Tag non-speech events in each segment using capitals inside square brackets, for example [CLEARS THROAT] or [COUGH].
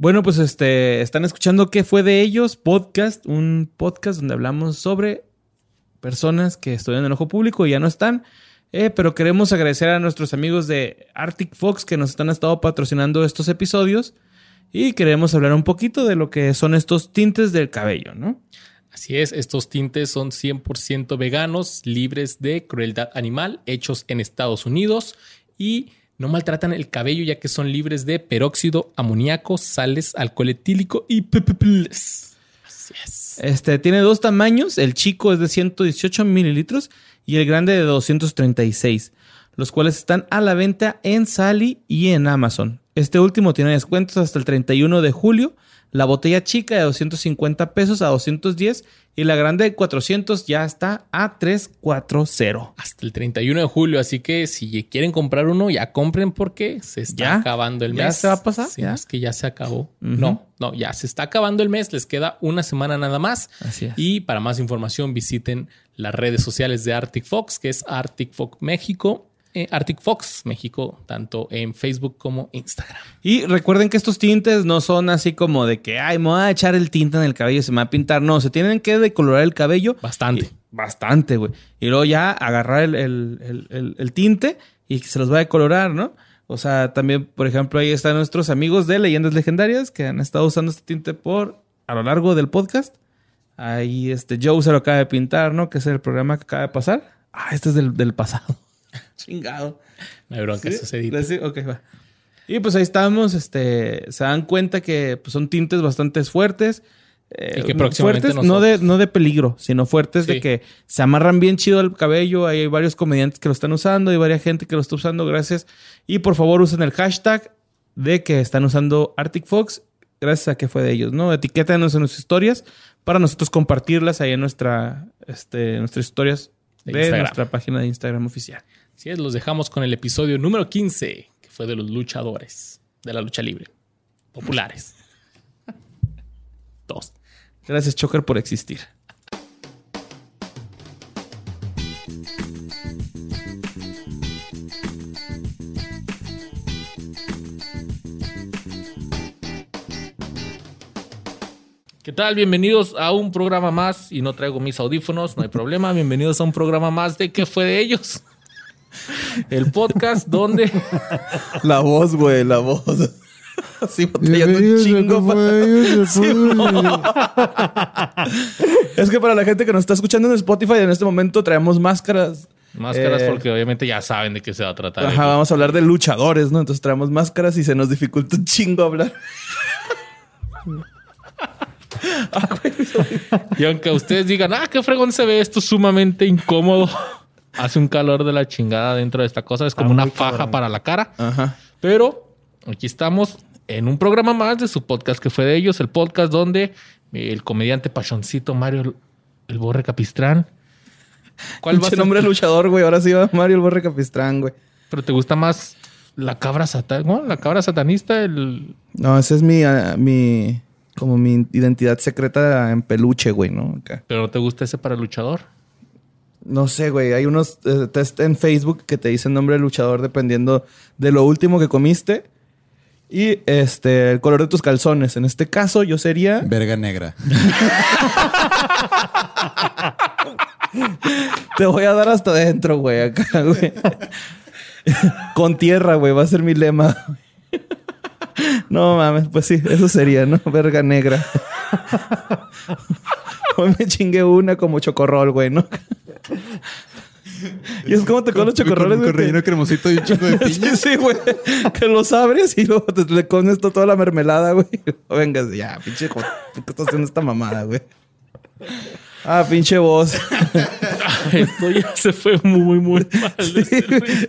Bueno, pues este, están escuchando ¿Qué fue de ellos? Podcast, un podcast donde hablamos sobre personas que estudian en el ojo público y ya no están. Eh, pero queremos agradecer a nuestros amigos de Arctic Fox que nos están estado patrocinando estos episodios y queremos hablar un poquito de lo que son estos tintes del cabello, ¿no? Así es, estos tintes son 100% veganos, libres de crueldad animal, hechos en Estados Unidos y no maltratan el cabello ya que son libres de peróxido amoníaco, sales, alcohol etílico y PPPs. Así es. Este tiene dos tamaños, el chico es de 118 mililitros y el grande de 236, los cuales están a la venta en Sally y en Amazon. Este último tiene descuentos hasta el 31 de julio la botella chica de 250 pesos a 210 y la grande de 400 ya está a 340. Hasta el 31 de julio, así que si quieren comprar uno, ya compren porque se está acabando el mes. ¿Ya se va a pasar? Sí, es que ya se acabó. No, no, ya se está acabando el mes, les queda una semana nada más. Así es. Y para más información visiten las redes sociales de Arctic Fox, que es Arctic Fox México eh, Arctic Fox México, tanto en Facebook como Instagram. Y recuerden que estos tintes no son así como de que, ay, me voy a echar el tinte en el cabello y se me va a pintar. No, se tienen que decolorar el cabello. Bastante. bastante, güey. Y luego ya agarrar el, tinte y se los va a decolorar, ¿no? O sea, también, por ejemplo, ahí están nuestros amigos de Leyendas Legendarias que han estado usando este tinte por a lo largo del podcast. Ahí este Joe se lo acaba de pintar, ¿no? Que es el programa que acaba de pasar. Ah, este es del, del pasado. Chingado. No hay bronca, eso se va. Y pues ahí estamos, este, se dan cuenta que pues, son tintes bastante fuertes. Eh, y que próximamente fuertes, no de, no de peligro, sino fuertes de que se amarran bien chido el cabello. Hay varios comediantes que lo están usando, hay varias gente que lo está usando, gracias. Y por favor usen el hashtag de que están usando Arctic Fox, gracias a que fue de ellos, ¿no? Etiquétanos en sus historias para nosotros compartirlas ahí en nuestra, este, nuestras historias de, nuestra página de Instagram oficial. Así es, los dejamos con el episodio número 15, que fue de los luchadores de la lucha libre. Populares. Dos. Gracias, Choker, por existir. ¿Qué tal? Bienvenidos a un programa más y no traigo mis audífonos, no hay problema. Bienvenidos a un programa más de ¿Qué fue de ellos? El podcast donde. La voz, güey, la voz. [LAUGHS] Así batallando un chingo. [LAUGHS] [LAUGHS] es que para la gente que nos está escuchando en Spotify en este momento traemos máscaras. Máscaras eh, porque obviamente ya saben de qué se va a tratar. Ajá, vamos a hablar de luchadores, ¿no? Entonces traemos máscaras y se nos dificulta un chingo hablar. y aunque ustedes digan, ah, qué fregón se ve esto, sumamente incómodo. Hace un calor de la chingada dentro de esta cosa. Es como una faja para la cara. Ajá. Pero aquí estamos en un programa más de su podcast que fue de ellos, el podcast donde el comediante pachoncito Mario el Borre Capistrán. ¿Cuál va a nombre luchador, güey? Ahora sí va Mario el Borre Capistrán, güey. Pero te gusta más la cabra satanista, La cabra satanista, el. No, esa es mi, ah, mi. Como mi identidad secreta en peluche, güey, ¿no? Pero no te gusta ese para luchador. No sé, güey. Hay unos eh, test en Facebook que te dicen nombre de luchador dependiendo de lo último que comiste. Y este, el color de tus calzones. En este caso, yo sería. Verga negra. [LAUGHS] te voy a dar hasta adentro, güey, acá, güey. [LAUGHS] Con tierra, güey. Va a ser mi lema. [LAUGHS] no mames, pues sí, eso sería, ¿no? Verga negra. Hoy me chingué una como chocorrol, güey, ¿no? [LAUGHS] Y es como te con los chocorroles, güey. Con relleno cremosito y un chico de [LAUGHS] piña. sí, güey. Que los abres y luego te le comes toda la mermelada, güey. [LAUGHS] Venga, ya, pinche, ¿por qué estás haciendo esta mamada, güey? Ah, pinche voz. [LAUGHS] Esto ya se fue muy, muy mal.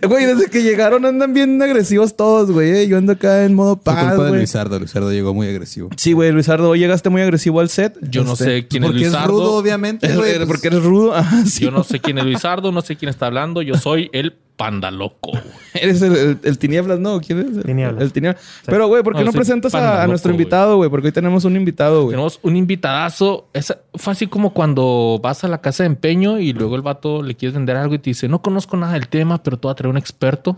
güey, desde que llegaron andan bien agresivos todos, güey. ¿eh? Yo ando acá en modo paz, culpa de Luisardo. Luisardo llegó muy agresivo. Sí, güey. Luisardo, llegaste muy agresivo al set. Yo no este, sé quién es Luisardo. Porque es rudo, obviamente, [LAUGHS] güey. Pues. Porque eres rudo. [LAUGHS] Yo no sé quién es Luisardo, no sé quién está hablando. Yo soy el panda loco. [LAUGHS] Eres el, Tinieblas, ¿no? ¿Quién es? Tinieblas. El Tinieblas. Pero, güey, ¿por qué no, presentas a, nuestro invitado, güey? Porque hoy tenemos un invitado, güey. Tenemos un invitadazo. Es, fue así como cuando vas a la casa de empeño y luego el vato le quieres vender algo y te dice, no conozco nada del tema, pero tú vas a traer un experto.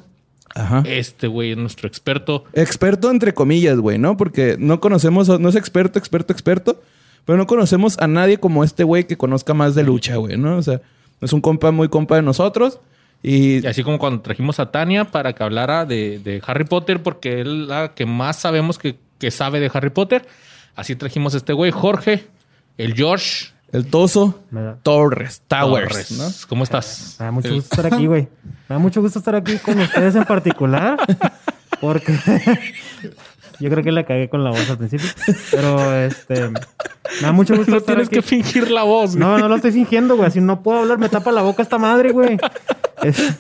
Ajá. Este güey es nuestro experto. Experto entre comillas, güey, ¿no? Porque no conocemos, no es experto, experto, experto, pero no conocemos a nadie como este güey que conozca más de lucha, güey, ¿no? O sea, es un compa muy compa de nosotros y Y así como cuando trajimos a Tania para que hablara de, de Harry Potter, porque él es la que más sabemos que, que sabe de Harry Potter. Así trajimos a este güey, Jorge, el George el Toso Torres, Towers, Torres. ¿no? ¿Cómo estás? me da mucho gusto estar aquí, güey. Me da mucho gusto estar aquí con ustedes en particular. Porque [LAUGHS] yo creo que la cagué con la voz al principio. Pero este. Me da mucho gusto No estar tienes aquí. que fingir la voz. güey. No, no lo estoy fingiendo, güey. Así no puedo hablar, me tapa la boca esta madre, güey. Es-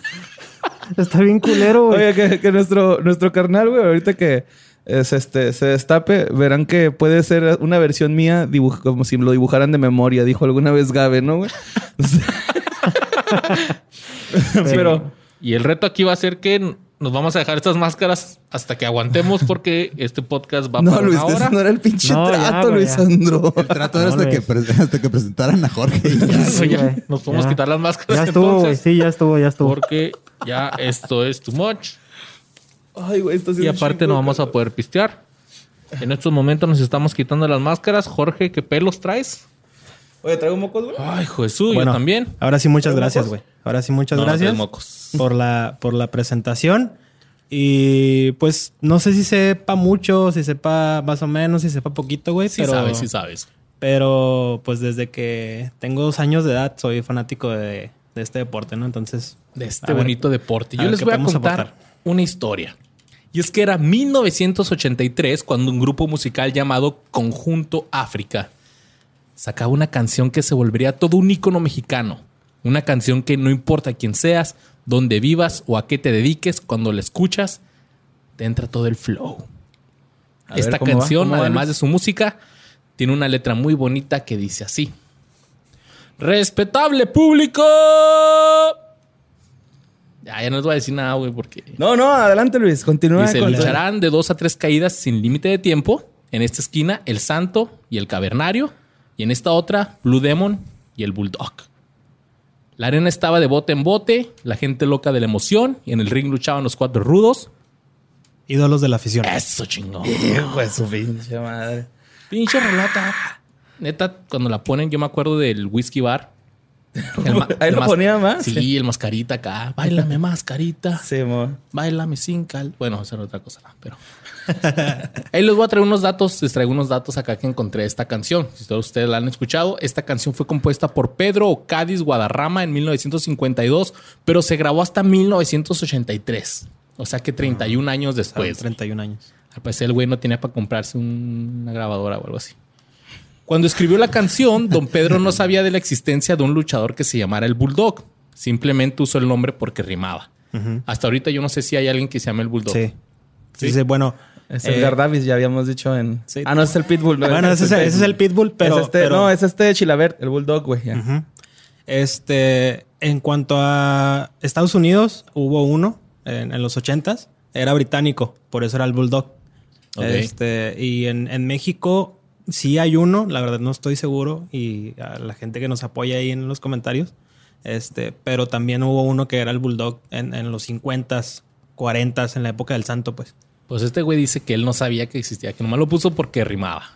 Está bien culero, güey. Oye, que, que nuestro, nuestro carnal, güey, ahorita que es este, se destape, verán que puede ser una versión mía dibuj- como si lo dibujaran de memoria, dijo alguna vez Gabe, ¿no, güey? [LAUGHS] Pero, Y el reto aquí va a ser que nos vamos a dejar estas máscaras hasta que aguantemos [LAUGHS] porque este podcast va no, para Luis, una hora. no era el pinche No, ya, trato, güey, Luis ya. Sandro. El trato era No, hasta, que, hasta que presentaran a Jorge. y ya. [LAUGHS] Ya, nos podemos Ya. quitar las máscaras Ya estuvo, entonces. Sí, ya estuvo, ya estuvo. Porque ya esto es too much. Ay, güey, esto Y aparte chingo, no vamos a poder pistear. En estos momentos nos estamos quitando las máscaras. Jorge, ¿qué pelos traes? Oye, ¿traigo mocos, güey? Ay, Jesús, Bueno, yo también. Ahora sí, muchas ¿Traes gracias, güey. Ahora sí, muchas No, gracias por la, por la presentación. Y pues no sé si sepa mucho, si sepa más o menos, si sepa poquito, güey. Sí pero, sabes, sí sabes. Pero pues desde que tengo dos años de edad soy fanático de, de este deporte, ¿no? Entonces, De este ver, bonito deporte. Yo les voy a contar aportar. una historia. Y es que era 1983 cuando un grupo musical llamado Conjunto África sacaba una canción que se volvería todo un ícono mexicano. Una canción que no importa quién seas, dónde vivas o a qué te dediques, cuando la escuchas, te entra todo el flow. A Esta canción, ¿Cómo va, además de su música, tiene una letra muy bonita que dice así. Respetable público. Ya, ya no les voy a decir nada, güey, porque No, no, adelante, Luis. Continúa. dice, con- lucharán de dos a tres caídas sin límite de tiempo. En esta esquina, el Santo y el Cavernario. Y en esta otra, Blue Demon y el Bulldog. La arena estaba de bote en bote, la gente loca de la emoción. Y en el ring luchaban los cuatro rudos. ídolos de la afición. Eso chingón. Hijo de su pinche madre. Pinche rolota. Neta, cuando la ponen, yo me acuerdo del whisky bar. El [LAUGHS] Ahí lo ponía más. Sí, el mascarita acá. Bailame mascarita. Sí, mo. Bailame sin cal. Bueno, esa era otra cosa, pero. [LAUGHS] Ahí les voy a traer unos datos. Les traigo unos datos acá que encontré esta canción. Si todos ustedes la han escuchado, esta canción fue compuesta por Pedro Cádiz Guadarrama en 1952, pero se grabó hasta 1983. O sea que 31 años O sea, después. 31 años. Al parecer el güey no tenía para comprarse un- una grabadora o algo así. Cuando escribió la canción, don Pedro no sabía de la existencia de un luchador que se llamara el Bulldog. Simplemente usó el nombre porque rimaba. Hasta ahorita yo no sé si hay alguien que se llame el Bulldog. Sí. Sí. Sí, sí, bueno. Es eh, Edgar Davis, ya habíamos dicho en. Sí. Ah, no, es el Pitbull. ¿no? Bueno, ese es, ese es el Pitbull, pero. Es este- pero- No, es este Chilabert, el Bulldog, güey. Este, en cuanto a Estados Unidos, hubo uno en, en los ochentas. Era británico, por eso era el Bulldog. Este, y en, en México sí hay uno, la verdad no estoy seguro. Y a la gente que nos apoya ahí en los comentarios. Este, pero también hubo uno que era el Bulldog en, en los 50s, 40s, en la época del santo, pues. Pues este güey dice que él no sabía que existía, que nomás lo puso porque rimaba.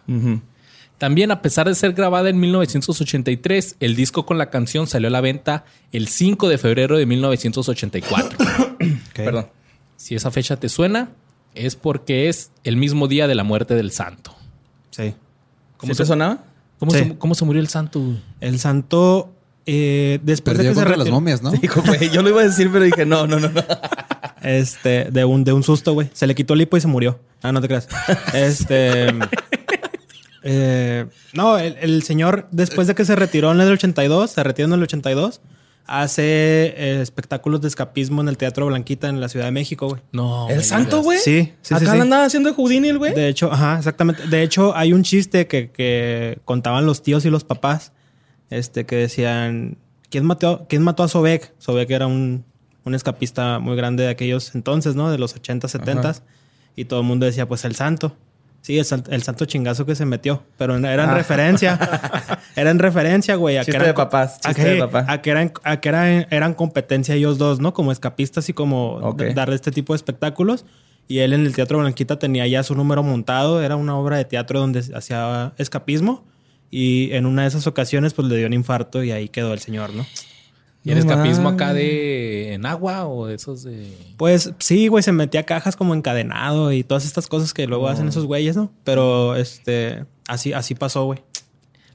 También, a pesar de ser grabada en 1983, el disco con la canción salió a la venta el 5 de febrero de 1984. [COUGHS] Perdón. si esa fecha te suena, es porque es el mismo día de la muerte del santo. Sí. ¿Cómo se sonaba? ¿Cómo, Sí. se, cómo se murió el santo? El santo, eh, después Perdió de que se las retiró- momias, ¿no? [LAUGHS] Hijo, güey, yo lo iba a decir, pero dije, no, no, no, no. [LAUGHS] Este, de un, de un susto, güey. Se le quitó el hipo y se murió. Ah, no te creas. [LAUGHS] Este. eh, no, el, el señor, después de que se retiró en el 82, se retiró en el 82, hace eh, espectáculos de escapismo en el Teatro Blanquita en la Ciudad de México, güey. No. ¿El santo, güey? Sí, sí, Acá sí, andaba haciendo de Houdini, el güey. De hecho, ajá, exactamente. De hecho, hay un chiste que, que contaban los tíos y los papás, este, que decían, ¿quién mató, quién mató a Sobek? Sobek era un, un escapista muy grande de aquellos entonces, ¿no? De los 80, 70. Y todo el mundo decía, pues el santo. Sí, el, el santo chingazo que se metió. Pero era en Ah. referencia. [LAUGHS] era en referencia, güey. A que eran de papás, A que, de papá. a que eran, a que eran, eran competencia ellos dos, ¿no? Como escapistas y como Ok. d- darle este tipo de espectáculos. Y él en el Teatro Blanquita tenía ya su número montado. Era una obra de teatro donde hacía escapismo. Y en una de esas ocasiones, pues le dio un infarto y ahí quedó el señor, ¿no? ¿Y el No escapismo acá de en agua o de esos de. Pues sí, güey, se metía a cajas como encadenado y todas estas cosas que luego hacen esos güeyes, ¿no? Pero este, así, así pasó, güey.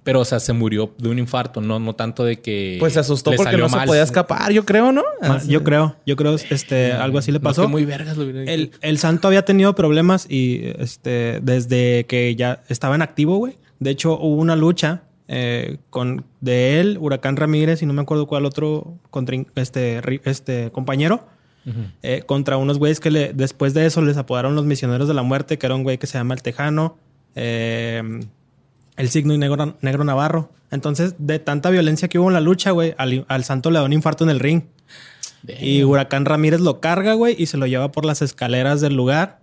Pero, o sea, se murió de un infarto, no, no tanto de que. Pues se asustó le porque salió no se podía escapar, yo creo, ¿no? Así- Yo creo, yo creo, este, algo así le No, pasó. que muy vergas lo El, el santo había tenido problemas y este, desde que ya estaba en activo, güey. De hecho, hubo una lucha eh, con de él, Huracán Ramírez y no me acuerdo cuál otro contrin- este, este compañero. eh, contra unos güeyes que le, después de eso les apodaron los misioneros de la muerte, que era un güey que se llama el Tejano, eh, el signo y negro, negro Navarro. Entonces, de tanta violencia que hubo en la lucha, güey, al, al santo le da un infarto en el ring. Y Huracán Ramírez lo carga, güey, y se lo lleva por las escaleras del lugar.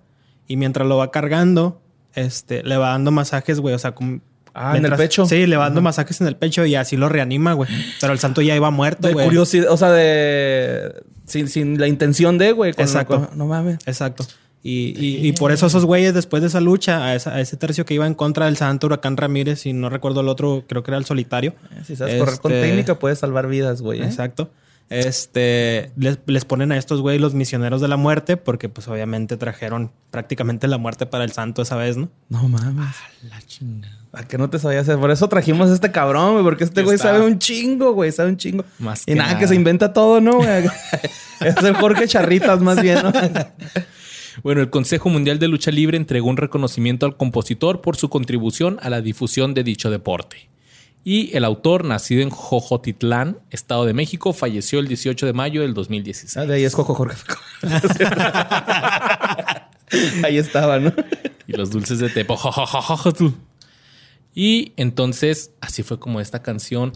Y mientras lo va cargando, este, le va dando masajes, güey. O sea, como. Ah, ¿en el pecho? Sí, le dando masajes en el pecho y así lo reanima, güey. Pero el santo ya iba muerto, De güey. curiosidad, o sea, de. Sin, sin la intención de, güey. con- Exacto. con- no mames. Exacto. Y, y- y por eso esos güeyes, después de esa lucha, a, esa- a ese tercio que iba en contra del santo Huracán Ramírez, y no recuerdo el otro, creo que era el solitario. Si sabes correr con Este, técnica, puedes salvar vidas, güey. ¿eh? Exacto. Este, les, les ponen a estos güeyes los misioneros de la muerte, porque pues obviamente trajeron prácticamente la muerte para el santo esa vez, ¿no? No mames. La chinga. ¿A qué no te sabías hacer? Por eso trajimos a este cabrón, güey. Porque este güey sabe un chingo, güey. Sabe un chingo. Más y que nada, nada. que se inventa todo, ¿no, güey? [LAUGHS] es el Jorge Charritas, más bien, ¿no? Bueno, el Consejo Mundial de Lucha Libre entregó un reconocimiento al compositor por su contribución a la difusión de dicho deporte. Y el autor, nacido en Jojotitlán, Estado de México, falleció el 18 de mayo del 2016. Ah, de ahí es Cojo Jorge. [LAUGHS] ahí estaba, ¿no? Y los dulces de Tepo. Y entonces, así fue como esta canción,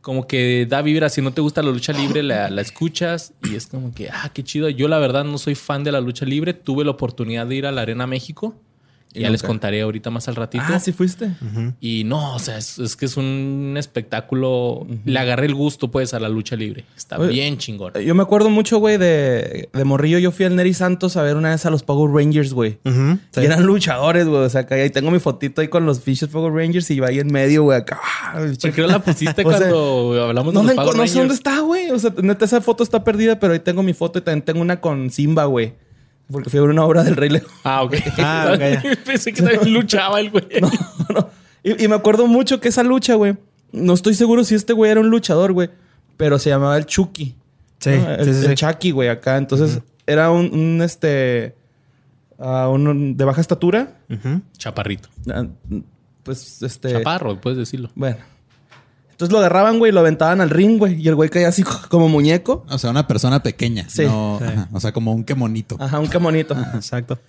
como que da vibra. Si no te gusta la lucha libre, la, la escuchas y es como que, ah, qué chido. Yo, la verdad, no soy fan de la lucha libre. Tuve la oportunidad de ir a la Arena México. Y ya les contaré ahorita más al ratito. Ah, sí fuiste. Y no, o sea, es, es que es un espectáculo. Le agarré el gusto, pues, a la lucha libre. Está Oye, bien chingón. Yo me acuerdo mucho, güey, de, de Morrillo. Yo fui al Neri Santos a ver una vez a los Power Rangers, güey. Sí. Y eran luchadores, güey. O sea, que ahí tengo mi fotito ahí con los fiches Power Rangers y yo ahí en medio, güey. Acá. ¿Por qué no la pusiste [LAUGHS] O sea, cuando hablamos de No, los Power enco- no sé dónde Rangers? está, güey. O sea, neta, esa foto está perdida, pero ahí tengo mi foto y también tengo una con Simba, güey. Porque fui a ver una obra del Rey León. Ah, ok. [LAUGHS] Ah, ok, ya. [LAUGHS] Pensé que también luchaba el güey. No, no. Y, y me acuerdo mucho que esa lucha, güey. No estoy seguro si este güey era un luchador, güey. Pero se llamaba el Chucky. Sí, ¿no? El, sí, sí, el sí. Chucky, güey, acá. Entonces, era un, un, este. ah, un- de baja estatura. Ujú. Chaparrito. Ah, Pues, este. Chaparro, puedes decirlo. Bueno. Entonces lo agarraban, güey, y lo aventaban al ring, güey. Y el güey caía así [LAUGHS] como muñeco. O sea, una persona pequeña. Sí. no- Sí. ajá, o sea, como un quemonito. Ajá, un camonito. Exacto.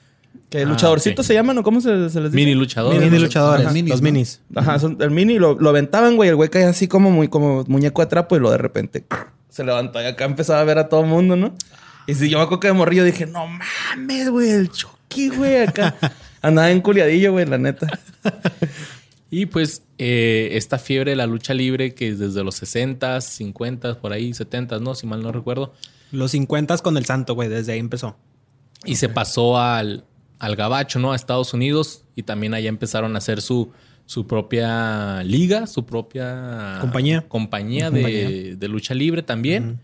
Que luchadorcitos ok. se llaman, ¿o cómo se, se les dice? Mini luchador. Mini, luchadores, Ajá. minis, los ¿no? minis. Ajá, son el mini lo, lo aventaban, güey. El güey caía así como muy como muñeco de trapo y lo de repente [LAUGHS] se levantó y acá empezaba a ver a todo el mundo, ¿no? Y si yo me acuerdo que de morrillo dije, no mames, güey, el Chucky, güey, acá. [LAUGHS] Andaba en culiadillo, güey, la neta. Y pues eh, esta fiebre de la lucha libre que desde los 60, 50, por ahí, 70, ¿no? Si mal no recuerdo. Los 50 con el santo, güey, desde ahí empezó. Y se pasó al, al gabacho, ¿no? A Estados Unidos. Y también allá empezaron a hacer su, su propia liga, su propia Compañía. compañía, de, Compañía. de lucha libre también.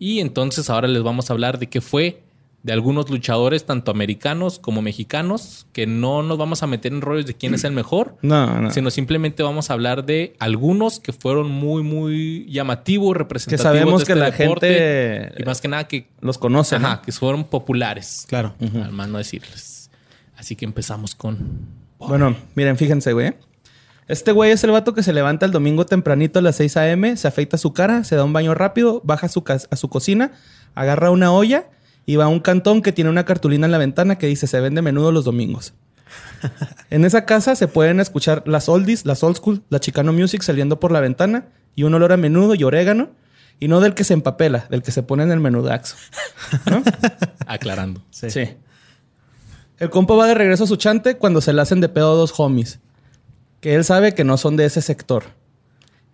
Y entonces ahora les vamos a hablar de qué fue de algunos luchadores, tanto americanos como mexicanos, que no nos vamos a meter en rollos de quién es el mejor, [CLEARS THROAT] No, no. sino simplemente vamos a hablar de algunos que fueron muy, muy llamativos, Que representativos. sabemos de que este la deporte, gente Y más que nada que, los conoce, ajá, ¿no? que fueron populares. Claro. Al más no decirles. Así que empezamos con. Bueno, miren, fíjense, güey. Este güey es el vato que se levanta el domingo tempranito a las 6 a.m., se afeita su cara, se da un baño rápido, baja a su, a su cocina, agarra una olla y va a un cantón que tiene una cartulina en la ventana que dice se vende menudo los domingos. [LAUGHS] en esa casa se pueden escuchar las oldies, las old school, la chicano music saliendo por la ventana y un olor a menudo y orégano. Y no del que se empapela, del que se pone en el menudaxo. ¿No? [LAUGHS] Aclarando. Sí. El compa va de regreso a su chante cuando se le hacen de pedo dos homies. Que él sabe que no son de ese sector.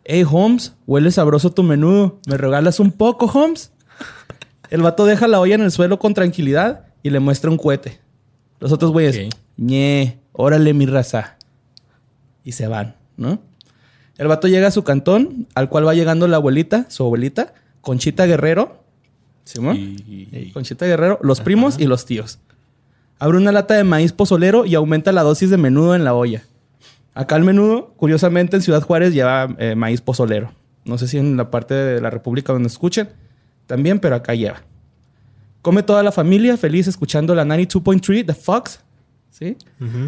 Hey, Holmes, huele sabroso tu menudo. ¿Me regalas un poco, Holmes? El vato deja la olla en el suelo con tranquilidad y le muestra un cohete. Los otros güeyes, Ok. ñe, órale mi raza. Y se van, ¿no? El vato llega a su cantón, al cual va llegando la abuelita, su abuelita, Conchita Guerrero. ¿Sí? Y- Eh, Conchita Guerrero, los primos y los tíos. Abre una lata de maíz pozolero y aumenta la dosis de menudo en la olla. Acá el menudo, curiosamente, en Ciudad Juárez lleva eh, maíz pozolero. No sé si en la parte de la República donde escuchen también, pero acá lleva. Come toda la familia feliz escuchando la 92.3 de Fox. ¿Sí?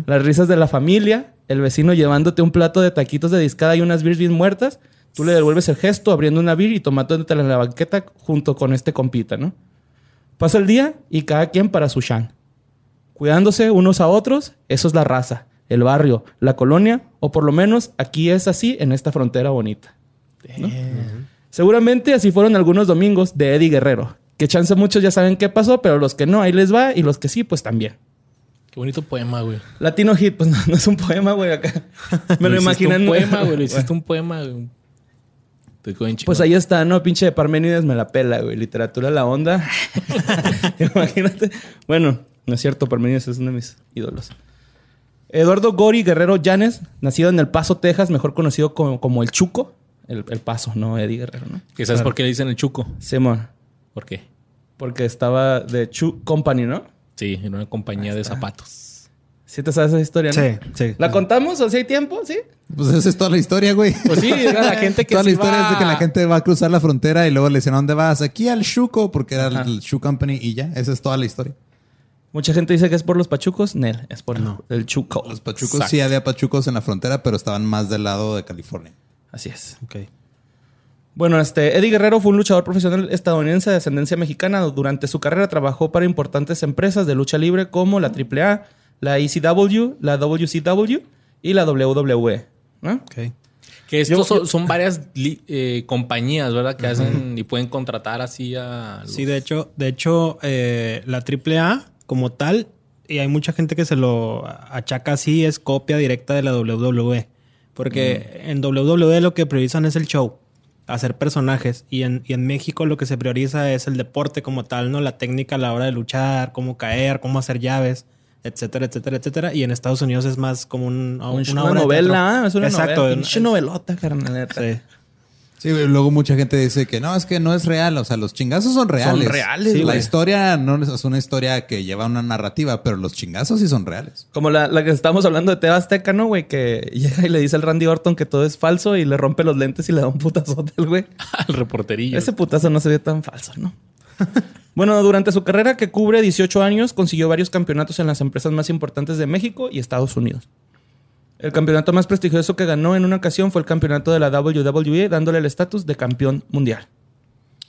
Las risas de la familia, el vecino llevándote un plato de taquitos de discada y unas beers bien muertas. Tú le devuelves el gesto abriendo una beer y tomándote en la banqueta junto con este compita, ¿no? Pasa el día y cada quien para su shan. Cuidándose unos a otros, eso es la raza, el barrio, la colonia, o por lo menos aquí es así en esta frontera bonita. ¿no? Seguramente así fueron algunos domingos de Eddie Guerrero. Que chance muchos ya saben qué pasó, pero los que no, ahí les va, y los que sí, pues también. Qué bonito poema, güey. Latino Hit, pues no, [LAUGHS] no es un poema, güey, acá. [LAUGHS] Me lo, hiciste imaginé. un poema, güey. Lo [LAUGHS] hiciste un poema, güey. Pues ahí está, ¿no? Pinche de Parménides me la pela, güey. Literatura la onda. Imagínate. Bueno, no es cierto, Parménides es uno de mis ídolos. Eduardo Gori Guerrero Llanes, nacido en El Paso, Texas, mejor conocido como, como El Chuco. El, el Paso, no Eddie Guerrero, ¿no? ¿Que ¿Sabes por qué le dicen el chuco? Simón. ¿Por qué? Porque estaba de Chu Company, ¿no? Sí, en una compañía de zapatos. ¿Sí te sabes esa historia, no? Sí, sí. ¿La contamos o si hay tiempo? ¿Sí? Pues esa es toda la historia, güey. Pues sí, era la [LAUGHS] gente que Toda la sí historia va- es de que la gente va a cruzar la frontera y luego le dicen, ¿a dónde vas? Aquí al Shuko, porque era el Shoe Company y ya. Esa es toda la historia. Mucha gente dice que es por los pachucos. Nel, es por el Chuco. Los pachucos, Exacto. sí había pachucos en la frontera, pero estaban más del lado de California. Así es. Ok. Bueno, este, Eddie Guerrero fue un luchador profesional estadounidense de ascendencia mexicana. Durante su carrera trabajó para importantes empresas de lucha libre como la AAA, la ECW, la WCW y la WWE. ¿no? Ok. Que estos Yo- son, yo- son varias li- eh, compañías, ¿verdad? Que hacen y pueden contratar así a... los- Sí, de hecho, de hecho, eh, la AAA como tal, y hay mucha gente que se lo achaca así, es copia directa de la WWE. Porque en WWE lo que priorizan es el show, hacer personajes. Y en, y en México lo que se prioriza es el deporte como tal, ¿no? La técnica a la hora de luchar, cómo caer, cómo hacer llaves, etcétera, etcétera, etcétera. Y en Estados Unidos es más como un, Un- una, una, de novela, ah, es una Exacto. novela. Pinche novelota, carnaleta. Sí. Sí, güey, luego mucha gente dice que no, es que no es real. O sea, los chingazos son reales. reales, Sí, la güey. historia no es una historia que lleva una narrativa, pero los chingazos sí son reales. Como la, la que estábamos hablando de Teba Azteca, ¿no, güey? Que [LAUGHS] llega y le dice al Randy Orton que todo es falso y le rompe los lentes y le da un putazote al güey. [LAUGHS] al reporterillo. Ese putazo no se ve tan falso, ¿no? [LAUGHS] bueno, durante su carrera que cubre 18 años, consiguió varios campeonatos en las empresas más importantes de México y Estados Unidos. El campeonato más prestigioso que ganó en una ocasión fue el campeonato de la WWE, dándole el estatus de campeón mundial.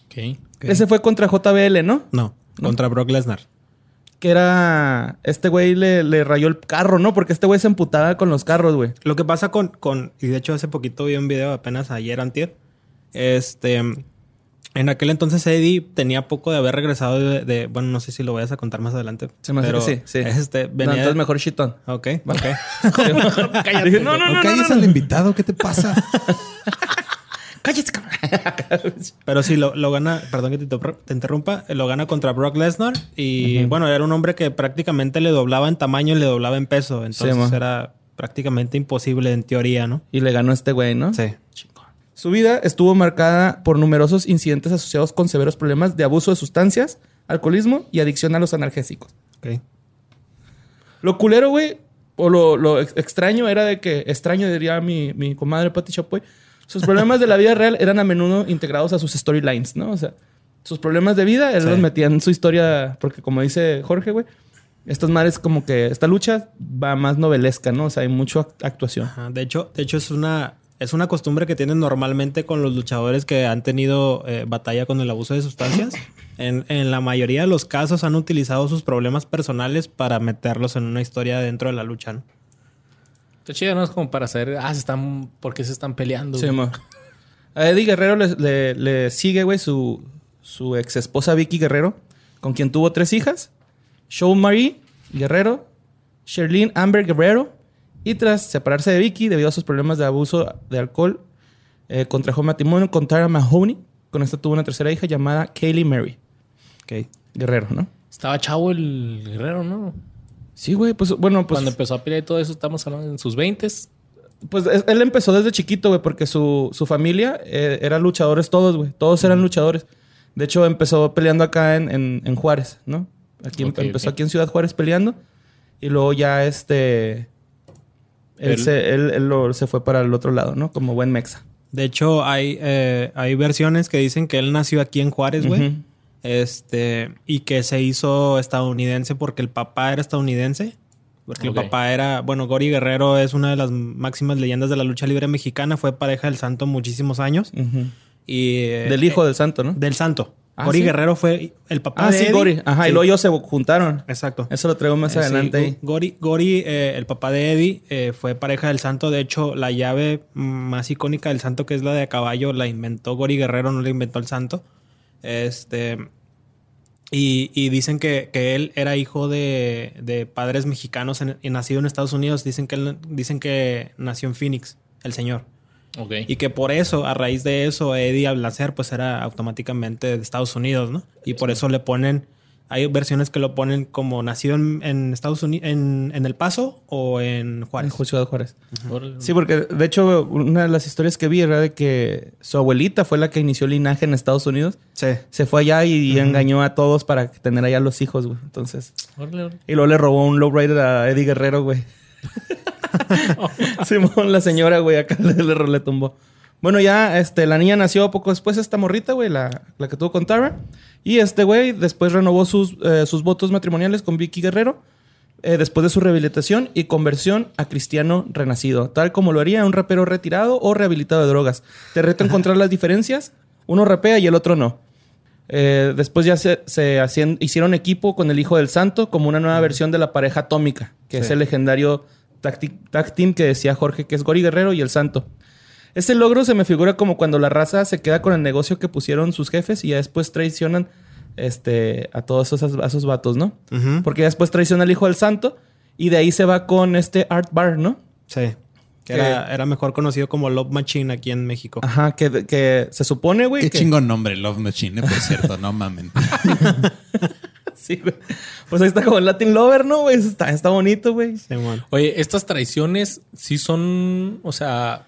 Ok. Ese fue contra JBL, ¿no? No, contra Brock Lesnar. Que era... Este güey le, le rayó el carro, ¿no? Porque este güey se emputaba con los carros, güey. Lo que pasa con, con, y de hecho hace poquito vi un video apenas ayer antier, este, en aquel entonces Eddie tenía poco de haber regresado de, de- bueno, no sé si lo vayas a contar más adelante. Se me hace pero que sí, sí. Este, No, entonces mejor shitón. Ok, ok. [LAUGHS] Dije, no, no, no, No, no, calles no, al invitado, ¿qué te pasa? [LAUGHS] Cállate, cabrón. Pero sí, lo, lo gana, perdón que te, interrump- te interrumpa, lo gana contra Brock Lesnar y bueno, era un hombre que prácticamente le doblaba en tamaño y le doblaba en peso, entonces era prácticamente imposible en teoría, ¿no? Y le ganó este güey, ¿no? Sí. Su vida estuvo marcada por numerosos incidentes asociados con severos problemas de abuso de sustancias, alcoholismo y adicción a los analgésicos. Ok. Lo culero, güey, o lo, lo ex- extraño era de que, extraño diría mi, mi comadre Pati Chapoy, sus problemas de la vida real eran a menudo integrados a sus storylines, ¿no? O sea, sus problemas de vida, él Sí. los metía en su historia, porque como dice Jorge, güey, estas madres como que esta lucha va más novelesca, ¿no? O sea, hay mucha act- actuación. Ajá, De hecho, de hecho es una es una costumbre que tienen normalmente con los luchadores que han tenido eh, batalla con el abuso de sustancias. [LAUGHS] En, en la mayoría de los casos han utilizado sus problemas personales para meterlos en una historia dentro de la lucha. ¿no? Está chido, ¿no? Es como para saber, ah, se están, ¿por qué se están peleando? Sí. A Eddie Guerrero le, le- le sigue, güey, su, su ex esposa Vicky Guerrero, con quien tuvo tres hijas: Show Marie Guerrero, Sherlyn Amber Guerrero. Y tras separarse de Vicky debido a sus problemas de abuso de alcohol, eh, contrajo matrimonio con Tara Mahoney. Con esta tuvo una tercera hija llamada Kaylee Mary. Ok. Guerrero, ¿no? Estaba chavo el guerrero, ¿no? Sí, güey, pues bueno, pues, Cuando empezó a pelear y todo eso, estamos hablando en sus 20 pues es- él empezó desde chiquito, güey, porque su, su familia eh, eran luchadores todos, güey. Todos eran luchadores. De hecho, empezó peleando acá en, en- en Juárez, ¿no? Aquí em- empezó aquí en Ciudad Juárez peleando. Y luego ya este. Él, Él- se, él- él lo- se fue para el otro lado, ¿no? Como buen mexa. De hecho, hay, eh, hay versiones que dicen que él nació aquí en Juárez, güey. Este, y que se hizo estadounidense porque el papá era estadounidense. Porque el papá era, bueno, Gori Guerrero es una de las máximas leyendas de la lucha libre mexicana. Fue pareja del santo muchísimos años. Y, eh, Del hijo del santo, ¿no? Del santo. Ah, Gori ¿sí? Guerrero fue el papá Ah, de sí, Eddie. Gori. Ajá, y Sí, luego ellos se juntaron. Exacto. Eso lo traigo más Eh, adelante ahí. Gori, Gori, eh, el papá de Eddie, eh, fue pareja del santo. De hecho, la llave más icónica del santo, que es la de a caballo, la inventó Gori Guerrero, no la inventó el santo. Este. Y, y dicen que, que él era hijo de, de padres mexicanos en- y nacido en Estados Unidos. Dicen que, él- dicen que nació en Phoenix, el señor. Y que por eso, a raíz de eso, Eddie al nacer, pues era automáticamente de Estados Unidos, ¿no? Y por eso le ponen, hay versiones que lo ponen como nacido en, en Estados Unidos, en, en El Paso o en En Juárez. Ciudad Juárez. Sí, porque de hecho, una de las historias que vi era de que su abuelita fue la que inició el linaje en Estados Unidos. Sí. Se fue allá y engañó a todos para tener allá los hijos, güey. Entonces. Órale, órale. Y luego le robó un lowrider a Eddie Guerrero, güey. [LAUGHS] [LAUGHS] Simón, la señora, güey, acá le, le, le tumbó. Bueno, ya este, la niña nació poco después, esta morrita, güey, la, la que tuvo con Tara. Y este güey después renovó sus, eh, sus votos matrimoniales con Vicky Guerrero. eh, después de su rehabilitación y conversión a cristiano renacido, tal como lo haría un rapero retirado o rehabilitado de drogas. Te reto a encontrar las diferencias. Uno rapea y el otro no. Eh, después ya se, se hacían- hicieron equipo con el Hijo del Santo como una nueva versión de la pareja atómica, que es el legendario tag, team que decía Jorge, que es Gori Guerrero y el Santo. Este logro se me figura como cuando la raza se queda con el negocio que pusieron sus jefes y ya después traicionan este, a todos esos, a esos vatos, ¿no? Porque ya después traiciona al Hijo del Santo y de ahí se va con este Art Bar, ¿no? Sí. Que era, era mejor conocido como Love Machine aquí en México. Ajá, que, que se supone, güey. Qué que- chingón nombre, Love Machine, por cierto, no mamen. [LAUGHS] Sí, güey. Pues ahí está como el Latin Lover, ¿no, güey? Está, está bonito, güey. Oye, estas traiciones sí son, o sea,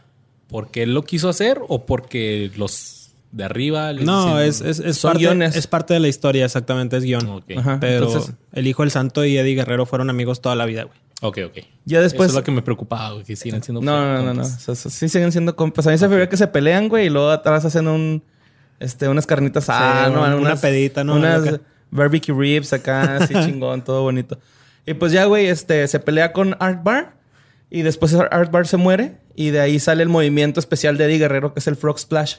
porque él lo quiso hacer o porque los de arriba les No, dicen- es, es, es Son parte, guiones. es parte de la historia, exactamente, es guion. Ajá. Pero Entonces- el hijo del santo y Eddie Guerrero fueron amigos toda la vida, güey. Ok, ok. Ya después. Eso es lo que me preocupaba, güey, que siguen siendo No, no, no, no. compas. O sea, sí siguen siendo compas. A mí se me figura que se pelean, güey, y luego atrás hacen un. Este, unas carnitas ah, Sí, ¿no? una Unas- pedita, ¿no? Unas. Barbecue ribs acá, así [LAUGHS] chingón, todo bonito. Y pues ya, güey, este, se pelea con Art Bar. Y después Art Bar se muere. Y de ahí sale el movimiento especial de Eddie Guerrero, que es el Frog Splash.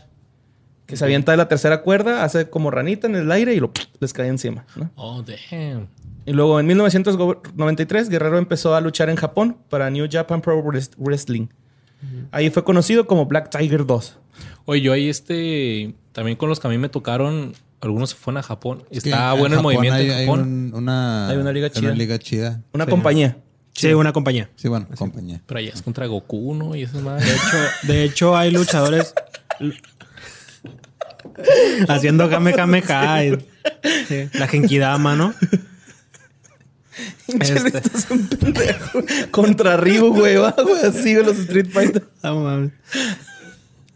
Que se avienta de la tercera cuerda, hace como ranita en el aire y lo les cae encima, ¿no? Oh, damn. Y luego en 1993 Guerrero empezó a luchar en Japón para New Japan Pro Wrest- Wrestling. Ahí fue conocido como Black Tiger 2. Oye, yo ahí este, también con los que a mí me tocaron, algunos se fueron a Japón. Es Está en bueno el Japón movimiento hay, en hay Japón. un- una, Hay una liga chida. liga chida. Una Sí. compañía. Sí, una compañía. Sí, bueno, compañía. Pero allá es contra Goku, ¿no? Y eso más. De hecho, de hecho hay luchadores haciendo Kamehameha. y- sí, la Genkidama, ¿no? Este. Estás un pendejo. Contra Ryu, güey. va, güey, Así, güey, los Street Fighter. No mames.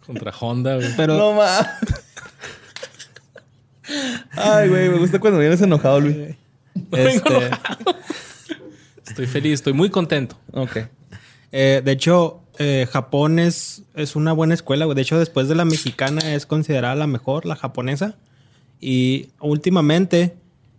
contra Honda, güey. Pero No mames. Ay, güey, me gusta cuando vienes enojado, Luis. este, Estoy feliz, estoy muy contento. Ok. eh, de hecho, eh, Japón es, es una buena escuela. güey. De hecho, después de la mexicana es considerada la mejor, la japonesa. Y últimamente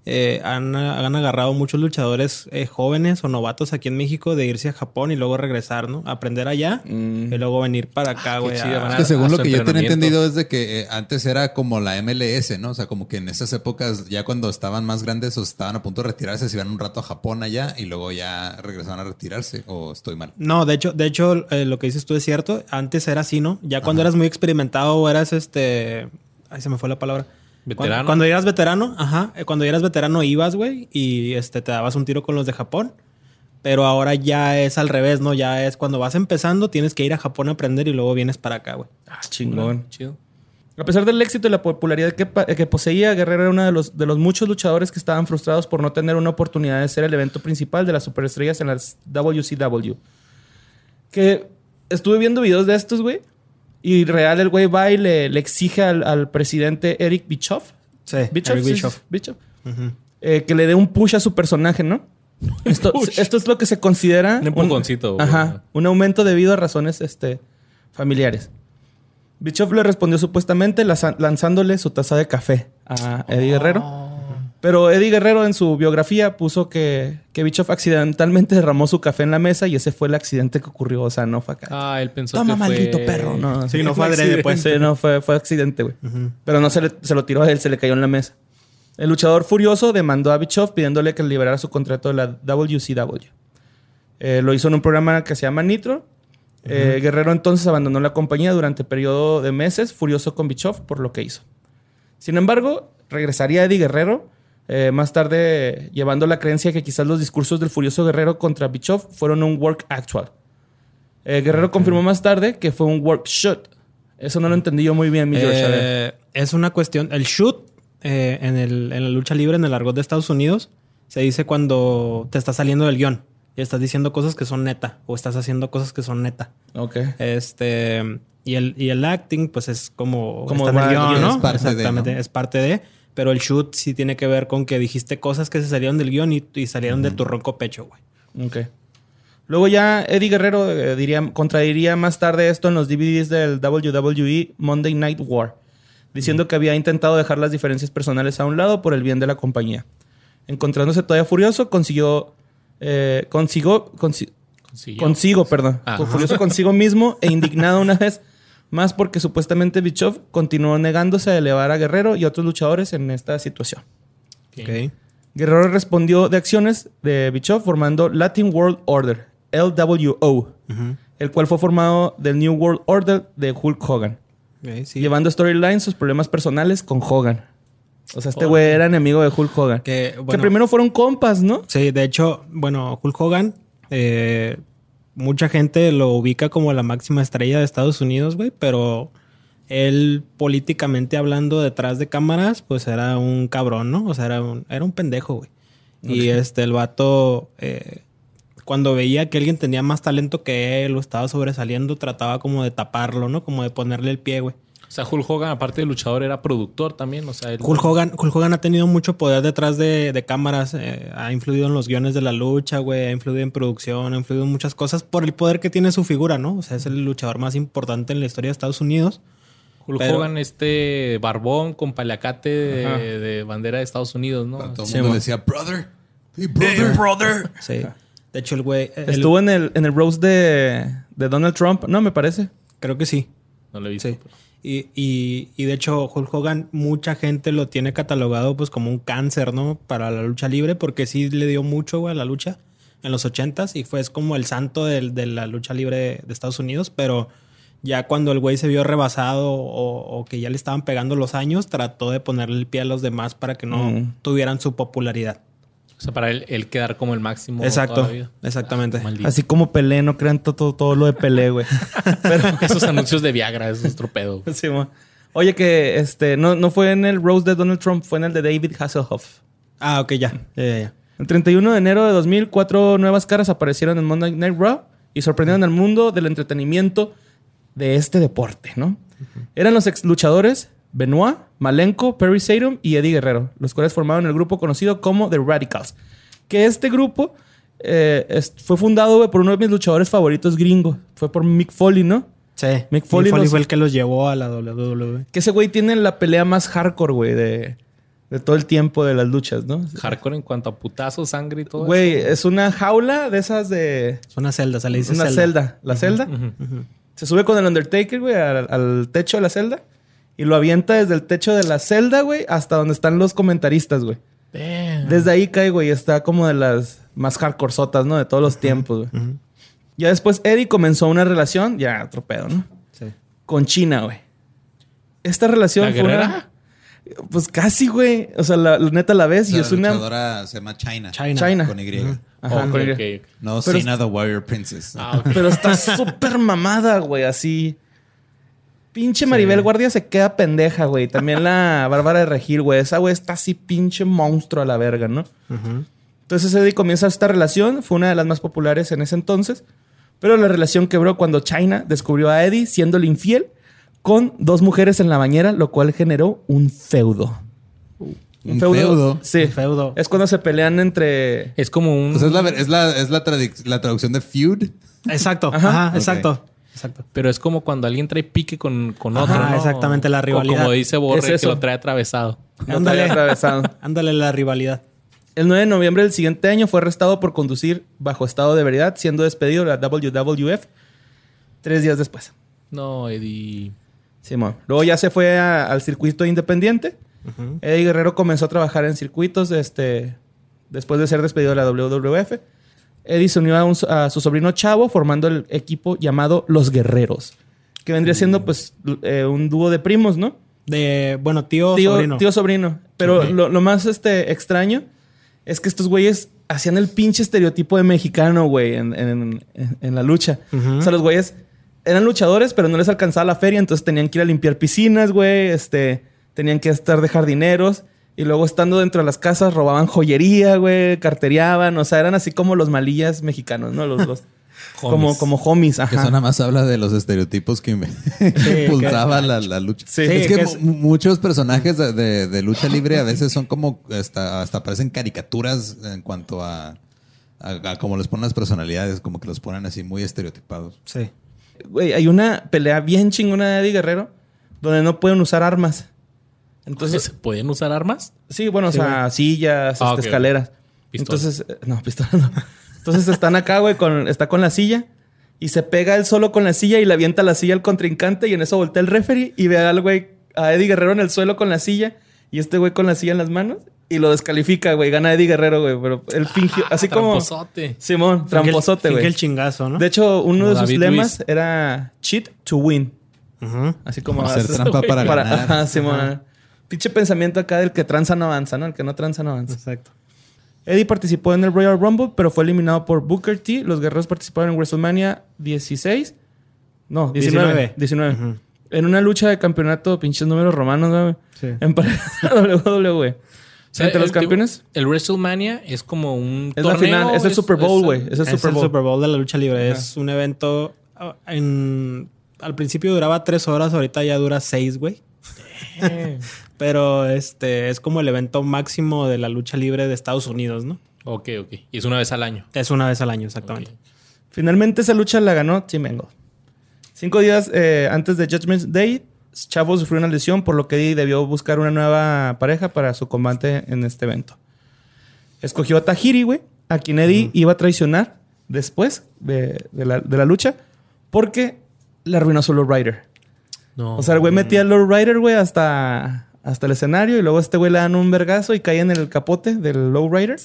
eh, han, han agarrado muchos luchadores eh, jóvenes o novatos aquí en México de irse a Japón y luego regresar, ¿no? Aprender allá Mm. y luego venir para acá, qué güey. Es que según a lo que yo tenía entendido es de que eh, antes era como la MLS, ¿no? O sea, como que en esas épocas, ya cuando estaban más grandes o estaban a punto de retirarse, se iban un rato a Japón allá y luego ya regresaban a retirarse. ¿O estoy mal? No, de hecho, de hecho, eh, lo que dices tú es cierto. Antes era así, ¿no? Ya cuando eras muy experimentado o eras este. Ay, se me fue la palabra. Veterano. Cuando, cuando eras veterano, ajá. eh, Cuando eras veterano ibas, güey, y este te dabas un tiro con los de Japón. Pero ahora ya es al revés, ¿no? Ya es cuando vas empezando, tienes que ir a Japón a aprender y luego vienes para acá, güey. Ah, chingón. Chido. A pesar del éxito y la popularidad que poseía, Guerrero era uno de los, de los muchos luchadores que estaban frustrados por no tener una oportunidad de ser el evento principal de las superestrellas en las WCW. Que estuve viendo videos de estos, güey. Y real, el güey va y le, le exige al, al presidente Eric Bischoff. Sí, Bischoff, Eric sí, Bischoff. Bischoff. Eh, que le dé un push a su personaje, ¿no? [LAUGHS] Esto, es lo que se considera Un empujoncito, ajá, un aumento debido a razones este, familiares. Bischoff le respondió supuestamente lanzándole su taza de café a Eddie Guerrero. Pero Eddie Guerrero en su biografía puso que, que Bischoff accidentalmente [LAUGHS] derramó su café en la mesa y ese fue el accidente que ocurrió. O sea, no fue acá. Ah, él pensó Toma, que fue... maldito perro. No, Sí, no fue adrede, pues. Sí, no, fue, fue accidente, güey. Pero no se, le- se lo tiró a él, se le cayó en la mesa. El luchador furioso demandó a Bischoff pidiéndole que liberara su contrato de la WCW. Eh, lo hizo en un programa que se llama Nitro. Eh, Guerrero entonces abandonó la compañía durante periodo de meses, furioso con Bischoff por lo que hizo. Sin embargo, regresaría Eddie Guerrero eh, más tarde llevando la creencia que quizás los discursos del furioso Guerrero contra Bischoff fueron un work actual. Eh, Guerrero confirmó más tarde que fue un work shot. Eso no lo entendí yo muy bien, mi George. Eh, es una cuestión. El shoot en, el- en la lucha libre, en el argot de Estados Unidos, se dice cuando te estás saliendo del guion y estás diciendo cosas que son neta o estás haciendo cosas que son neta. Ok. Este. Y el, y el acting, pues es como, Como está en el va el guion, es parte de, ¿no? es parte de. Pero el shoot sí tiene que ver con que dijiste cosas que se salieron del guion y, y salieron de tu ronco pecho, güey. Ok. Luego ya Eddie Guerrero eh, diría, contradiría más tarde esto en los DVDs del WWE Monday Night War, diciendo que había intentado dejar las diferencias personales a un lado por el bien de la compañía. Encontrándose todavía furioso, consiguió... eh, consiguió... consi- Consiguió. Consigo, perdón. Ah. Furioso consigo mismo e indignado una vez más porque supuestamente Bischoff continuó negándose a elevar a Guerrero y otros luchadores en esta situación. Guerrero respondió de acciones de Bischoff formando Latin World Order, LWO, el cual fue formado del New World Order de Hulk Hogan, sí. llevando storyline sus problemas personales con Hogan. O sea, este güey era enemigo de Hulk Hogan. Que, Que primero fueron compas, ¿no? Sí, de hecho, bueno, Hulk Hogan, eh, mucha gente lo ubica como la máxima estrella de Estados Unidos, güey, pero él políticamente hablando detrás de cámaras, pues era un cabrón, ¿no? O sea, era un, era un pendejo, güey. Y este, el vato, eh, cuando veía que alguien tenía más talento que él o estaba sobresaliendo, trataba como de taparlo, ¿no? Como de ponerle el pie, güey. O sea, Hulk Hogan, aparte de luchador, era productor también. O sea, él- Hulk Hogan, Hulk Hogan ha tenido mucho poder detrás de, de cámaras. eh, ha influido en los guiones de la lucha, güey. Ha influido en producción, ha influido en muchas cosas por el poder que tiene su figura, ¿no? O sea, es el luchador más importante en la historia de Estados Unidos. Hulk pero- Hogan, este barbón con paliacate Ajá. de, de bandera de Estados Unidos, ¿no? Todo el Sí, mundo mo. le decía, brother. Hey, brother. brother. Sí. De hecho, el güey. el- Estuvo en el, en el roast de, de Donald Trump. No, me parece. Creo que sí. No lo he visto. Sí. Y, y, y de hecho, Hulk Hogan, mucha gente lo tiene catalogado pues como un cáncer, ¿no? Para la lucha libre, porque sí le dio mucho, güey, a la lucha en los ochentas y fue es como el santo del- de la lucha libre de Estados Unidos, pero ya cuando el güey se vio rebasado o, o que ya le estaban pegando los años, trató de ponerle el pie a los demás para que no Mm. tuvieran su popularidad. O sea, para él, él quedar como el máximo Exacto, toda la vida. exactamente. Maldito. Así como Pelé, no crean to- todo, todo lo de Pelé, güey. [LAUGHS] Pero, Esos anuncios de Viagra, eso es tropedo. sí, mo. Oye, que este no, no fue en el roast de Donald Trump, fue en el de David Hasselhoff. Ah, ok, ya. Ya, ya, ya. El 31 de enero de 2000, cuatro nuevas caras aparecieron en Monday Night Raw y sorprendieron al mundo del entretenimiento de este deporte, ¿no? Eran los ex luchadores Benoit, Malenko, Perry Saturn y Eddie Guerrero, los cuales formaron el grupo conocido como The Radicals. Que este grupo eh, es- fue fundado por uno de mis luchadores favoritos gringos. Fue por Mick Foley, ¿no? Sí. Mick Foley los- fue el que los llevó a la WWE. Que ese güey tiene la pelea más hardcore, güey, de, de todo el tiempo de las luchas, ¿no? Hardcore en cuanto a putazos, sangre y todo. Güey, es una jaula de esas de... Es una celda, se le dice una celda. celda. La celda. Se sube con el Undertaker, güey, al, al techo de la celda. Y lo avienta desde el techo de la celda, güey, hasta donde están los comentaristas, güey. Damn. Desde ahí cae, güey. Está como de las más hardcoresotas, ¿no? De todos los tiempos, güey. Ya después Eddie comenzó una relación, ya otro pedo, ¿no? Sí. Con China, güey. Esta relación ¿La fue una-? Pues casi, güey. O sea, la, la neta la ves O y es la una. luchadora se llama China. China. China. Con Y. Ajá, Ok, con- ok. No Cena the Warrior Princess. Ah. Pero está [LAUGHS] súper mamada, güey, así. Pinche Maribel Guardia se queda pendeja, güey. También la [LAUGHS] Bárbara de Regil, güey. Esa güey está así pinche monstruo a la verga, ¿no? Entonces Eddie comienza esta relación. Fue una de las más populares en ese entonces. Pero la relación quebró cuando China descubrió a Eddie siéndole infiel con dos mujeres en la bañera, lo cual generó un feudo. Un feudo. Sí. Un feudo. Es cuando se pelean entre... Es como un. Es la, es la, es la, tradic- la traducción de feud. Exacto. Ajá. Exacto. Exacto. Pero es como cuando alguien trae pique con, con Ajá, otro. ¿no? exactamente, la O rivalidad. como dice Borre, Es eso. que lo trae atravesado. Ándale. atravesado. [LAUGHS] Ándale la rivalidad. El 9 de noviembre del siguiente año fue arrestado por conducir bajo estado de ebriedad, siendo despedido de la WWF tres días después. No, Eddie. Simón. Luego ya se fue a- al circuito independiente. Eddie Guerrero comenzó a trabajar en circuitos este, después de ser despedido de la WWF. Eddie se unió a, un- a su sobrino Chavo formando el equipo llamado Los Guerreros, que vendría siendo pues eh, un dúo de primos, ¿no? De, bueno, tío, tío sobrino. tío sobrino. Pero lo, lo más este, extraño es que estos güeyes hacían el pinche estereotipo de mexicano, güey, en, en- en- en la lucha. O sea, los güeyes eran luchadores, pero no les alcanzaba la feria, entonces tenían que ir a limpiar piscinas, güey, este, tenían que estar de jardineros. Y luego estando dentro de las casas robaban joyería, güey, carteriaban. O sea, eran así como los malillas mexicanos, ¿no? Los, los- [LAUGHS] como, Homies. como homies, ajá. Que eso nada más habla de los estereotipos que, me- [LAUGHS] que impulsaba la, la lucha. Sí. es Sí, que, que es- muchos personajes de, de- de lucha libre a veces son como hasta, hasta parecen caricaturas en cuanto a, a, a cómo les ponen las personalidades, como que los ponen así muy estereotipados. Sí. Güey, hay una pelea bien chingona de Eddie Guerrero donde no pueden usar armas. Entonces, Entonces, ¿pueden usar armas? sí, bueno, Sí, o sea, sillas, Ah, este, escaleras. Pistola. Entonces, eh, no, [LAUGHS] pistola no. Entonces están acá, güey, con, está con la silla y se pega él solo con la silla y le avienta la silla al contrincante y en eso voltea el referee y ve al güey, a Eddie Guerrero en el suelo con la silla y este güey con la silla en las manos y lo descalifica, güey. Gana Eddie Guerrero, güey, pero él fingió, así como... Tramposote. Simón, tramposote, Finge güey. el chingazo, ¿no? De hecho, uno Como de sus David lemas era cheat to win. Ujú. Así como Hacer trampa [LAUGHS] para, para ganar. [LAUGHS] ajá, Simón. Pinche pensamiento acá del que tranza no avanza, ¿no? El que no tranza no avanza. Exacto. Eddie participó en el Royal Rumble, pero fue eliminado por Booker T. Los guerreros participaron en WrestleMania 16. No, 19. 19. Ujú. En una lucha de campeonato, pinches números romanos, güey. Sí. En pareja [LAUGHS] WWE. O sea, Entre los el campeones. El WrestleMania es como un Es la final, es el Super Bowl, güey. Es el Es Super el Bowl. Super Bowl de la lucha libre. Ajá. Es un evento. ah, En, al principio duraba tres horas, ahorita ya dura seis, güey. Pero este es como el evento máximo de la lucha libre de Estados Unidos, ¿no? Ok, ok. Y es una vez al año. Es una vez al año, exactamente. Finalmente esa lucha la ganó Tim Angle. Cinco días eh, antes de Judgment Day, Chavo sufrió una lesión, por lo que Eddie debió buscar una nueva pareja para su combate en este evento. Escogió a Tahiri, güey, a quien Eddie iba a traicionar después de, de la, de la lucha, porque le arruinó su lowrider. No. O sea, el güey metía el lowrider, güey, hasta, hasta el escenario y luego este güey le dan un vergazo y cae en el capote del lowrider.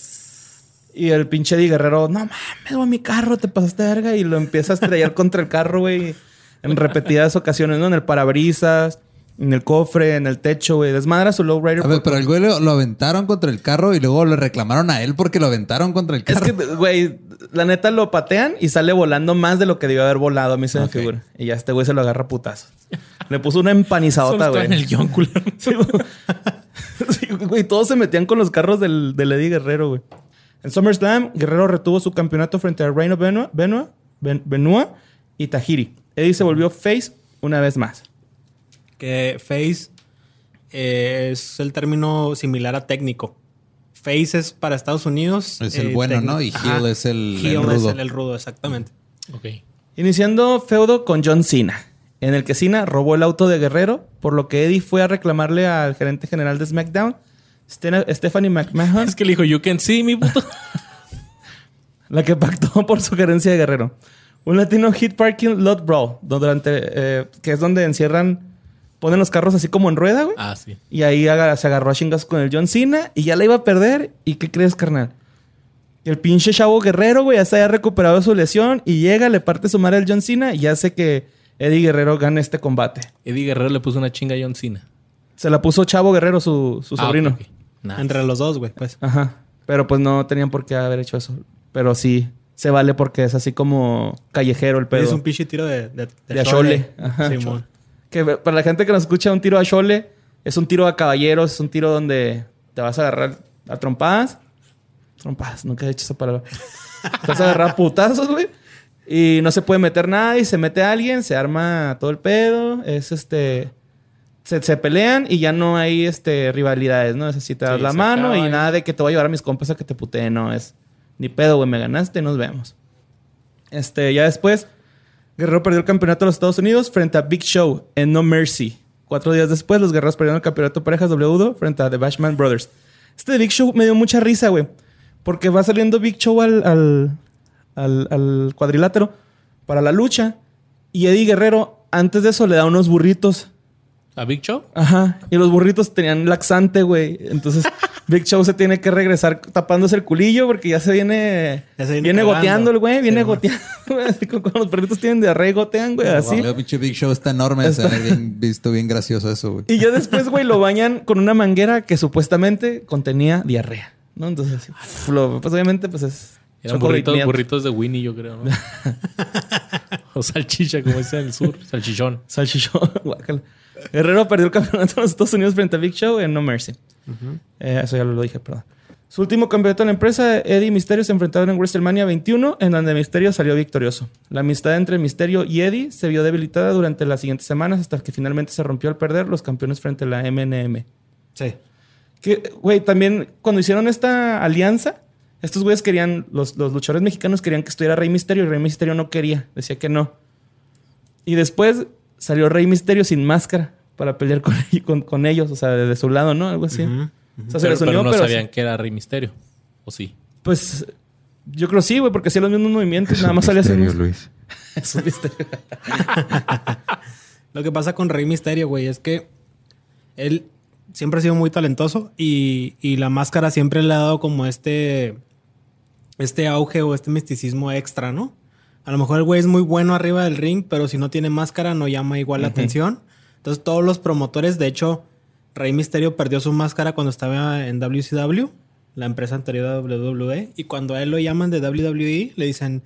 Y el pinche Eddie Guerrero, no mames, güey, mi carro, te pasaste verga. Y lo empieza a estrellar [LAUGHS] contra el carro, güey, en repetidas ocasiones, ¿no? En el parabrisas, en el cofre, en el techo, güey. Desmadra su lowrider. A ver, pero el güey lo, lo aventaron contra el carro y luego le reclamaron a él porque lo aventaron contra el Es carro. que, güey, la neta lo patean y sale volando más de lo que debió haber volado. A mí se me figura. Y ya este güey se lo agarra a putazos. Le puso una empanizadota, güey. en el guion, culero. [LAUGHS] Sí, güey. Todos se metían con los carros del, del Eddie Guerrero, güey. En SummerSlam, Guerrero retuvo su campeonato frente a Reino Benoit, Benoit, Ben- Benoit y Tajiri. Eddie se volvió face una vez más. Que face eh, es el término similar a técnico. Face es para Estados Unidos. Es el eh, bueno. ¿no? Y Ajá. heel es el- el Heel rudo. es el, el rudo, exactamente. Ok. Iniciando feudo con John Cena, en el que Cena robó el auto de Guerrero, por lo que Eddie fue a reclamarle al gerente general de SmackDown, Stephanie McMahon, Es que le dijo, you can see me, puto. [LAUGHS] la que pactó por sugerencia de Guerrero. Un latino hit parking lot brawl, donde durante, eh, que es donde encierran, ponen los carros así como en rueda, güey. ah, sí. Y ahí aga- se agarró a chingas con el John Cena y ya la iba a perder. ¿Y qué crees, carnal? El pinche chavo guerrero, güey, ya se haya recuperado su lesión y llega, le parte su madre al John Cena y hace que Eddie Guerrero gane este combate. Eddie Guerrero le puso una chinga a John Cena. Se la puso Chavo Guerrero, su, su Ah, sobrino. Nice. Entre los dos, güey, pues. Ajá. Pero pues no tenían por qué haber hecho eso. Pero sí, se vale porque es así como callejero el pedo. Es un pinche tiro de... De, De achole. Ajá. Simón. Que para la gente que nos escucha, un tiro a chole es un tiro a caballeros, es un tiro donde te vas a agarrar a trompadas. Trompadas, nunca he dicho esa palabra. te vas a agarrar a putazos, güey. Y no se puede meter nada y se mete alguien, se arma todo el pedo. Es este. Se, se pelean y ya no hay este rivalidades, ¿no? Es así, te das Sí, la mano acaba y nada de que te voy a llevar a mis compas a que te puteen, no. Es ni pedo, güey, me ganaste, nos vemos. Este, ya después, Guerrero perdió el campeonato de los Estados Unidos frente a Big Show en No Mercy. Cuatro días después, los guerreros perdieron el campeonato de parejas W frente a The Bashman Brothers. Este de Big Show me dio mucha risa, güey. Porque va saliendo Big Show al, al, al- al cuadrilátero para la lucha. Y Eddie Guerrero, antes de eso, le da unos burritos. ¿A Big Show? Ajá. Y los burritos tenían laxante, güey. Entonces, [LAUGHS] Big Show se tiene que regresar tapándose el culillo porque ya se viene. Ya se viene goteando el güey. Viene Sí, goteando, [LAUGHS] cuando los perritos tienen diarrea y gotean, güey. Así. Pinche Big Show está enorme. Está- Se bien [LAUGHS] visto, bien gracioso eso, güey. Y ya [LAUGHS] después, güey, lo bañan con una manguera que supuestamente contenía diarrea. ¿No? Entonces, lo- pues obviamente, pues es. Eran burritos de Winnie, yo creo, ¿no? o salchicha, como dicen en el sur. Salchichón. Salchichón. guácala. Guerrero perdió el campeonato de los Estados Unidos frente a Big Show en No Mercy. Eh, eso ya lo dije, perdón. Su último campeonato en la empresa, Eddie y Misterio se enfrentaron en WrestleMania 21, en donde Misterio salió victorioso. La amistad entre Misterio y Eddie se vio debilitada durante las siguientes semanas hasta que finalmente se rompió al perder los campeones frente a la MNM. Sí. Que, güey, también cuando hicieron esta alianza, estos güeyes querían, los, los luchadores mexicanos querían que estuviera Rey Misterio y Rey Misterio no quería, decía que no. Y después salió Rey Misterio sin máscara para pelear con, con, con ellos, o sea, de, su lado, ¿no? Algo así. O sea, se Pero, les unió, pero no pero sabían que era Rey Misterio. ¿O sí? pues yo creo sí, güey, porque hacía los mismos movimientos, nada más salía haciendo. Luis. [LAUGHS] Es un misterio. [LAUGHS] Lo que pasa con Rey Misterio, güey, es que él siempre ha sido muy talentoso y, y la máscara siempre le ha dado como este, este auge o este misticismo extra, ¿no? A lo mejor el güey es muy bueno arriba del ring, pero si no tiene máscara no llama igual la atención. Entonces todos los promotores, de hecho, Rey Misterio perdió su máscara cuando estaba en WCW, la empresa anterior a WWE, y cuando a él lo llaman de WWE, le dicen,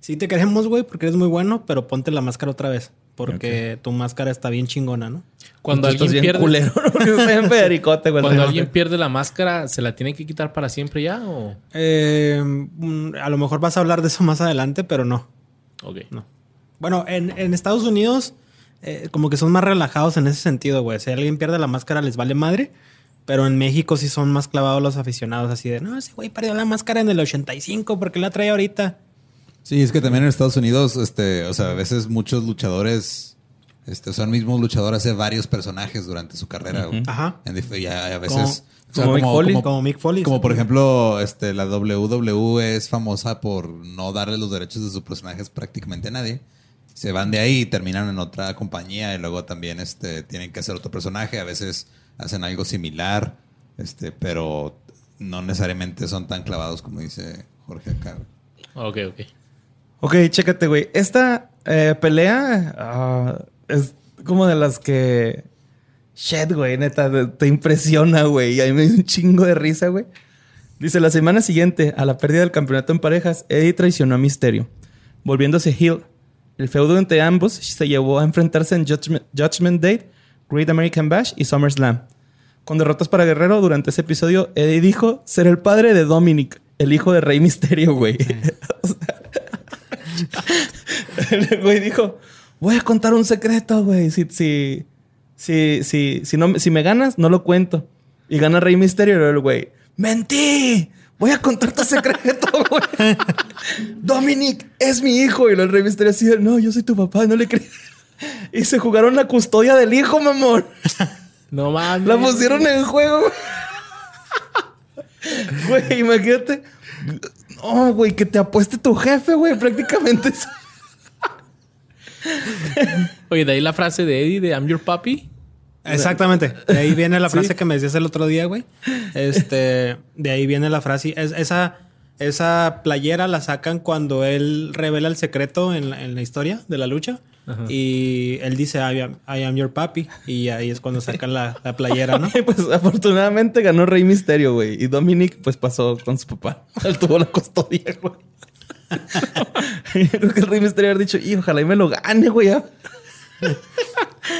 sí te queremos, güey, porque eres muy bueno, pero ponte la máscara otra vez, porque tu máscara está bien chingona, ¿no? Cuando alguien pierde... [LAUGHS] Cuando alguien pierde la máscara, ¿se la tiene que quitar para siempre ya o...? Eh, mm, a lo mejor vas a hablar de eso más adelante, pero no. Ok. No. Bueno, en, en Estados Unidos, eh, como que son más relajados en ese sentido, güey. Si alguien pierde la máscara, les vale madre. Pero en México sí son más clavados los aficionados, así de, no, ese güey perdió la máscara en el 85, ¿por qué la trae ahorita? Sí, es que también en Estados Unidos, este, o sea, a veces muchos luchadores, este, son mismos luchadores hace varios personajes durante su carrera. Ajá. En y a, a veces, o sea, como Mick Foley. como- Como Mick Foley. Como por ejemplo, este, la WWE es famosa por no darle los derechos de sus personajes prácticamente a nadie. Se van de ahí y terminan en otra compañía y luego también este, tienen que hacer otro personaje. A veces hacen algo similar, este, pero no necesariamente son tan clavados como dice Jorge acá. Ok, ok. Ok, chécate, güey. Esta eh, pelea ah, es como de las que. Shit, güey, neta, te, impresiona, güey. Y a mí me dio un chingo de risa, güey. Dice: La semana siguiente, a la pérdida del campeonato en parejas, Eddie traicionó a Misterio, volviéndose heel. El feudo entre ambos se llevó a enfrentarse en Judgment, Judgment Day, Great American Bash y SummerSlam. Con derrotas para Guerrero, durante ese episodio, Eddie dijo ser el padre de Dominic, el hijo de Rey Misterio, güey. [LAUGHS] O sea, [LAUGHS] el güey dijo, voy a contar un secreto, güey. Si, si, si, si, si, no, me- si me ganas, no lo cuento. Y gana Rey Misterio, el güey, mentí. Voy a contar tu secreto, [LAUGHS] güey. Dominic es mi hijo. Y el Rey Misterio así, no, yo soy tu papá, no le creí. Y se jugaron la custodia del hijo, mamón. No mames. La pusieron en juego. güey. Güey, imagínate. No, güey, que te apueste tu jefe, güey. Prácticamente. Oye, de ahí la frase de Eddie de I'm your papi. Exactamente. De ahí viene la [LAUGHS] frase que me decías el otro día, güey. Este, de ahí viene la frase. Es, esa esa playera la sacan cuando él revela el secreto en la, en la historia de la lucha. Y él dice, I am, I am your papi. Y ahí es cuando sacan la, la playera, ¿no? [LAUGHS] pues afortunadamente ganó Rey Misterio, güey. Y Dominic, pues pasó con su papá. [LAUGHS] Él tuvo la custodia, güey. [LAUGHS] Creo que el Rey Misterio había dicho, y ojalá y me lo gane, güey. ya".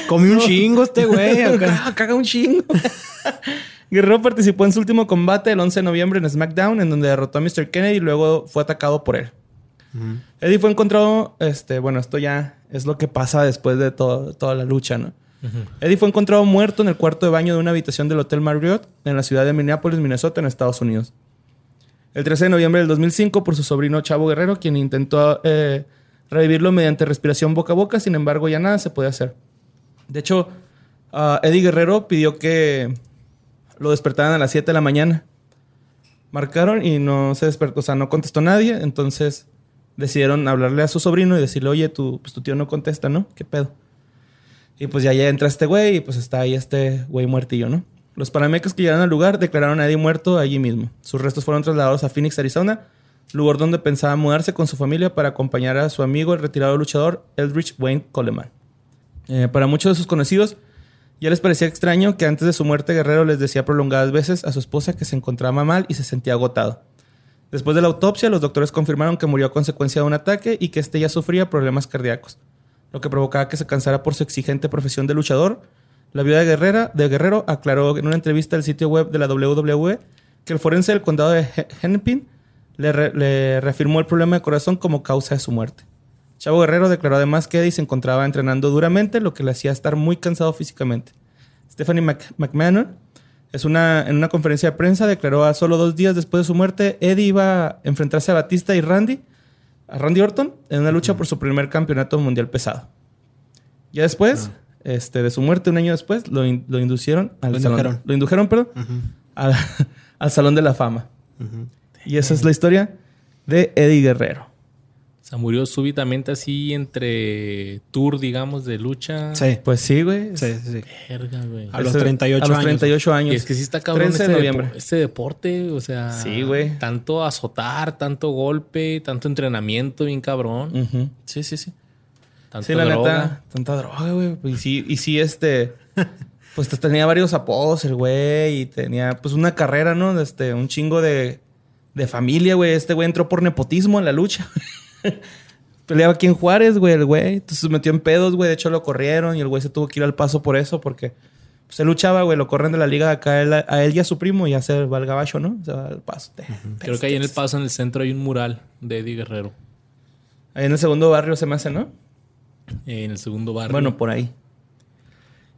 Come un chingo este güey. [LAUGHS] acá. Caga, caga un chingo. [LAUGHS] Guerrero participó en su último combate el 11 de noviembre en SmackDown, en donde derrotó a Mr. Kennedy y luego fue atacado por él. Eddie fue encontrado, este, bueno, esto ya es lo que pasa después de todo- toda la lucha, ¿no? Eddie fue encontrado muerto en el cuarto de baño de una habitación del Hotel Marriott en la ciudad de Minneapolis, Minnesota, en Estados Unidos. El 13 de noviembre del 2005 por su sobrino Chavo Guerrero, quien intentó eh, revivirlo mediante respiración boca a boca, sin embargo ya nada se podía hacer. De hecho, ah, Eddie Guerrero pidió que lo despertaran a las 7 de la mañana. Marcaron y no se despertó, o sea, no contestó nadie, entonces decidieron hablarle a su sobrino y decirle, oye, tu, pues, tu tío no contesta, ¿no? ¿Qué pedo? Y pues ya, ya entra este güey y pues está ahí este güey muertillo, ¿no? Los paramecos que llegaron al lugar declararon a Eddie muerto allí mismo. Sus restos fueron trasladados a Phoenix, Arizona, lugar donde pensaba mudarse con su familia para acompañar a su amigo, el retirado luchador Eldridge Wayne Coleman. Eh, para muchos de sus conocidos, ya les parecía extraño que antes de su muerte Guerrero les decía prolongadas veces a su esposa que se encontraba mal y se sentía agotado. Después de la autopsia, los doctores confirmaron que murió a consecuencia de un ataque y que este ya sufría problemas cardíacos, lo que provocaba que se cansara por su exigente profesión de luchador. La viuda de, Guerrera, de Guerrero aclaró en una entrevista al sitio web de la WWE que el forense del condado de He- Hennepin le, re- le reafirmó el problema de corazón como causa de su muerte. Chavo Guerrero declaró además que Eddie se encontraba entrenando duramente, lo que le hacía estar muy cansado físicamente. Stephanie Mc- McMahon es una, en una conferencia de prensa declaró a solo dos días después de su muerte, Eddie iba a enfrentarse a Batista y Randy, a Randy Orton, en una lucha por su primer campeonato mundial pesado. Ya después, este, de su muerte, un año después, lo, in- lo inducieron al Lo salón. indujeron. Lo indujeron, perdón, al, [LAUGHS] al Salón de la Fama. Y esa es la historia de Eddie Guerrero. O sea, murió súbitamente así entre tour, digamos, de lucha. Sí. Pues sí, güey. Sí, sí, sí. Verga, güey. A los Ese- 38 a los años. 38 años. Y es que sí está cabrón 13 este, de depo- noviembre. este deporte. O sea, Sí, güey. Tanto azotar, tanto golpe, tanto entrenamiento, bien cabrón. Ujú. Sí, sí, sí. Sí, la droga. neta, tanta droga, güey. Y sí, y sí, este. [LAUGHS] Pues tenía varios apodos el güey y tenía pues una carrera, ¿no? Este, un chingo de, de familia, güey. Este güey entró por nepotismo en la lucha. [LAUGHS] Peleaba aquí en Juárez, güey, el güey. Entonces se metió en pedos, güey. De hecho lo corrieron y el güey se tuvo que ir al paso por eso porque pues, se luchaba, güey. Lo corren de la liga de acá a él, a él y a su primo y ya se va al gabacho, ¿no? Se va al paso. Creo que ahí en el paso, en el centro, hay un mural de Eddie Guerrero. Ahí en el segundo barrio se me hace, ¿no? En el segundo barrio. Bueno, por ahí.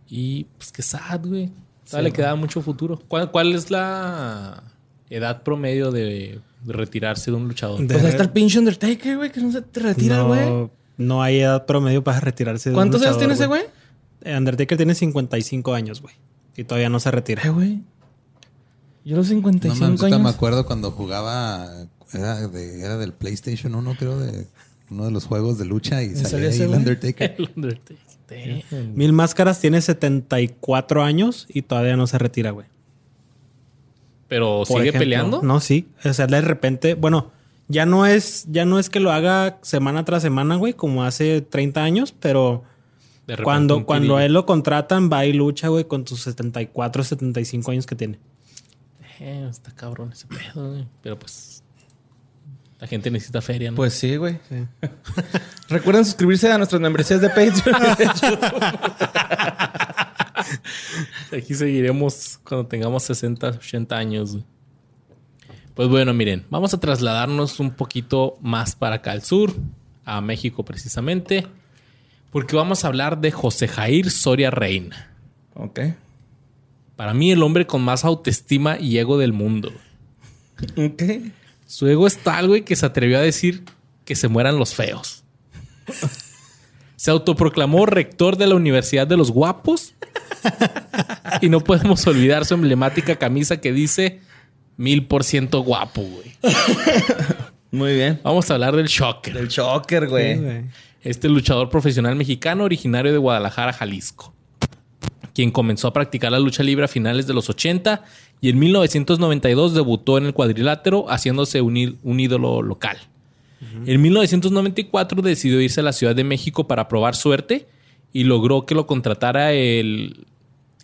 Y pues qué sad, güey. Todavía le quedaba mucho futuro. ¿Cuál, cuál es la edad promedio de, de retirarse de un luchador? De- Pues ahí está el pinche Undertaker, güey, que no se te retira, güey. no, no hay edad promedio para retirarse. de un ¿Cuántos años luchador, tiene ese güey? Undertaker tiene 55 años, güey. Y todavía no se retira. Eh, güey. Yo los No 55 mames, ahorita años. me acuerdo cuando jugaba, era, de, era del PlayStation 1, creo, de uno de los juegos de lucha y ese el? Undertaker. El Undertaker. Mil Máscaras tiene 74 años y todavía no se retira, güey. Pero Por sigue ejemplo. peleando. No, sí. O sea, de repente, bueno, ya no es, ya no es que lo haga semana tras semana, güey, como hace 30 años, pero cuando, cuando a él lo contratan, va y lucha, güey, con sus 74, 75 años que tiene. Eh, está cabrón ese pedo, güey. Pero pues. La gente necesita feria, ¿no? Pues sí, güey. [LAUGHS] Recuerden suscribirse a nuestras membresías de Patreon. [LAUGHS] Aquí seguiremos cuando tengamos 60, 80 años. güey. Pues bueno, miren, vamos a trasladarnos un poquito más para acá al sur, a México precisamente, porque vamos a hablar de José Jair Soria Reina. ok. Para mí, el hombre con más autoestima y ego del mundo. Ok. Su ego es tal, güey, que se atrevió a decir que se mueran los feos. Se autoproclamó rector de la Universidad de los Guapos. Y no podemos olvidar su emblemática camisa que dice mil por ciento guapo, güey. Muy bien. Vamos a hablar del Shocker. Del Choker, güey. Este luchador profesional mexicano originario de Guadalajara, Jalisco. Quien comenzó a practicar la lucha libre a finales de los 80 Y en 1992 debutó en el cuadrilátero, haciéndose un, ídolo local. En 1994 decidió irse a la Ciudad de México para probar suerte y logró que lo contratara el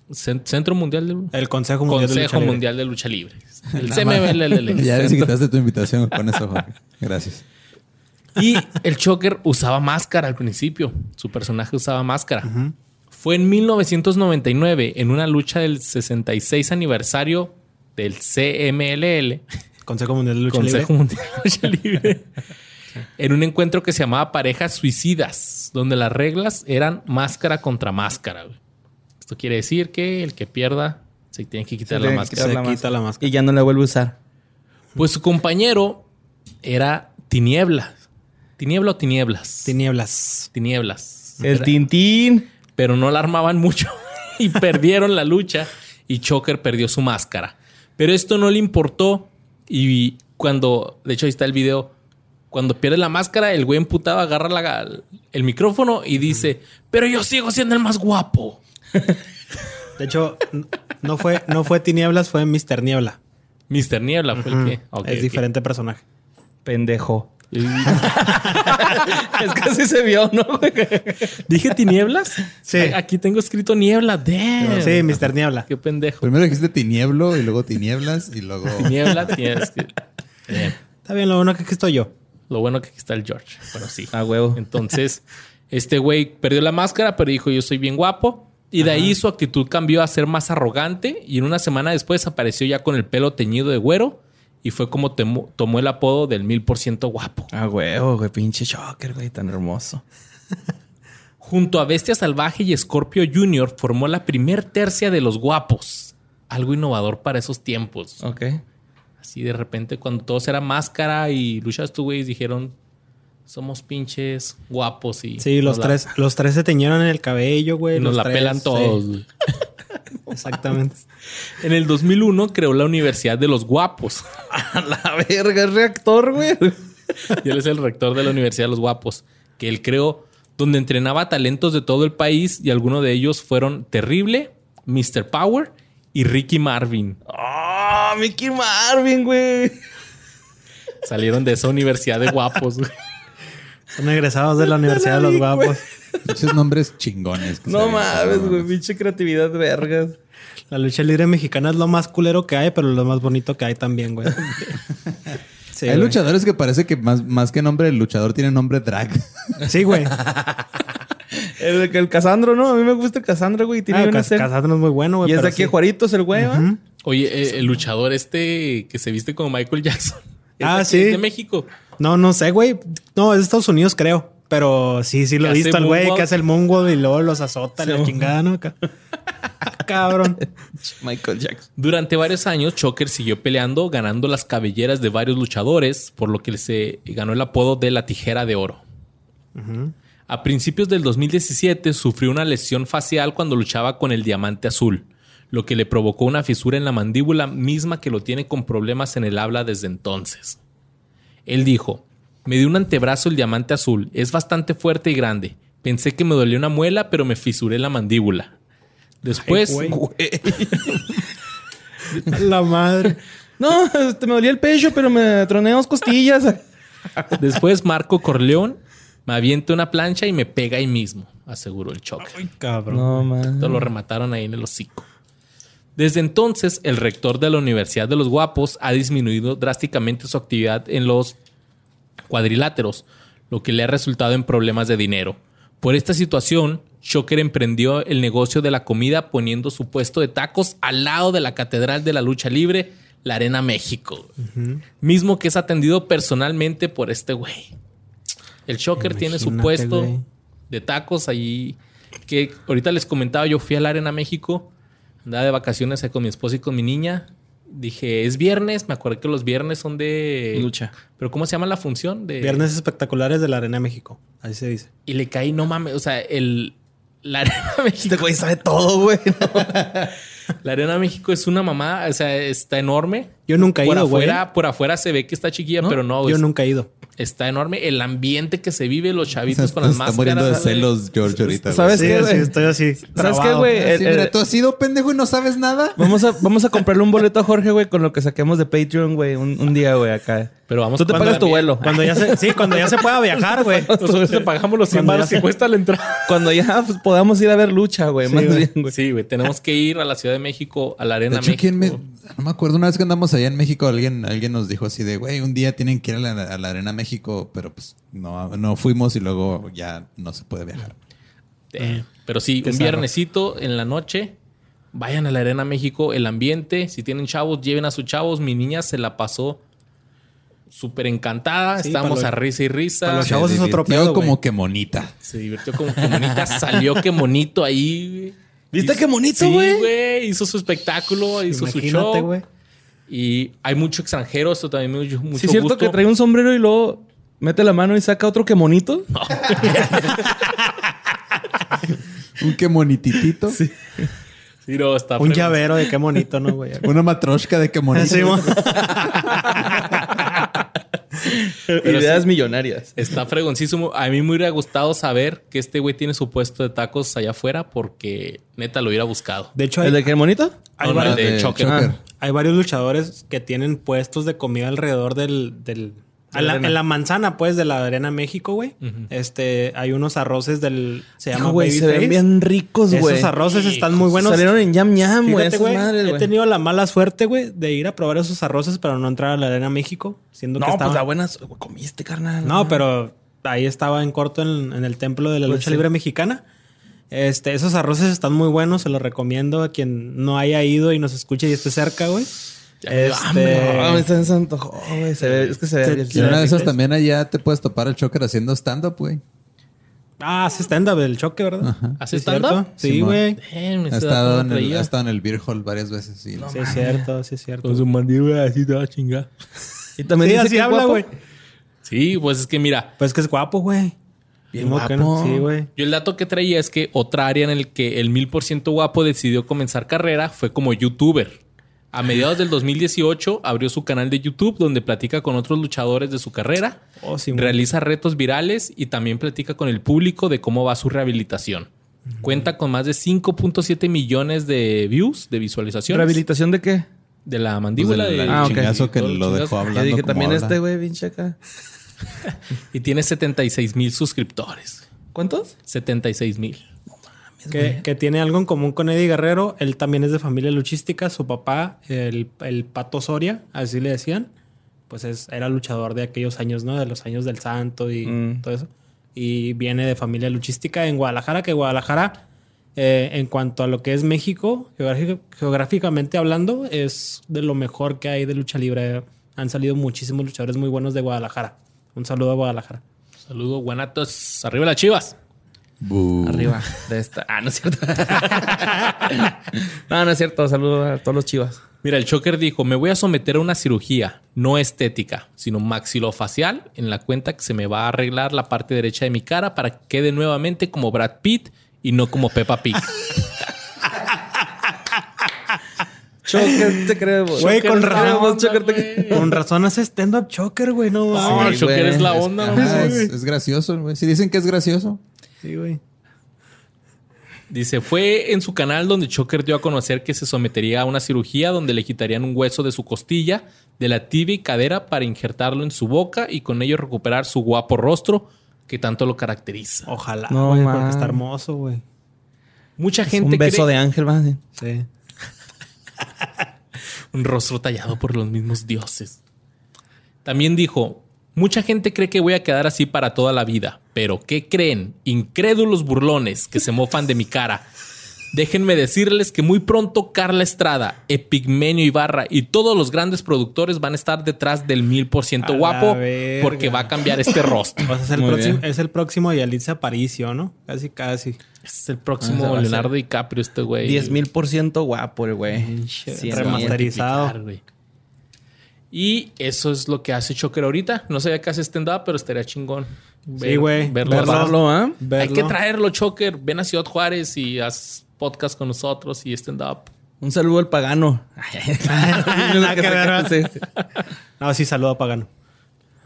Cen- Centro Mundial de El Consejo Mundial de Lucha Consejo Libre. Mundial de Lucha Libre. [LAUGHS] El CMLL. [LAUGHS] Ya les quitaste tu invitación con eso, Jorge. Gracias. Y el Choker usaba máscara al principio. Su personaje usaba máscara. Fue en 1999, en una lucha del 66 aniversario del CMLL, Consejo Mundial de Lucha Consejo Libre. Mundial de Lucha [LAUGHS] Libre, en un encuentro que se llamaba Parejas Suicidas, donde las reglas eran máscara contra máscara. Esto quiere decir que el que pierda se tiene que quitar Se la máscara. Se la quita la máscara. Y ya no la vuelve a usar. Pues su compañero era Tinieblas. ¿Tiniebla o Tinieblas? Tinieblas. Tinieblas. El Era- Tintín. Pero no la armaban mucho [LAUGHS] y perdieron la lucha y Choker perdió su máscara. Pero esto no le importó y cuando, de hecho ahí está el video, cuando pierde la máscara, el güey emputado agarra la- el micrófono y dice, pero yo sigo siendo el más guapo. De hecho, no fue, no fue Tinieblas, fue Mr. Niebla. Mr. Niebla fue el que... ok, es diferente personaje. Pendejo. [LAUGHS] Es que así se vio, ¿no? [LAUGHS] ¿Dije tinieblas? Sí. A- Aquí tengo escrito niebla. Damn. Sí, Mr. Niebla. Qué pendejo. Primero dijiste tinieblo y luego tinieblas y luego. [LAUGHS] Niebla tienes que... Bien. Está bien, lo bueno que aquí estoy yo. Lo bueno que aquí está el George. Bueno, sí. A huevo. Entonces, este güey perdió la máscara, pero dijo yo soy bien guapo. Y de ahí su actitud cambió a ser más arrogante y en una semana después apareció ya con el pelo teñido de güero y fue como temo- tomó el apodo del mil por ciento guapo. A huevo, güey. Pinche Shocker, güey. Tan hermoso. [LAUGHS] Junto a Bestia Salvaje y Scorpio Jr. formó la primer tercia de los guapos. Algo innovador para esos tiempos. Ok. Así de repente cuando todos era máscara y luchas tú, güey, dijeron somos pinches guapos y... Sí, los la- tres, los tres se teñieron en el cabello, güey. nos los la tres, pelan sí, todos. güey. [LAUGHS] exactamente. En el 2001 creó la Universidad de los Guapos. [LAUGHS] A la verga, es reactor, güey. y él es el rector de la Universidad de los Guapos, que él creó, donde entrenaba talentos de todo el país y algunos de ellos fueron Terrible, Mr. Power y Ricky Marvin. ¡Ah! Mickey Marvin, güey. Salieron de esa Universidad de Guapos. güey. Son egresados de la [LAUGHS] Universidad de los Guapos. Muchos nombres chingones. que No mames, güey. Pinche creatividad, vergas. La lucha libre mexicana es lo más culero que hay, pero lo más bonito que hay también, güey. [LAUGHS] Sí, Hay güey. luchadores que parece que más, más que nombre de luchador tienen nombre drag. [LAUGHS] Sí, güey. El, el Casandro, ¿no? A mí me gusta el Casandro, güey. Tiene Ah, una Cas-. Casandro es muy bueno, güey. Y es de aquí sí. Juaritos, el güey. Ujú. Oye, eh, el luchador este que se viste como Michael Jackson. ¿Es Ah, sí. ¿Es de México. No, no sé, güey. No, es de Estados Unidos, creo. Pero sí, sí lo he visto al güey que hace el moonwalk y luego los azota la chingada, ¿no? Ca- [LAUGHS] Cabrón. Michael Jackson. Durante varios años, Choker siguió peleando, ganando las cabelleras de varios luchadores, por lo que se ganó el apodo de la tijera de oro. A principios del 2017 sufrió una lesión facial cuando luchaba con el diamante azul, lo que le provocó una fisura en la mandíbula misma que lo tiene con problemas en el habla desde entonces. Él dijo, me dio un antebrazo el diamante azul, es bastante fuerte y grande. Pensé que me dolía una muela, pero me fisuré la mandíbula. Después, Ay, güey. [LAUGHS] La madre. No, este, me dolía el pecho, pero me troné dos costillas. [LAUGHS] Después Marco Corleón me avienta una plancha y me pega ahí mismo, aseguró el Choker. Cabrón. No, man. Todo lo remataron ahí en el hocico. Desde entonces, el rector de la Universidad de los Guapos ha disminuido drásticamente su actividad en los cuadriláteros, lo que le ha resultado en problemas de dinero. Por esta situación, Shocker emprendió el negocio de la comida poniendo su puesto de tacos al lado de la Catedral de la Lucha Libre, la Arena México, mismo que es atendido personalmente por este güey. El Shocker tiene su puesto güey. de tacos ahí. Que ahorita les comentaba, yo fui a la Arena México, andaba de vacaciones ahí con mi esposa y con mi niña. Dije, es viernes, me acuerdo que los viernes son de Lucha. Pero ¿cómo se llama la función? De... Viernes espectaculares de la Arena de México. Así se dice. Y le caí, no mames, o sea, el la Arena [LAUGHS] México, Este güey sabe todo, güey. [LAUGHS] la Arena México es una mamá, o sea, está enorme. Yo nunca he por ido, güey. afuera, por afuera se ve que está chiquilla, ¿No? pero no, Yo es- nunca he ido. Está enorme. El ambiente que se vive, los chavitos con Se las está máscaras. muriendo de celos George ahorita. güey. ¿Sabes Sí, qué, sí, güey? estoy así. ¿Sabes qué, güey? El- el- tú has sido pendejo y no sabes nada. Vamos a, vamos a comprarle un boleto a Jorge, güey, con lo que saquemos de Patreon, güey, un, un día, güey, acá. Pero vamos Tú te pagas tu vuelo. Cuando ya se, sí, cuando ya se pueda viajar, güey. [LAUGHS] Nosotros te pagamos los 100 Cuando baros ya que cuesta la entrada. [LAUGHS] Cuando ya pues, podamos ir a ver lucha, güey, más güey. bien, güey. Sí, güey. Tenemos que ir a la Ciudad de México, a la De Arena hecho, México. ¿quién me- no me acuerdo, una vez que andamos allá en México, alguien, alguien nos dijo así de, güey, un día tienen que ir a la, a la Arena México, pero pues no, no fuimos y luego ya no se puede viajar. Eh, Pero sí, Qué un viernesito en la noche. Vayan a la Arena México, el ambiente. Si tienen chavos, lleven a sus chavos. Mi niña se la pasó súper encantada. Sí, Estamos para a risa y risa. para los chavos Se es otro pedo, como güey. que monita. Se divirtió como que bonita. [LAUGHS] Salió que bonito ahí. güey. ¿Viste Hizo- qué bonito, Sí, güey? güey. Hizo su espectáculo, hizo su Imagínate, show. güey. Y hay mucho extranjero. Esto también me dio mucho Sí, es cierto gusto. que trae un sombrero y luego mete la mano y saca otro que monito. [LAUGHS] Un que monititito. Sí, no, está Un llavero de qué bonito, ¿no, güey? [LAUGHS] Una matroshka de que monito. Sí, mo- Ideas millonarias. Está fregoncísimo. A mí me hubiera gustado saber que este güey tiene su puesto de tacos allá afuera porque neta lo hubiera buscado. De hecho, ¿El hay, de qué monito? hay No, no, varios, el de de Choker. Choker. Ah. hay varios luchadores que tienen puestos de comida alrededor del... del a la- arena. en la manzana, pues, de la Arena México, güey. Este, hay unos arroces del... Se llama güey, se ven bien ricos, güey. Esos arroces están muy buenos. Salieron en Yam Yam, güey. He tenido la mala suerte, güey, de ir a probar esos arroces para no entrar a la Arena México, siendo que No, estaba... pues la buenas comiste, carnal. No, pero ahí estaba en corto en, en el templo de la Pues lucha sí. libre mexicana. Este, esos arroces están muy buenos, se los recomiendo a quien no haya ido y nos escuche y esté cerca, güey. Este. No, me en Santo güey. Se ve, es que se ve. Se- bien Y se una de esas también allá te puedes topar al Choker haciendo stand-up, güey. Ah, hace stand-up del choque, ¿verdad? ¿Hace ¿Sí es stand-up? Sí, güey. Ha estado, no en el, ha estado en el Beer Hall varias veces. Sí, Sí, es cierto, sí, es cierto. Con su mandíbula así toda chingada. Y también Sí, dice así que habla, guapo. güey. Sí, pues es que mira, Pues que es guapo, güey. Bien ¿Cómo que guapo. Sí, güey. yo el dato que traía es que otra área en el que el mil por ciento guapo decidió comenzar carrera fue como youtuber. A mediados del 2018 abrió su canal de YouTube donde platica con otros luchadores de su carrera, Oh, sí, realiza retos virales y también platica con el público de cómo va su rehabilitación. Cuenta con más de 5.7 millones de views, de visualizaciones. ¿Rehabilitación de qué? de la mandíbula. Pues del- de- el Ah, ok. chingazo que lo chingazo. dejó hablando. dije, como también habla. este, güey, pinche acá. [LAUGHS] Y tiene 76 mil suscriptores. ¿Cuántos? 76 mil. Que, que tiene algo en común con Eddie Guerrero. Él también es de familia luchística. Su papá, el, el Pato Soria, así le decían, pues es, era luchador de aquellos años, ¿no? De los años del Santo y Mm. todo eso. Y viene de familia luchística en Guadalajara, que Guadalajara, eh, en cuanto a lo que es México, geográficamente hablando, es de lo mejor que hay de lucha libre. Han salido muchísimos luchadores muy buenos de Guadalajara. Un saludo a Guadalajara. Saludos, guanatos. Arriba las chivas. Arriba de esta. Ah, no es cierto. [LAUGHS] no, no es cierto. Saludos a todos los chivas. Mira, el Choker dijo, me voy a someter a una cirugía, no estética, sino maxilofacial, en la cuenta que se me va a arreglar la parte derecha de mi cara para que quede nuevamente como Brad Pitt y no como Peppa Pig. [LAUGHS] Choker, te creemos. Güey, con razón, te Con razón hace stand-up choker, güey. No No, el Choker güey. es la onda. ¿no? es, es gracioso, güey. Si dicen que es gracioso. Sí, güey. Dice, fue en su canal donde Choker dio a conocer que se sometería a una cirugía donde le quitarían un hueso de su costilla, de la tibia y cadera para injertarlo en su boca y con ello recuperar su guapo rostro que tanto lo caracteriza. Ojalá, No, güey, man. porque está hermoso, güey. Mucha gente Un beso cree- de ángel, va. Sí. [LAUGHS] un rostro tallado por los mismos dioses. También dijo, mucha gente cree que voy a quedar así para toda la vida, pero ¿qué creen? Incrédulos burlones que se mofan de mi cara. Déjenme decirles que muy pronto Carla Estrada, Epigmenio Ibarra y todos los grandes productores van a estar detrás del mil por ciento guapo porque va a cambiar este rostro. O sea, es el, próximo, es el próximo Yalitza Aparicio, ¿no? Casi, casi. Es el Ah, próximo ese va a Leonardo. DiCaprio este güey. 10 mil por ciento guapo el güey. Sí, remasterizado. güey. Y eso es lo que hace Choker ahorita. No sabía que hace stand-up, pero estaría chingón. Sí, güey. Verlo. Verlo. Verlo, ¿ah? Hay Verlo. que traerlo, Choker. Ven a Ciudad Juárez y haz podcast con nosotros y stand-up. Un saludo al pagano. [LAUGHS] Sí. No, sí, saludo a Pagano.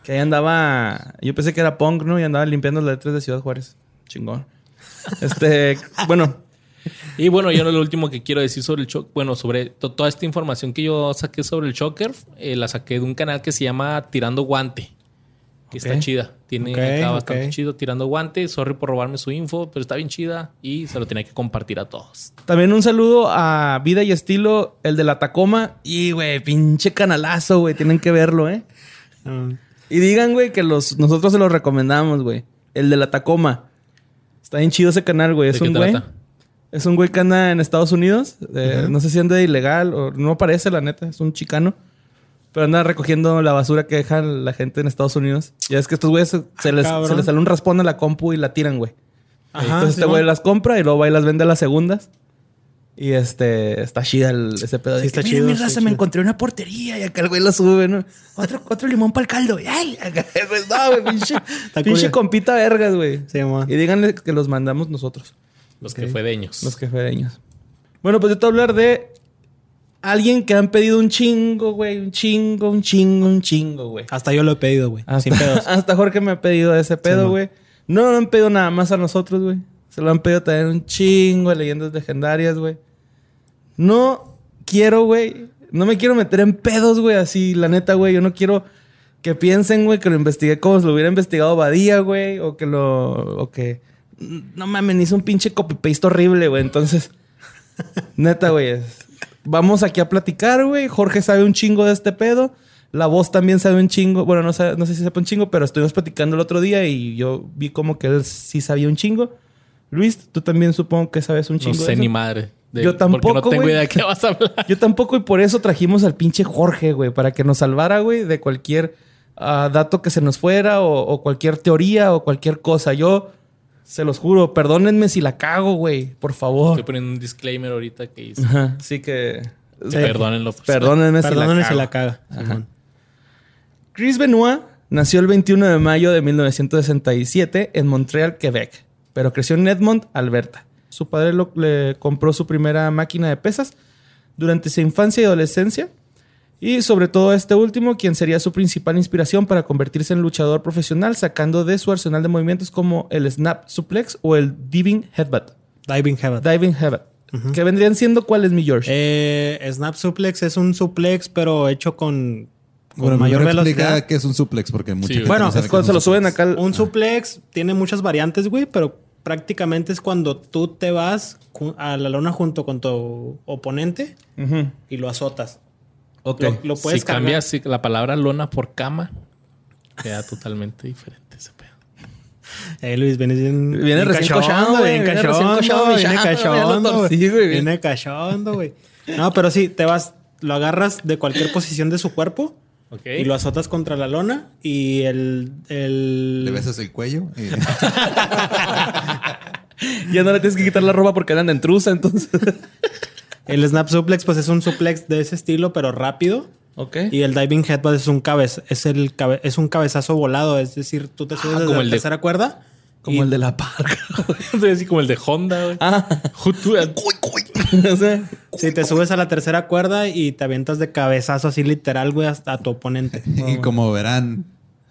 Que ahí andaba. Yo pensé que era punk, ¿no? Y andaba limpiando las letras de Ciudad Juárez. Chingón. Este. [LAUGHS] bueno, Y bueno, yo lo último que quiero decir sobre el choker, bueno, sobre to- toda esta información que yo saqué sobre el choker, eh, la saqué de un canal que se llama Tirando Guante. Que está chida. Tiene está bastante chido Tirando Guante. Sorry por robarme su info, pero está bien chida y se lo tenía que compartir a todos. también un saludo a Vida y Estilo, el de la Tacoma. Y, güey, pinche canalazo, güey. Tienen que verlo, ¿eh? [LAUGHS] Y digan, güey, que los, nosotros se los recomendamos, güey. El de la Tacoma. Está bien chido ese canal, güey. ¿De Es un güey. Es un güey que anda en Estados Unidos. eh, No sé si anda de ilegal o no parece, la neta. Es un chicano. Pero anda recogiendo la basura que deja la gente en Estados Unidos. Ya es que estos güeyes se, se les, cabrón. se les sale un raspón a la compu y la tiran, güey. Ajá, Entonces este Simón. güey las compra y luego va y las vende a las segundas. Y este, está chida el- ese pedo. de Sí, está que, "Mira, mi está raza, me chido". encontré una portería y acá el güey lo sube, ¿no? Otro, otro limón para el caldo. y ¡Ay! [LAUGHS] Acá, pues, no, güey, pinche, [LAUGHS] pinche compita vergas, güey. Sí, man. y díganle que los mandamos nosotros, Los Ok. que fedeños. los quefereños. Bueno, pues yo te voy a hablar de alguien que han pedido un chingo, güey. Un chingo, un chingo, un chingo, güey. Hasta yo lo he pedido, güey. Hasta, Sin pedos. [LAUGHS] hasta Jorge me ha pedido ese pedo, güey. no lo han pedido nada más a nosotros, güey. Se lo han pedido también un chingo de leyendas legendarias, güey. No quiero, güey. No me quiero meter en pedos, güey. Así, la neta, güey. Yo no quiero que piensen, güey, que lo investigué como si lo hubiera investigado Badía, güey. O que lo. O que. No mames, hizo un pinche copy-paste horrible, güey. Entonces. [LAUGHS] neta, güey. es- Vamos aquí a platicar, güey. Jorge sabe un chingo de este pedo. La voz también sabe un chingo. Bueno, no, sabe- no sé si sepa un chingo, pero estuvimos platicando el otro día y yo vi como que él sí sabía un chingo. Luis, tú también supongo que sabes un No chingo. de sé eso? ni madre. de- Yo tampoco, Porque no tengo idea de qué vas a hablar. Yo tampoco y por eso trajimos al pinche Jorge, güey, para que nos salvara, güey, de cualquier ah, dato que se nos fuera o, o cualquier teoría o cualquier cosa. Yo se los juro, perdónenme si la cago, güey, por favor. Estoy poniendo un disclaimer ahorita que hice. Ajá, Así que Sí, Perdónenlo. pues. perdónenme, Perdónenme si si la caga. Chris Benoit nació el 21 de mayo de 1967 en Montreal, Quebec, pero creció en Edmond, Alberta. Su padre lo- le compró su primera máquina de pesas durante su infancia y adolescencia. Y sobre todo este último, quien sería su principal inspiración para convertirse en luchador profesional, sacando de su arsenal de movimientos como el snap suplex o el diving headbutt. Diving Heaven. Diving headbutt. Que vendrían siendo cuáles, mi George. Eh, Snap Suplex es un suplex, pero hecho con, con Bueno, mayor velocidad. qué es un suplex, porque mucha Sí, gente bueno, no sabe es cuando se un lo suben acá. al- Un suplex tiene muchas variantes, güey, pero prácticamente es cuando tú te vas a la lona junto con tu oponente y lo azotas. Ok. Lo, lo puedes si cargar. cambias la palabra lona por cama, queda totalmente diferente ese pedo. Eh, Luis, vienes bien. Viene recién cachondo, güey, viene cachondo, viene cachondo. Viene cachondo, güey. No, pero sí, te vas, lo agarras de cualquier posición de su cuerpo y lo azotas contra la lona y el. el Le besas el cuello. y- [LAUGHS] Ya no le tienes que quitar la ropa porque andan en truza, entonces. [LAUGHS] El snap suplex, pues es un suplex de ese estilo, pero rápido. ok. Y el diving headbutt es un cabez, es el cabe- es un cabezazo volado, es decir, tú te subes desde como la el de- tercera cuerda. Como y- el de la parca. Así [LAUGHS] como el de Honda, güey. ah. Sea, [LAUGHS] Sí, te subes a la tercera cuerda y te avientas de cabezazo así literal, güey, hasta a tu oponente. [LAUGHS] y como verán,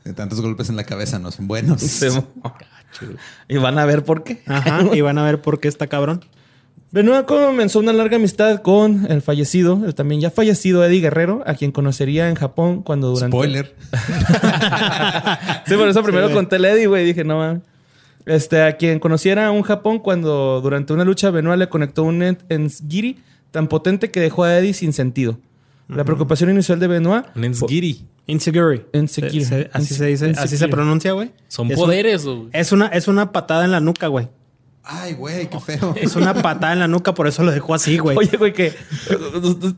de tantos golpes en la cabeza no son buenos. se- y van a ver por qué. Ajá, y van a ver por qué está cabrón. Benoit comenzó una larga amistad con el fallecido, el también ya fallecido Eddie Guerrero, a quien conocería en Japón cuando durante... Spoiler. [LAUGHS] Sí, por eso primero conté el Eddie, güey. Dije, no mames. Este, a quien conociera un Japón cuando durante una lucha Benoit le conectó un en- ensgiri tan potente que dejó a Eddie sin sentido. La preocupación inicial de Benoit... Un ensgiri. Insecurity. Insecurity. Se- se- así se dice, así se pronuncia, güey. Son Es poderes, güey. Es una, es una patada en la nuca, güey. Ay, güey, qué feo. [LAUGHS] Es una patada en la nuca, por eso lo dejó así, güey. Oye, güey, que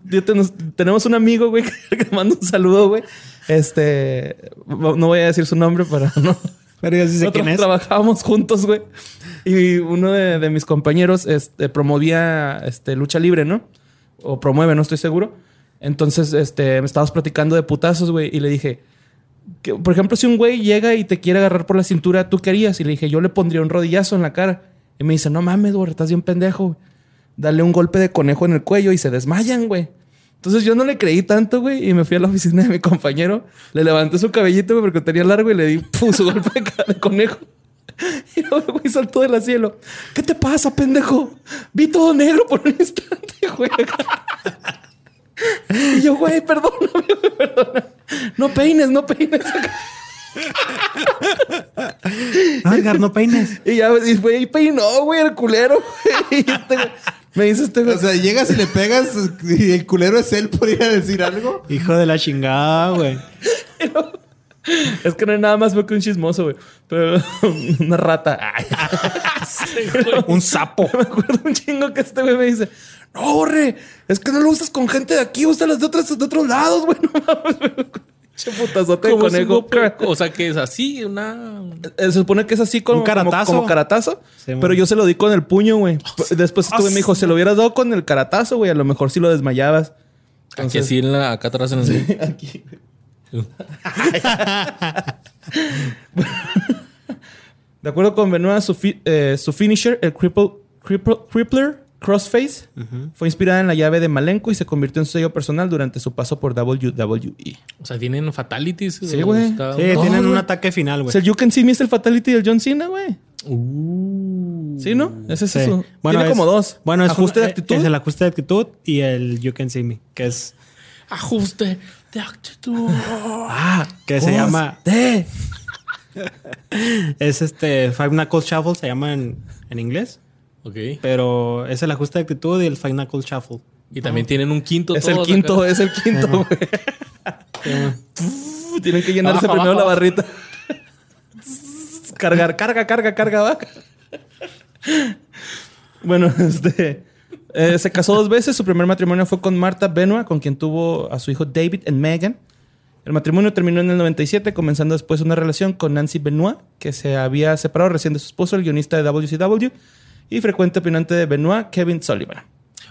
yo te- nos- tenemos un amigo, güey, [LAUGHS] que manda un saludo, güey. Este, no voy a decir su nombre para [LAUGHS] no. Pero yo sí sé Nosotros quién es. trabajábamos juntos, güey. Y uno de, de mis compañeros este, promovía este, lucha libre, ¿no? O promueve, no estoy seguro. Entonces, este, me estábamos platicando de putazos, güey. Y le dije, que, por ejemplo, si un güey llega y te quiere agarrar por la cintura, ¿tú qué harías? Y le dije, yo le pondría un rodillazo en la cara. Y me dice, no mames, güey, estás bien pendejo. Dale un golpe de conejo en el cuello y se desmayan, güey. Entonces yo no le creí tanto, güey, y me fui a la oficina de mi compañero. Le levanté su cabellito, güey, porque tenía largo y le di su golpe de, conejo. [LAUGHS] Y luego, güey, saltó del cielo. ¿Qué te pasa, pendejo? Vi todo negro por un instante, [LAUGHS] güey. Y yo, güey, perdóname, perdóname. No peines, no peines. [LAUGHS] No, Edgar, no peines. Y ya, y fue y peinó, güey, el culero. güey. Y este, me dice este, güey. O sea, llegas y le pegas y el culero es él por ir a decir algo. Hijo de la chingada, güey. Es que no es nada más fue que un chismoso, güey. Pero [LAUGHS] una rata. Ay. Un sapo. Me acuerdo un chingo que este güey me dice: No, borre, es que no lo usas con gente de aquí, úsalas de otros, de otros lados, güey. No mames, güey. Che putazote su conejo. O sea, que es así, una... Eh, Se supone que es así como Un caratazo. Como, como caratazo. Sí, pero yo se lo di con el puño, güey. Después este güey me dijo, se lo hubieras dado con el caratazo, güey. A lo mejor sí lo desmayabas. Aquí así, en la, acá atrás en el... [LAUGHS] Aquí. [LAUGHS] De acuerdo con Benoit, su, fi- eh, su finisher, el cripple, cripple- Crippler Crossface, fue inspirada en la llave de Malenko y se convirtió en su sello personal durante su paso por WWE. O sea, tienen fatalities. Sí, güey. Sí, tienen un ataque final, O güey. sea, el You Can See Me es el Fatality del John Cena, güey. Uh. ¿Sí, no? Ese es Sí. su... Tiene es- como dos. Bueno, es Ajuste un- de actitud. Es el ajuste de actitud y el You Can See Me, que es Ajuste de actitud. Ah, que se llama De. [LAUGHS] es este Five Knuckles Shuffle se llama en, en inglés, ok. pero es el ajuste de actitud y el Knuckles Shuffle. Y también tienen un quinto. Es el quinto, acá. es el quinto, güey. Tienen que llenarse Abajo, primero abajo, la barrita. Cargar, carga, carga, carga, va. Bueno, este. eh, se casó dos veces. Su primer matrimonio fue con Marta Benoit, con quien tuvo a su hijo David y Megan. El matrimonio terminó en el 97, comenzando después una relación con Nancy Benoit, que se había separado recién de su esposo, el guionista de WCW, y frecuente opinante de Benoit, Kevin Sullivan.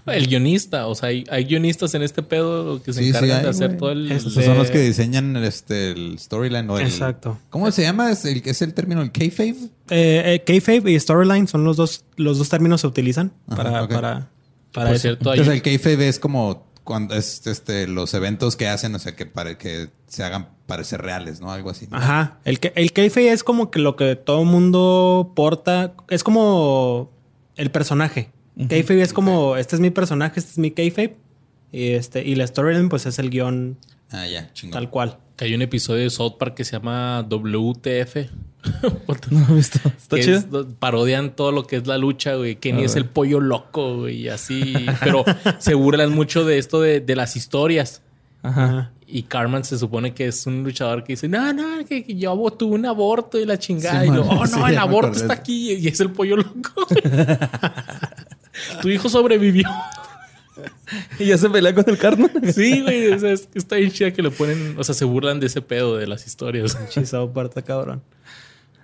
El guionista. O sea, hay, hay guionistas en este pedo que se Sí, sí encargan hay, de hacer güey. todo el... Esos son los que diseñan el, este, el storyline o el... Exacto. ¿Cómo se llama? ¿Es el, es el término el kayfabe? Eh, eh, kayfabe y storyline son los dos los dos términos que se utilizan Ajá, para ok. para para Por cierto, hay... Entonces el kayfabe es como cuando es este los eventos que hacen, o sea, que pare, que se hagan parecer reales, ¿no? Algo así. ¿no? Ajá. El, que- el kayfabe es como que lo que todo mundo porta. Es como el personaje. Kayfabe es como, este es mi personaje, este es mi kayfabe. Y, este, y la storyline, pues es el guion Ah, ya, chingón. tal cual. que hay un episodio de South Park que se llama WTF. [LAUGHS] No lo he visto. Está chido. es- parodian todo lo que es la lucha, güey. Kenny es el pollo loco, güey, y así. Pero se burlan mucho de esto de, de las historias. Ajá. Y Carmen se supone que es un luchador que dice, no, no, que, que yo tuve un aborto y la chingada. Sí, y lo, man. oh, [LAUGHS] Sí, no, el aborto está aquí y es el pollo loco. [LAUGHS] tu hijo sobrevivió. [LAUGHS] Y ya se pelea con el Cartman. sí, güey. o sea, es que está bien chida que le ponen, o sea, se burlan de ese pedo de las historias. Chisao parta cabrón.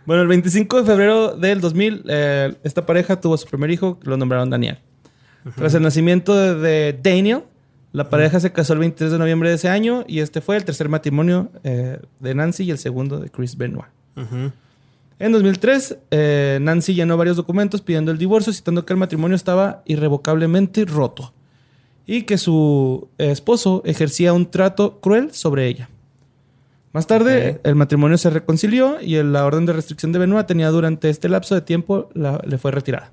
Bueno, el 25 de febrero del 2000, eh, esta pareja tuvo su primer hijo, lo nombraron Daniel. Tras el nacimiento de, de Daniel, la pareja se casó el 23 de noviembre de ese año y este fue el tercer matrimonio eh, de Nancy y el segundo de Chris Benoit. En 2003, eh, Nancy llenó varios documentos pidiendo el divorcio, citando que el matrimonio estaba irrevocablemente roto y que su esposo ejercía un trato cruel sobre ella. Más tarde, el matrimonio se reconcilió y la orden de restricción de Benoit tenía durante este lapso de tiempo la- le fue retirada.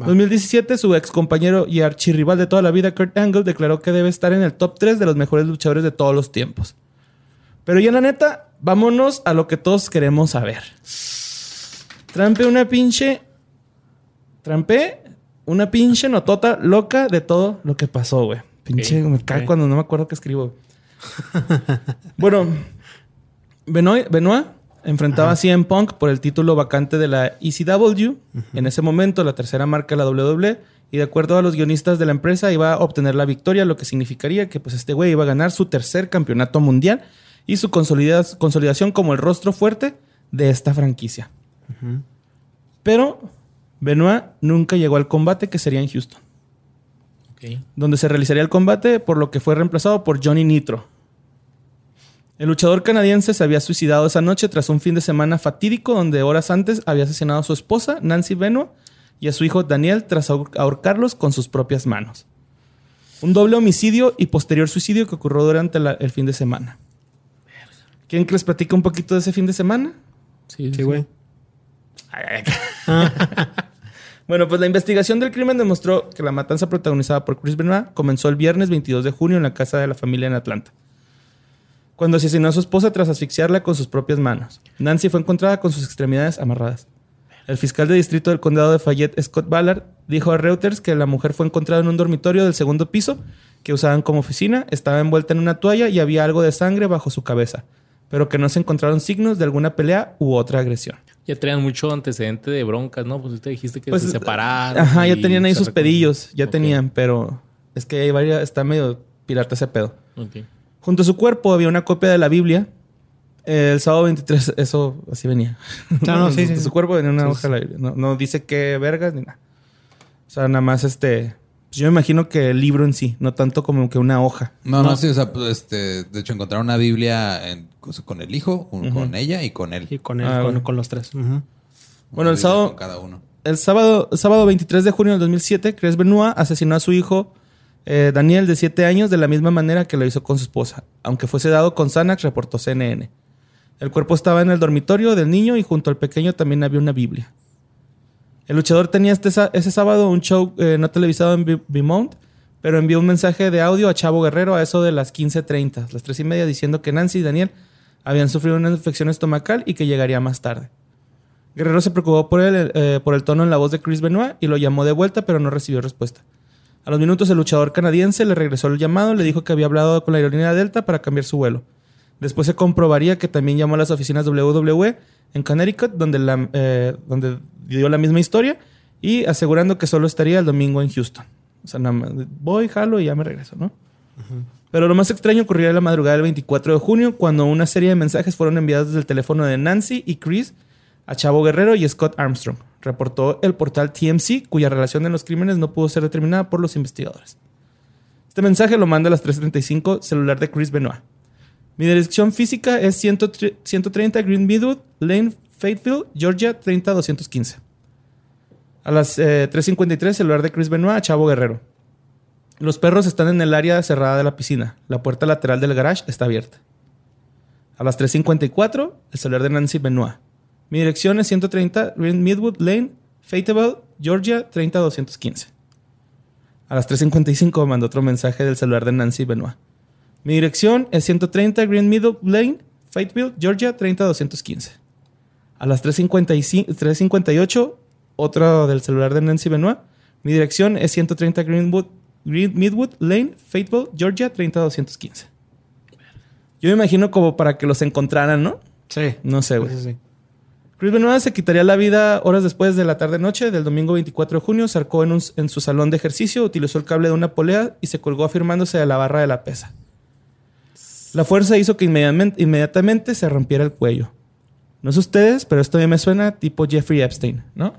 En Va. 2017, su ex compañero y archirrival de toda la vida, Kurt Angle, declaró que debe estar en el top 3 de los mejores luchadores de todos los tiempos. Pero ya la neta, vámonos a lo que todos queremos saber. Trampe una pinche. Trampe una pinche notota loca de todo lo que pasó, güey. Pinche, me cae cuando no me acuerdo qué escribo. bueno, Benoit, Benoit enfrentaba a CM Punk por el título vacante de la ECW. En ese momento, la tercera marca de la WWE. Y de acuerdo a los guionistas de la empresa, iba a obtener la victoria, lo que significaría que pues, este güey iba a ganar su tercer campeonato mundial y su consolida- consolidación como el rostro fuerte de esta franquicia. Pero Benoit nunca llegó al combate que sería en Houston, donde se realizaría el combate por lo que fue reemplazado por Johnny Nitro. El luchador canadiense se había suicidado esa noche tras un fin de semana fatídico donde horas antes había asesinado a su esposa, Nancy Benoit, y a su hijo Daniel tras ahor- ahorcarlos con sus propias manos. Un doble homicidio y posterior suicidio que ocurrió durante la- el fin de semana. ¿Quieren que les platique un poquito de ese fin de semana? Sí, Sí, güey. [LAUGHS] Bueno, pues la investigación del crimen demostró que la matanza protagonizada por Chris Benoit comenzó el viernes 22 de junio en la casa de la familia en Atlanta, cuando asesinó a su esposa tras asfixiarla con sus propias manos. Nancy fue encontrada con sus extremidades amarradas. El fiscal de distrito del condado de Fayette, Scott Ballard, dijo a Reuters que la mujer fue encontrada en un dormitorio del segundo piso que usaban como oficina, estaba envuelta en una toalla y había algo de sangre bajo su cabeza, pero que no se encontraron signos de alguna pelea u otra agresión. Ya traían mucho antecedente de broncas, ¿no? Pues usted dijiste que Pues, se separaron. Ajá, ya tenían ahí sus recon- pedillos, ya tenían, pero es que hay varias, está medio pirata ese pedo. ok. Junto a su cuerpo había una copia de la Biblia. El sábado 23, eso así venía. Ah, no, sí, Junto sí, su cuerpo venía una Sí, hoja de la Biblia. No, no dice qué vergas ni nada. O sea, nada más este. pues yo me imagino que el libro en sí, no tanto como que una hoja. No, no, sí, o sea, pues, este, de hecho encontraron una Biblia en- con el hijo, con, con ella y con él. Y con, él, Ah, con, bueno. con los tres. Bueno, el sábado- Con cada uno. El sábado, el sábado 23 de junio del 2007, Chris Benoit asesinó a su hijo eh, Daniel, de 7 años, de la misma manera que lo hizo con su esposa. Aunque fue sedado con Xanax, reportó CNN. El cuerpo estaba en el dormitorio del niño y junto al pequeño también había una Biblia. El luchador tenía este ese sábado un show eh, no televisado en Vmount, pero envió un mensaje de audio a Chavo Guerrero a eso de las 15.30, las 3 y media, diciendo que Nancy y Daniel habían sufrido una infección estomacal y que llegaría más tarde. Guerrero se preocupó por el, eh, por el tono en la voz de Chris Benoit y lo llamó de vuelta, pero no recibió respuesta. A los minutos, el luchador canadiense le regresó el llamado, le dijo que había hablado con la aerolínea Delta para cambiar su vuelo. Después se comprobaría que también llamó a las oficinas WWE en Connecticut, donde, la- eh, donde dio la misma historia, y asegurando que solo estaría el domingo en Houston. O sea, nada más, voy, jalo y ya me regreso, ¿no? Pero lo más extraño ocurrió en la madrugada del 24 de junio, cuando una serie de mensajes fueron enviados desde el teléfono de Nancy y Chris a Chavo Guerrero y Scott Armstrong, reportó el portal TMC, cuya relación en los crímenes no pudo ser determinada por los investigadores. Este mensaje lo manda a las 3.35 celular de Chris Benoit. Mi dirección física es 103 130 Green Meadow Lane, Fayetteville, Georgia 30215. A las eh, 3.53 celular de Chris Benoit a Chavo Guerrero. Los perros están en el área cerrada de la piscina. La puerta lateral del garage está abierta. A las 3.54, el celular de Nancy Benoit. Mi dirección es 130 Green Midwood Lane, Fayetteville, Georgia 30215. A las 3.55 mandó otro mensaje del celular de Nancy Benoit. Mi dirección es 130 Green Meadow Lane, Fayetteville, Georgia 30215. A las 3.55 3.58, otro del celular de Nancy Benoit. Mi dirección es 130 Greenwood, Green Midwood Lane, Fayetteville, Georgia 30215. Yo me imagino como para que los encontraran, ¿no? Sí. No sé, güey. Sí, sí. Chris Benoit se quitaría la vida horas después de la tarde-noche del domingo 24 de junio. Se arcó en, un- en su salón de ejercicio, utilizó el cable de una polea y se colgó afirmándose de la barra de la pesa. La fuerza hizo que inmediatamente, inmediatamente se rompiera el cuello. No sé ustedes, pero esto ya me suena tipo Jeffrey Epstein, ¿no?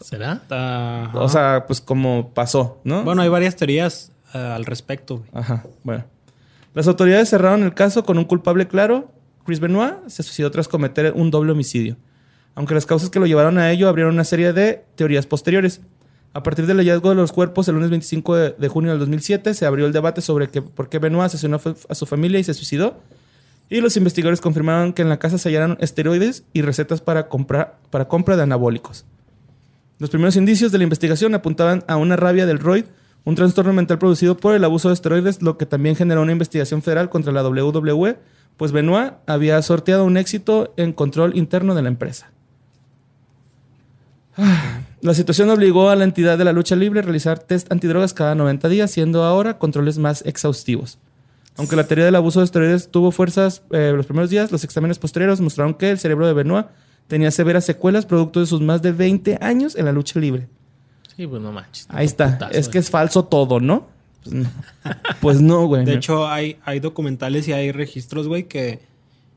¿Será? O sea, pues como pasó, ¿no? bueno, hay varias teorías eh, al respecto. güey. Ajá, bueno. Las autoridades cerraron el caso con un culpable claro. Chris Benoit se suicidó tras cometer un doble homicidio. Aunque las causas que lo llevaron a ello abrieron una serie de teorías posteriores. A partir del hallazgo de los cuerpos el lunes 25 de, junio del 2007 se abrió el debate sobre que, por qué Benoit asesinó a, su familia y se suicidó. Y los investigadores confirmaron que en la casa se hallaron esteroides y recetas para, comprar, para compra de anabólicos. Los primeros indicios de la investigación apuntaban a una rabia del roid, un trastorno mental producido por el abuso de esteroides, lo que también generó una investigación federal contra la WWE, pues Benoit había sorteado un éxito en control interno de la empresa. [SIGHS] La situación obligó a la entidad de la lucha libre a realizar test antidrogas cada 90 días, siendo ahora controles más exhaustivos. Aunque la teoría del abuso de esteroides tuvo fuerzas eh, los primeros días, los exámenes posteriores mostraron que el cerebro de Benoit tenía severas secuelas producto de sus más de 20 años en la lucha libre. Sí, pues no manches. Ahí está. Putazo, es que güey. es falso todo, ¿no? Pues no, Pues no, güey. De hecho, hay, hay documentales y hay registros, güey, que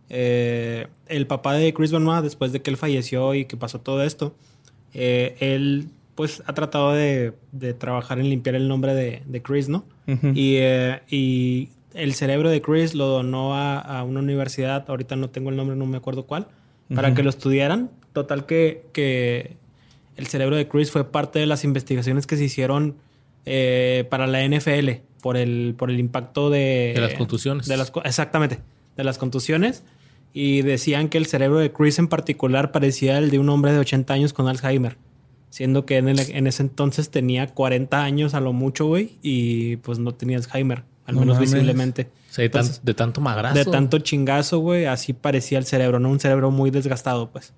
eh, el papá de Chris Benoit, después de que él falleció y que pasó todo esto, eh, él pues ha tratado de, de trabajar en limpiar el nombre de, de Chris, ¿no? Y, eh, y el cerebro de Chris lo donó a, a una universidad, ahorita no tengo el nombre, no me acuerdo cuál, para que lo estudiaran. Total que, que el cerebro de Chris fue parte de las investigaciones que se hicieron eh, para la NFL. por el, por el impacto de... De las contusiones. De las, exactamente, de las contusiones. Y decían que el cerebro de Chris en particular parecía el de un hombre de 80 años con Alzheimer. Siendo que en, el- en ese entonces tenía 40 años a lo mucho, güey. Y pues no tenía Alzheimer, al No menos mames. visiblemente. O sea, de, tan- Entonces, de tanto magrazo. de tanto chingazo, güey, así parecía el cerebro, ¿no? Un cerebro muy desgastado, pues.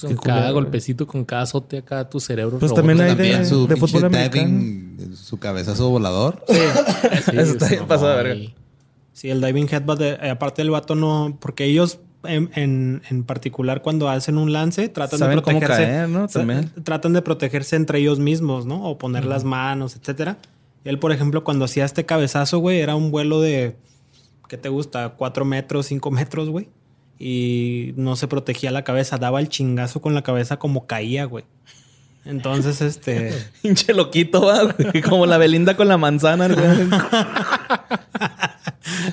Pues con cada golpecito, con cada azote acá, tu cerebro. Pues también hay También de- su de fútbol diving, su cabezazo volador. Sí, [LAUGHS] Eso está bien pasado verga. Sí, el diving headbutt, eh, aparte el vato no, porque ellos en, en, en particular cuando hacen un lance tratan Saben de protegerse. caer, ¿no? sa- También. Tratan de protegerse entre ellos mismos, ¿no? O poner las manos, etcétera. Él, por ejemplo, cuando hacía este cabezazo, güey, era un vuelo de, ¿qué te gusta? Cuatro metros, cinco metros, güey. Y no se protegía la cabeza, daba el chingazo con la cabeza como caía, güey. Entonces, este... [LAUGHS] Pinche loquito, va, güey. Como la Belinda con la manzana, güey. [LAUGHS]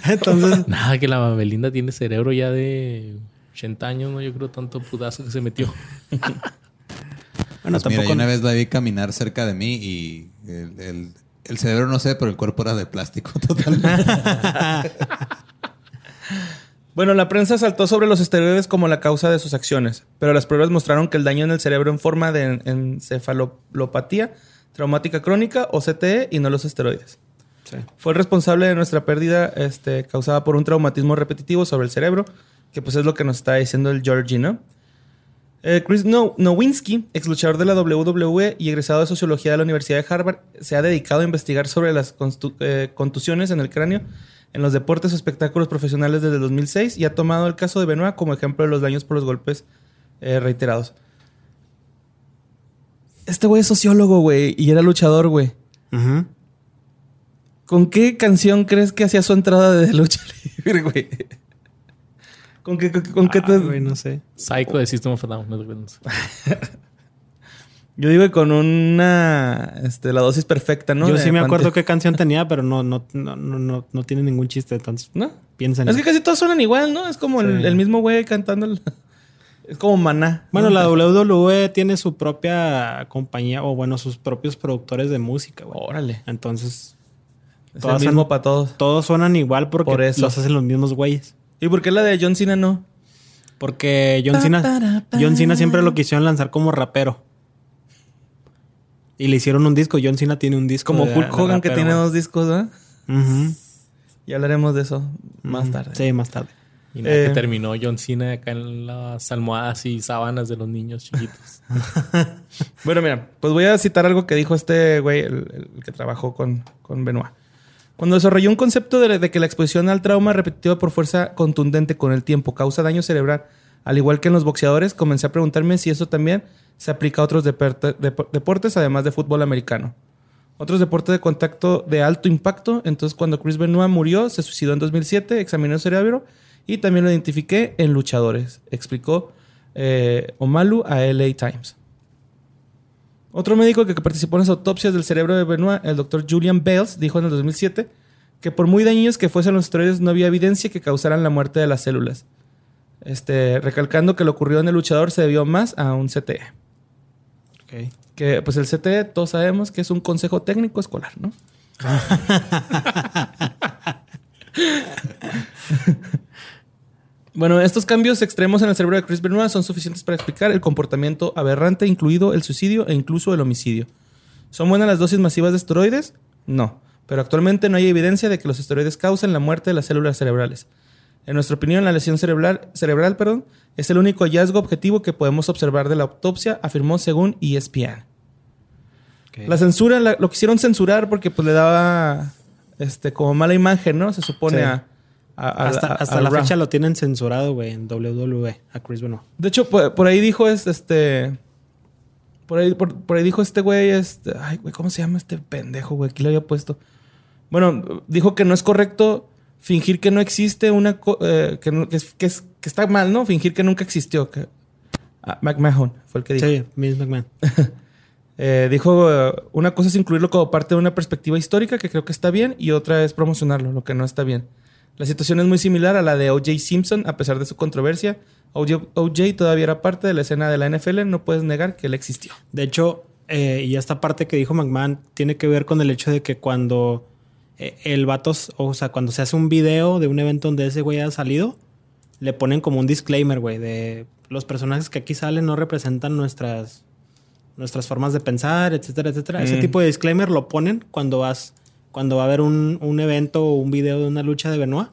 [LAUGHS] Entonces, [LAUGHS] Nada, que la Belinda tiene cerebro ya de 80 años, ¿no? Yo creo tanto pudazo que se metió. [LAUGHS] bueno, Pues mira, tampoco... yo una vez la vi caminar cerca de mí y el, el- el cerebro no sé, pero el cuerpo era de plástico totalmente. Bueno, la prensa saltó sobre los esteroides como la causa de sus acciones, pero las pruebas mostraron que el daño en el cerebro en forma de en- encefalopatía traumática crónica o CTE y no los esteroides. Fue el responsable de nuestra pérdida este, causada por un traumatismo repetitivo sobre el cerebro, que pues es lo que nos está diciendo el Georgie, ¿no? Eh, Chris no Nowinski, ex luchador de la WWE y egresado de Sociología de la Universidad de Harvard, se ha dedicado a investigar sobre las eh, contusiones en el cráneo en los deportes o espectáculos profesionales desde el 2006 y ha tomado el caso de Benoit como ejemplo de los daños por los golpes eh, reiterados. Este güey es sociólogo, güey, y era luchador, güey. Ujú. ¿Con qué canción crees que hacía su entrada de lucha libre, güey? ¿Con qué, con, con qué te- güey, no sé. Psycho de System of a Down. no creas. [LAUGHS] Yo digo que con una... Este, la dosis perfecta, ¿no? Yo De sí me acuerdo [LAUGHS] qué canción tenía, pero no, no, no, no, no, no tiene ningún chiste, entonces ¿No? piensen. Es que casi todos suenan igual, ¿no? Es como el, Sí. el mismo güey cantando. el- [LAUGHS] Es como maná. Bueno, ¿no? la WWE tiene su propia compañía, o bueno, sus propios productores de música, güey. Órale. Entonces, Es Todas el mismo son- para todos. todos suenan igual porque Por eso. los hacen los mismos güeyes. ¿Y por qué la de John Cena no? Porque John Cena. John Cena siempre lo quisieron lanzar como rapero. Y le hicieron un disco. John Cena tiene un disco. Como de- Hulk Hogan que tiene dos discos, ¿verdad? Ujú. Y hablaremos de eso más tarde. Sí, más tarde. Y nada, Eh. que terminó John Cena acá en las almohadas y sábanas de los niños chiquitos. [LAUGHS] Bueno, mira, pues voy a citar algo que dijo este güey, el, el que trabajó con, con Benoit. Cuando desarrolló un concepto de, que la exposición al trauma repetitivo por fuerza contundente con el tiempo causa daño cerebral, al igual que en los boxeadores, comencé a preguntarme si eso también se aplica a otros deportes, además de fútbol americano. Otros deportes de contacto de alto impacto. Entonces, cuando Chris Benoit murió, se suicidó en 2007, examinó el cerebro y también lo identifiqué en luchadores, explicó eh, Omalu a LA Times. Otro médico que participó en las autopsias del cerebro de Benoit, el doctor Julian Bales, dijo en el 2007 que por muy dañinos que fuesen los esteroides no había evidencia que causaran la muerte de las células. Este, recalcando que lo ocurrido en el luchador se debió más a un CTE. Que pues el CTE todos sabemos que es un consejo técnico escolar, ¿no? [LAUGHS] Bueno, estos cambios extremos en el cerebro de Chris Benoit son suficientes para explicar el comportamiento aberrante, incluido el suicidio e incluso el homicidio. ¿Son buenas las dosis masivas de esteroides? No, pero actualmente no hay evidencia de que los esteroides causen la muerte de las células cerebrales. En nuestra opinión, la lesión cerebral, cerebral perdón, es el único hallazgo objetivo que podemos observar de la autopsia, afirmó según ESPN. Ok. La censura, la- lo quisieron censurar porque pues le daba este, como mala imagen, ¿no? Se supone Sí. a, a- a- hasta a- hasta a la fecha lo tienen censurado, güey, en WWE, a Chris Benoit. De hecho, por, por ahí dijo es, este. Por ahí, por, por ahí dijo este güey, este. Ay, güey, ¿cómo se llama este pendejo, güey? Aquí lo había puesto. Bueno, dijo que no es correcto fingir que no existe una. co- eh, que, que, es- que, es- que está mal, ¿no? Fingir que nunca existió. Que, ah, McMahon fue el que dijo. Sí, Vince McMahon. [LAUGHS] Eh, dijo, eh, una cosa es incluirlo como parte de una perspectiva histórica, que creo que está bien, y otra es promocionarlo, lo que no está bien. La situación es muy similar a la de O.J. Simpson, a pesar de su controversia. O.J. Todavía era parte de la escena de la NFL, no puedes negar que él existió. De hecho, Eh, y esta parte que dijo McMahon tiene que ver con el hecho de que cuando eh, el vato, o sea, cuando se hace un video de un evento donde ese güey ha salido, le ponen como un disclaimer, güey, de los personajes que aquí salen no representan nuestras, nuestras formas de pensar, etcétera, etcétera. Ese Mm. tipo de disclaimer lo ponen cuando vas, cuando va a haber un, un evento o un video de una lucha de Benoit.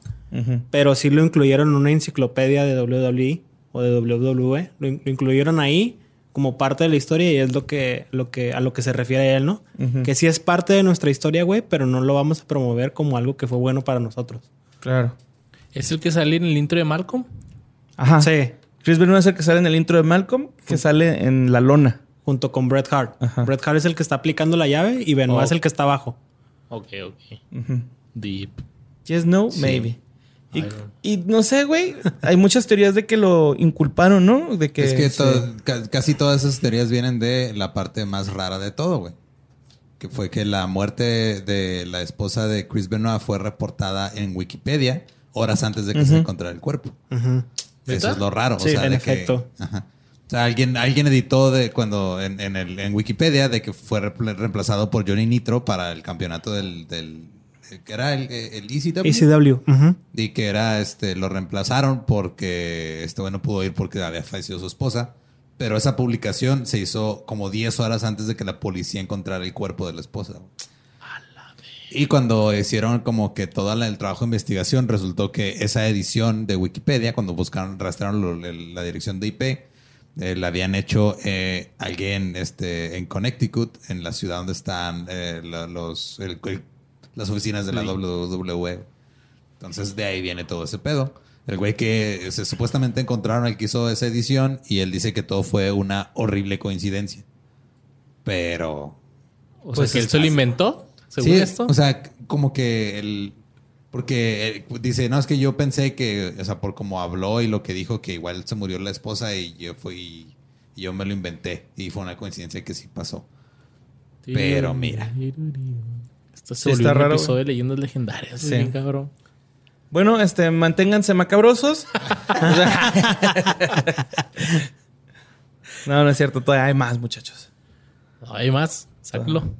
Pero sí lo incluyeron en una enciclopedia de WWE o de WWE. Lo, in- lo incluyeron ahí como parte de la historia y es lo que, lo que, a lo que se refiere él, ¿no? Que sí es parte de nuestra historia, güey, pero no lo vamos a promover como algo que fue bueno para nosotros. Claro. ¿Es el que sale en el intro de Malcolm? Ajá. Sí, Chris Benoit es el que sale en el intro de Malcolm, que sale en la lona. junto con Bret Hart. Ajá. Bret Hart es el que está aplicando la llave y Benoit Oh. es el que está abajo. Ok, ok. Deep. Yes, no, Sí. maybe. Y, no sé, güey. Hay muchas teorías de que lo inculparon, ¿no? De que es que ca- casi todas esas teorías vienen de la parte más rara de todo, güey. Que fue que la muerte de la esposa de Chris Benoit fue reportada en Wikipedia horas antes de que se encontrara el cuerpo. Eso es lo raro. Sí, o sea, en de que- efecto. ajá. O sea, alguien, alguien editó de cuando en, en el, en Wikipedia de que fue reemplazado por Johnny Nitro para el campeonato del, del que era el, el ECW. ECW. ujú. Y que era, este, lo reemplazaron porque este güey no pudo ir porque había fallecido su esposa. Pero esa publicación se hizo como 10 horas antes de que la policía encontrara el cuerpo de la esposa. Y cuando hicieron como que todo el trabajo de investigación, resultó que esa edición de Wikipedia, cuando buscaron, rastrearon la dirección de IP, eh, la habían hecho eh, alguien este, en Connecticut, en la ciudad donde están eh, la- los, el- el- las oficinas de la. WWE. Entonces de ahí viene todo ese pedo. El güey que se, supuestamente encontraron el que hizo esa edición y él dice que todo fue una horrible coincidencia. Pero O Pues sea, que él se lo inventó, según sí, esto. O sea, como que el. Porque eh, dice, no, es que yo pensé que, o sea, por cómo habló y lo que dijo, que igual se murió la esposa y yo fui. Y yo me lo inventé. Y fue una coincidencia que sí pasó. pero mira. Esto se Sí, volvió está un raro, episodio de leyendas legendarias. Sí. Sí. cabrón. Bueno, este, manténganse macabrosos. [LAUGHS] [LAUGHS] No, no es cierto. Todavía hay más, muchachos. ¿Hay más? Sácalo.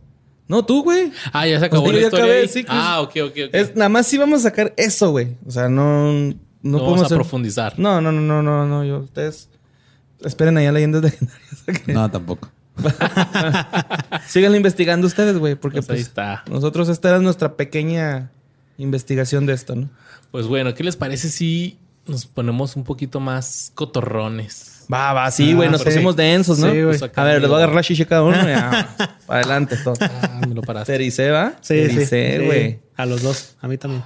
No, tú, güey. Ah, ya se acabó Pues la historia. acabé, sí, ah, ok, ok, ok. Es, nada más sí vamos a sacar eso, güey. O sea, no... No, no podemos vamos a hacer- profundizar. No, no, no, no, no, no. Yo, ustedes esperen allá leyendas [LAUGHS] legendarias. No, tampoco. [LAUGHS] Síganlo investigando ustedes, güey, porque Pues ahí pues, está. nosotros esta era nuestra pequeña investigación de esto, ¿no? Pues bueno, ¿qué les parece si nos ponemos un poquito más cotorrones? Va, va, sí, Ah, güey, nos pero sí. pusimos densos, ¿no? Sí, güey. a ver, les voy a agarrar la chiche cada uno. ya. [LAUGHS] Para adelante, todo. Ah, me lo paraste. Tericé, ¿va? Sí, sí. Güey. A los dos. A mí también.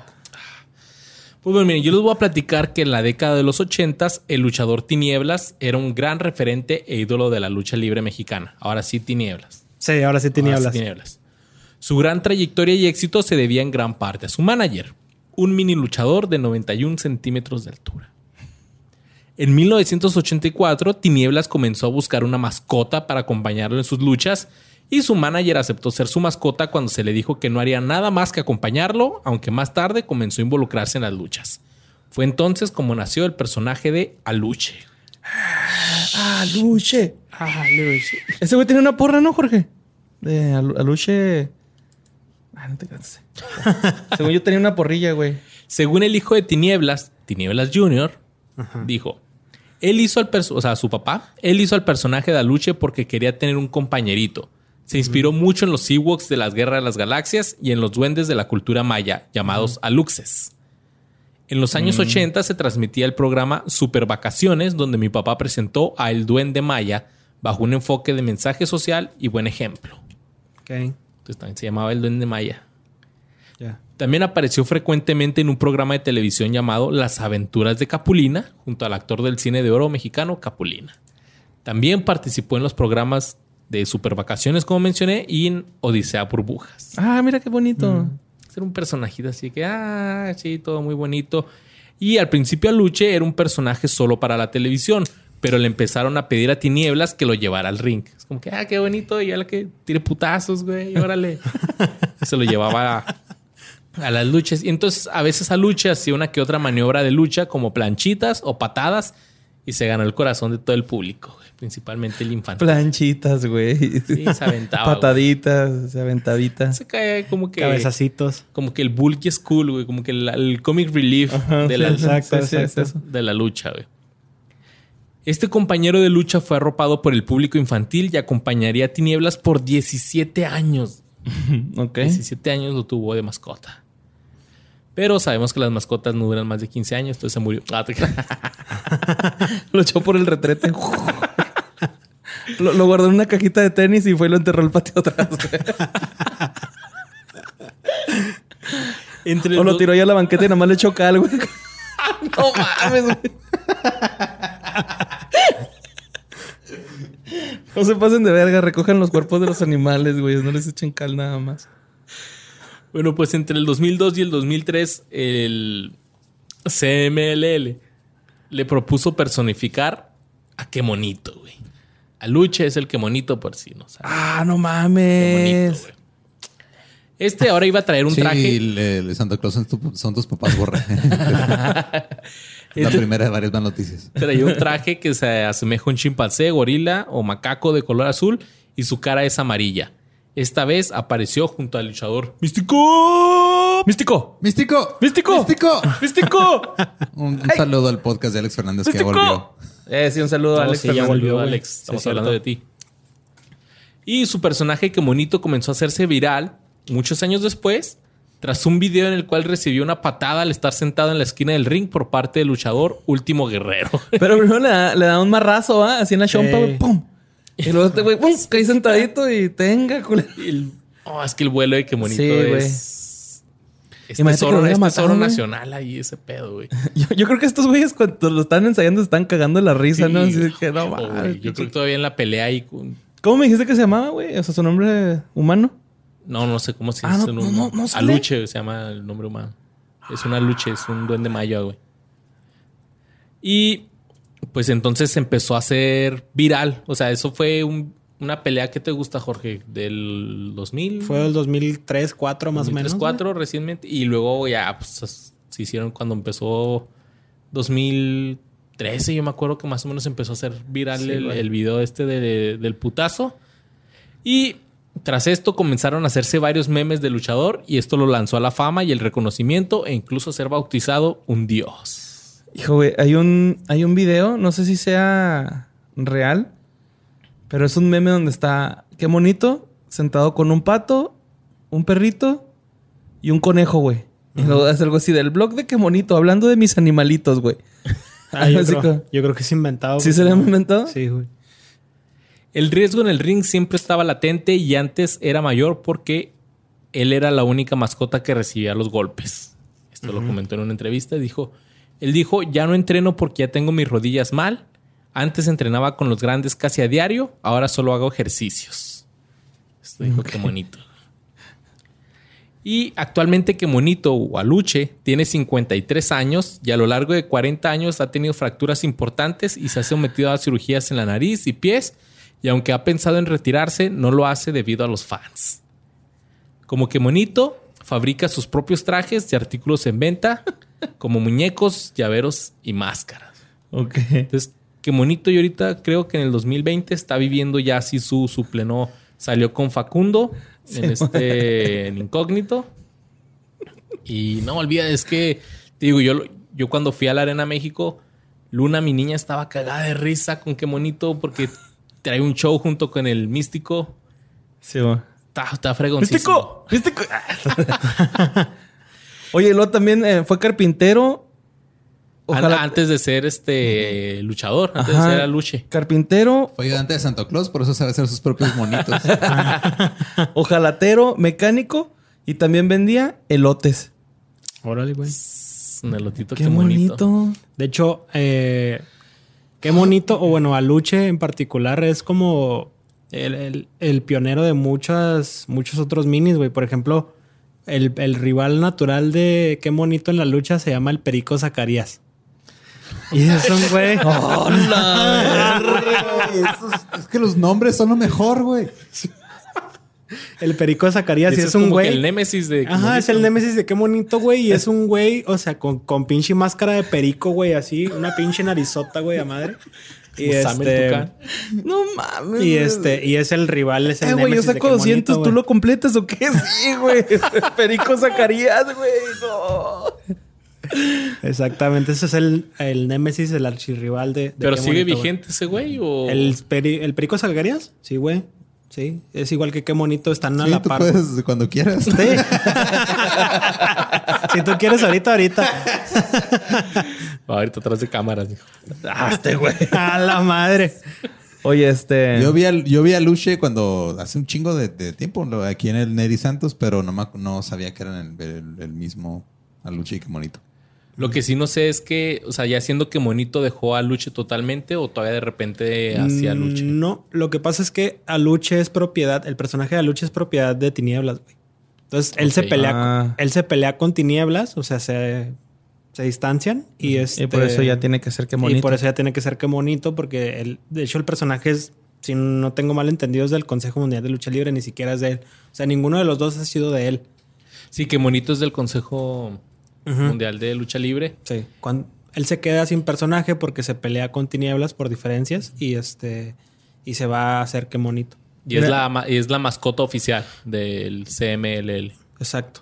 Pues bueno, miren, yo les voy a platicar que en la década de los ochentas, el luchador Tinieblas era un gran referente e ídolo de la lucha libre mexicana. Ahora sí, Tinieblas. Sí, ahora sí tenía Ahora sí, Tinieblas. Su gran trayectoria y éxito se debía en gran parte a su manager, un mini luchador de 91 centímetros de altura. En 1984, Tinieblas comenzó a buscar una mascota para acompañarlo en sus luchas y su manager aceptó ser su mascota cuando se le dijo que no haría nada más que acompañarlo, aunque más tarde comenzó a involucrarse en las luchas. Fue entonces como nació el personaje de Aluche. Ah, Luche. Ese güey tiene una porra, ¿no, Jorge? De Alu- Aluche. Ah, no te creas. [LAUGHS] Según yo tenía una porrilla, güey. Según el hijo de Tinieblas, Tinieblas Jr., dijo, él hizo al o sea, su papá, él hizo al personaje de Aluche porque quería tener un compañerito. Se inspiró mucho en los Ewoks de las Guerras de las Galaxias y en los duendes de la cultura maya, llamados Aluxes. En los años 80 se transmitía el programa Super Vacaciones, donde mi papá presentó a El Duende Maya bajo un enfoque de mensaje social y buen ejemplo. Ok. Entonces también se llamaba El Duende Maya. También apareció frecuentemente en un programa de televisión llamado Las aventuras de Capulina, junto al actor del cine de oro mexicano Capulina. También participó en los programas de Supervacaciones, como mencioné, y en Odisea Burbujas. Ah, mira qué bonito. Era un personajito así que, ah, sí, todo muy bonito. Y al principio Aluche era un personaje solo para la televisión, pero le empezaron a pedir a Tinieblas que lo llevara al ring. Es como que, ah, qué bonito, y la que tire putazos, güey, y órale. [LAUGHS] Se lo llevaba a, a las luchas. Y entonces a veces Aluche hacía una que otra maniobra de lucha, como planchitas o patadas, y se ganó el corazón de todo el público, güey, principalmente el infantil. Planchitas, güey. Sí, se aventaba. güey. Pataditas, se aventadita. Se cae como que. Cabezacitos. Como que el bulky es cool, güey. Como que el, el comic relief de, la, exacto, sí, sí, es exacto. eso. de la lucha, güey. Este compañero de lucha fue arropado por el público infantil y acompañaría a Tinieblas por 17 años. [LAUGHS] Ok. 17 años lo tuvo de mascota. Pero sabemos que las mascotas no duran más de 15 años, entonces se murió. Ah, te. [LAUGHS] Lo echó por el retrete. lo, lo guardó en una cajita de tenis y fue y lo enterró al patio atrás. Entre o lo tiró ahí a la banqueta y nada más le echó cal, güey. no mames, güey. No se pasen de verga, recojan los cuerpos de los animales, güey. No les echen cal nada más. Bueno, pues entre el 2002 y el 2003, el CMLL le propuso personificar a Qué Monito, güey. A Luche es el Qué Monito por si no saben. Ah, no mames. bonito, güey. Este ahora iba a traer un Sí, traje. le- le Santa Claus son, tu- son tus papás, borra. [LAUGHS] la Este- primera de varias malas noticias. Traía un [LAUGHS] traje que se asemeja a un chimpancé, gorila o macaco de color azul y su cara es amarilla. Esta vez apareció junto al luchador Místico. Místico. ¡Místico! ¡Místico! ¡Místico! ¡Místico! [LAUGHS] Un, un saludo al podcast de Alex Fernández que volvió. Eh, sí, un saludo a Alex sí, ya Fernández. volvió, güey. Alex, estamos es hablando de ti. Y su personaje que monito comenzó a hacerse viral muchos años después, tras un video en el cual recibió una patada al estar sentado en la esquina del ring por parte del luchador Último Guerrero. Pero primero le da, le da un marrazo, ¿ah? Así en la chompa. ¡Pum! Y luego este güey, ¡pum! Caí sentadito y tenga, culero. El- oh, es que el vuelo de que monito Sí, güey. es. Es Imagínate que tesoro, es tesoro nacional ahí ese pedo, güey. [LAUGHS] Yo, yo creo que estos güeyes cuando lo están ensayando están cagando la risa, ¿no? Así que no Oh. Yo creo que todavía en la pelea ahí con... ¿Cómo me dijiste que se llamaba, güey? O sea, su nombre humano. No, no sé cómo se Ah, dice. no, su no, no. Aluche se llama el nombre humano. Es una luche, es un duende maya, güey. Y pues entonces empezó a hacer viral. O sea, eso fue un- una pelea que te gusta, Jorge, del 2000. Fue el 2003, 2004 más o menos. 2004 recientemente. Y luego ya pues, se hicieron cuando empezó 2013. Yo me acuerdo que más o menos empezó a ser viral Sí, el, video este de- del putazo. Y tras esto comenzaron a hacerse varios memes de luchador. Y esto lo lanzó a la fama y el reconocimiento. E incluso a ser bautizado un dios. Hijo, güey, hay un, hay un video, no sé si sea real, pero es un meme donde está, qué bonito, sentado con un pato, un perrito y un conejo, güey. Y luego hace algo así del blog de qué bonito, hablando de mis animalitos, güey. [LAUGHS] Ah, yo, creo, como- yo creo que es inventado. ¿Sí se le han inventado? Sí, güey. El riesgo en el ring siempre estaba latente y antes era mayor porque él era la única mascota que recibía los golpes. Esto lo comentó en una entrevista. Dijo, él dijo, ya no entreno porque ya tengo mis rodillas mal. Antes entrenaba con los grandes casi a diario, ahora solo hago ejercicios. Esto dijo que bonito. Y actualmente que Monito o Aluche tiene 53 años y a lo largo de 40 años ha tenido fracturas importantes y se ha sometido a cirugías en la nariz y pies y aunque ha pensado en retirarse no lo hace debido a los fans. Como que Monito fabrica sus propios trajes y artículos en venta como muñecos, llaveros y máscaras. Ok. Entonces, que Monito y ahorita creo que en el 2020 está viviendo ya así su, su pleno. Salió con Facundo en este en incógnito. Y no olvida, es que te digo, yo, yo cuando fui a la Arena México, Luna, mi niña, estaba cagada de risa con qué Monito porque trae un show junto con el místico. Sí, güey. Está, está fregoncísimo. ¡Místico! ¡Místico! [LAUGHS] Oye, luego también eh, fue carpintero. Ojalá. Antes de ser este luchador, antes Ajá. de ser aluche. Carpintero, Fue ayudante de Santa Claus, por eso sabe hacer sus propios monitos. [LAUGHS] ojalatero, mecánico y también vendía elotes. Órale, güey. Un elotito, Qué, bonito. De hecho, eh, qué bonito, o bueno, Aluche en particular es como el, el- el pionero de muchas, muchos otros minis, güey. Por ejemplo, el, el rival natural de qué bonito en la lucha se llama el Perico Zacarías. Y es un güey. [LAUGHS] Esos- es que los nombres son lo mejor, güey. El perico Zacarías y es un como que güey. el némesis de. Ajá, es el némesis de qué bonito, güey. Y es un güey, o sea, con, con pinche máscara de perico, güey, así, una pinche narizota, güey, a madre. Y este. No mames. y este, y es el rival, es el Eh, güey, yo saco qué 200, bonito, ¿tú lo completas o qué? [LAUGHS] Sí, güey. [LAUGHS] Perico Zacarías, güey. No. Exactamente, ese es el, el némesis, el archirrival de. de Pero Qué sigue Bonito, güey. vigente ese güey o. ¿El, peri- ¿El perico Zacarías? Sí, güey. Sí, es igual que qué bonito, están a Sí, la tú par. puedes cuando quieras. Sí. [LAUGHS] si tú quieres ahorita, ahorita. Ahorita atrás de cámaras, dijo. Ah, este güey. A la madre. Oye, este. Yo vi, a, yo vi a Luche cuando hace un chingo de, de tiempo aquí en el Neri Santos, pero no, no sabía que eran el, el- el mismo Aluche y qué bonito. Lo que sí no sé es que, o sea, ya siendo que Monito dejó a Luche totalmente o todavía de repente hacía Luche. Mm, No, lo que pasa es que Aluche es propiedad, el personaje de Aluche es propiedad de Tinieblas, güey. Entonces él se pelea, Ah. él se pelea con Tinieblas, o sea, se, se distancian y este, Y por eso ya tiene que ser que bonito. Y por eso ya tiene que ser que bonito, porque el, de hecho el personaje es, si no tengo mal entendido, es del Consejo Mundial de Lucha Libre, ni siquiera es de él. O sea, ninguno de los dos ha sido de él. Sí, que Monito es del Consejo. Mundial de Lucha Libre. Sí. Cuando, él se queda sin personaje porque se pelea con Tinieblas por diferencias y este y se va a hacer que bonito. Y es la, ma- y es la mascota oficial del CMLL. Exacto.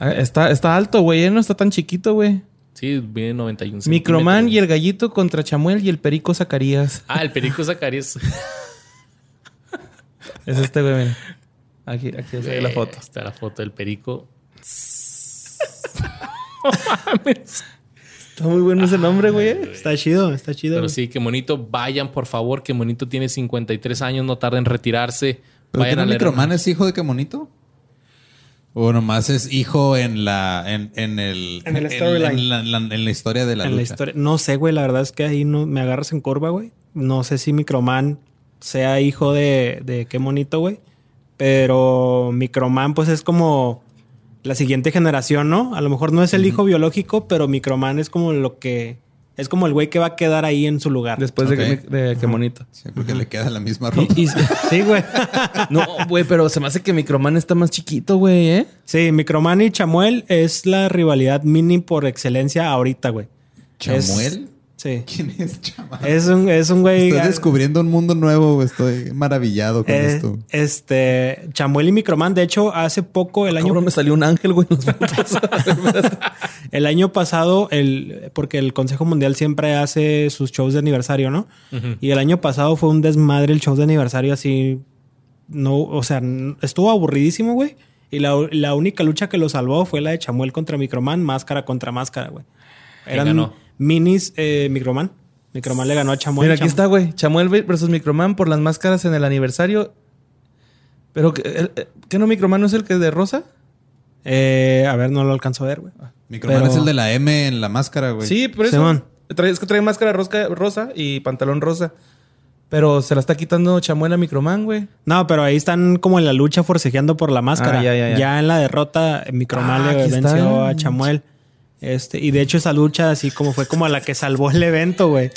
Está, está alto, güey. ¿eh? No está tan chiquito, güey. Sí, viene 91 Microman y el gallito contra Chamuel y el perico Zacarías. [LAUGHS] Ah, el Perico Zacarías. Es este, güey. mira. Aquí, aquí está la foto. Está la foto del Perico. Está muy bueno ese nombre, güey. Está chido, está chido. Pero güey. sí, que Monito, vayan por favor, que Monito tiene 53 años, no tarda en retirarse. ¿Pero vayan que a leer Microman es hijo de qué bonito? ¿O nomás es hijo en la en, en el En el storyline. en, la, en la- en la historia de la en la lucha? historia. No sé, güey. La verdad es que ahí no me agarras en curva, güey. No sé si Microman sea hijo de, de qué bonito, güey. Pero Microman, pues es como la siguiente generación, ¿no? A lo mejor no es el hijo biológico, pero Microman es como lo que. Es como el güey que va a quedar ahí en su lugar. Después de, que- de que bonito. Sí, porque le queda la misma ropa. Y- y- [LAUGHS] Sí, güey. [LAUGHS] no, güey, pero se me hace que Microman está más chiquito, güey, ¿eh? sí, Microman y Chamuel es la rivalidad mini por excelencia ahorita, güey. ¿Chamuel? Sí. [LAUGHS] ¿Quién es Chamuel? Es un, es un güey. Estoy descubriendo un mundo nuevo, güey. Estoy maravillado con Eh, esto. este, Chamuel y Microman, de hecho, hace poco, el año, Cabrón, me salió un ángel, güey, [LAUGHS] [LAUGHS] el año pasado, el, porque el Consejo Mundial siempre hace sus shows de aniversario, ¿no? Y el año pasado fue un desmadre el show de aniversario así, no, o sea, estuvo aburridísimo, güey. Y la, la única lucha que lo salvó fue la de Chamuel contra Microman, máscara contra máscara, güey. ¿Quién Eran ganó? Minis eh, Microman. Microman le ganó a Chamuel. Mira, aquí está, güey. Chamuel versus Microman por las máscaras en el aniversario. Pero, ¿qué no Microman no es el que es de rosa? Eh, a ver, no lo alcanzo a ver, güey. Microman pero- es el de la M en la máscara, güey. Sí, por eso. Simón. Trae- es que trae máscara rosca- rosa y pantalón rosa. Pero se la está quitando Chamuel a Microman, güey. No, pero ahí están como en la lucha forcejeando por la máscara. Ah, ya, ya, ya. en la derrota, Microman Ah, le aquí venció está. a Chamuel. Este, y de hecho esa lucha así como fue como la que salvó el evento, güey.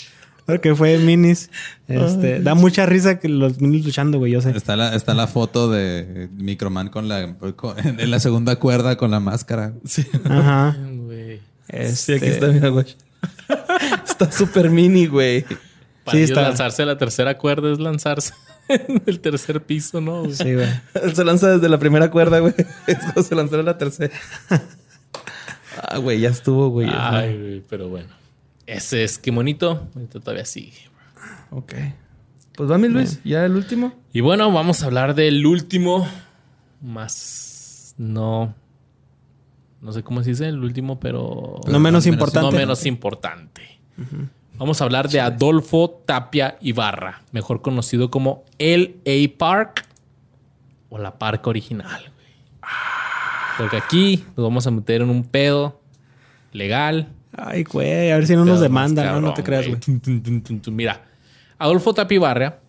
Porque fue minis. Este, da mucha risa que los minis luchando, güey, yo sé. Está la, está la foto de Microman con la con- en la segunda cuerda con la máscara. Sí. Ajá. [LAUGHS] Sí, aquí Este, está, mira, güey. está súper mini, güey. Para Sí, ellos está. lanzarse a la tercera cuerda es lanzarse [LAUGHS] en el tercer piso, ¿no? Sí, güey. Él [LAUGHS] se lanza desde la primera cuerda, güey. Es como se lanzó a la tercera. Ah, güey, ya estuvo, güey. Ay, güey, pero bueno. Ese es que bonito. Ahorita todavía sigue. Ok. Pues va, mi Luis. Ya el último. Y bueno, vamos a hablar del último. Más. No. No sé cómo se dice el último, pero. No menos importante. No menos importante. Vamos a hablar de Adolfo Tapia Ibarra, mejor conocido como L.A. Park o la Park original. güey. Porque aquí nos vamos a meter en un pedo legal. Ay, güey, a ver si no nos demandan, ¿no? No te creas, güey. Mira, Adolfo Tapia Ibarra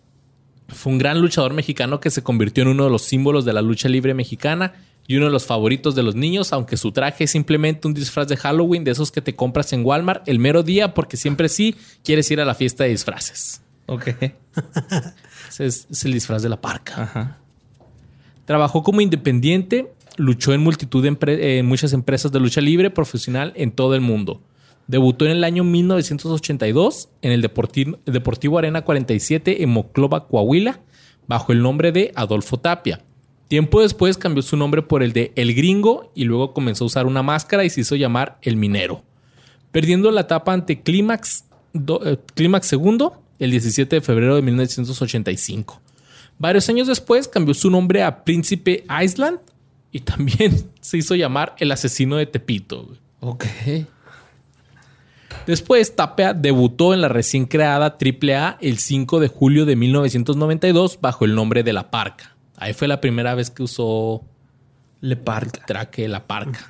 fue un gran luchador mexicano que se convirtió en uno de los símbolos de la lucha libre mexicana y uno de los favoritos de los niños, aunque su traje es simplemente un disfraz de Halloween de esos que te compras en Walmart el mero día porque siempre sí quieres ir a la fiesta de disfraces. Ok. [LAUGHS] Ese es, es el disfraz de la parca. Ajá. Trabajó como independiente, luchó en multitud de eh, muchas empresas de lucha libre profesional en todo el mundo. Debutó en el año 1982 en el Deporti- Deportivo Arena 47 en Moclova, Coahuila, bajo el nombre de Adolfo Tapia. Tiempo después cambió su nombre por el de El Gringo y luego comenzó a usar una máscara y se hizo llamar El Minero. Perdiendo la etapa ante Clímax eh, Clímax segundo el 17 de febrero de 1985. Varios años después cambió su nombre a Príncipe Island y también [LAUGHS] se hizo llamar El Asesino de Tepito. güey. Ok. Después, Tapia debutó en la recién creada AAA el 5 de julio de 1992 bajo el nombre de La Parca. Ahí fue la primera vez que usó Le parca. traje La Parca.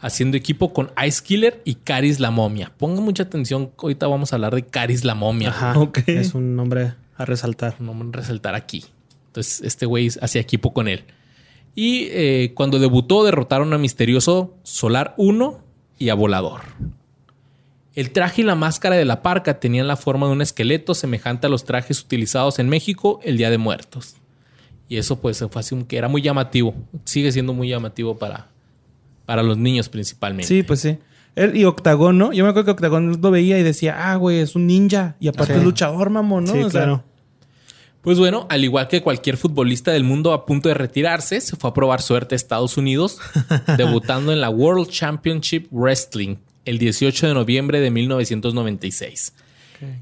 Haciendo equipo con Ice Killer y Caris la Momia. Pongan mucha atención, ahorita vamos a hablar de Caris la Momia. Ajá. [LAUGHS] Ok. Es un nombre a resaltar. No me resaltar aquí. Entonces, este güey hacía equipo con él. Y eh, cuando debutó, derrotaron a Misterioso Solar 1 y a Volador. El traje y la máscara de la parca tenían la forma de un esqueleto semejante a los trajes utilizados en México el Día de Muertos. Y eso pues fue así un- que era muy llamativo. Sigue siendo muy llamativo para, para los niños principalmente. Sí, pues sí. Él y Octagón, ¿no? Yo me acuerdo que Octagón lo veía y decía, ah, güey, es un ninja. Y aparte Sí. es luchador, mamón, ¿no? Sí, O sea, claro. Pues bueno, al igual que cualquier futbolista del mundo a punto de retirarse, se fue a probar suerte a Estados Unidos, [LAUGHS] debutando en la World Championship Wrestling el 18 de noviembre de 1996.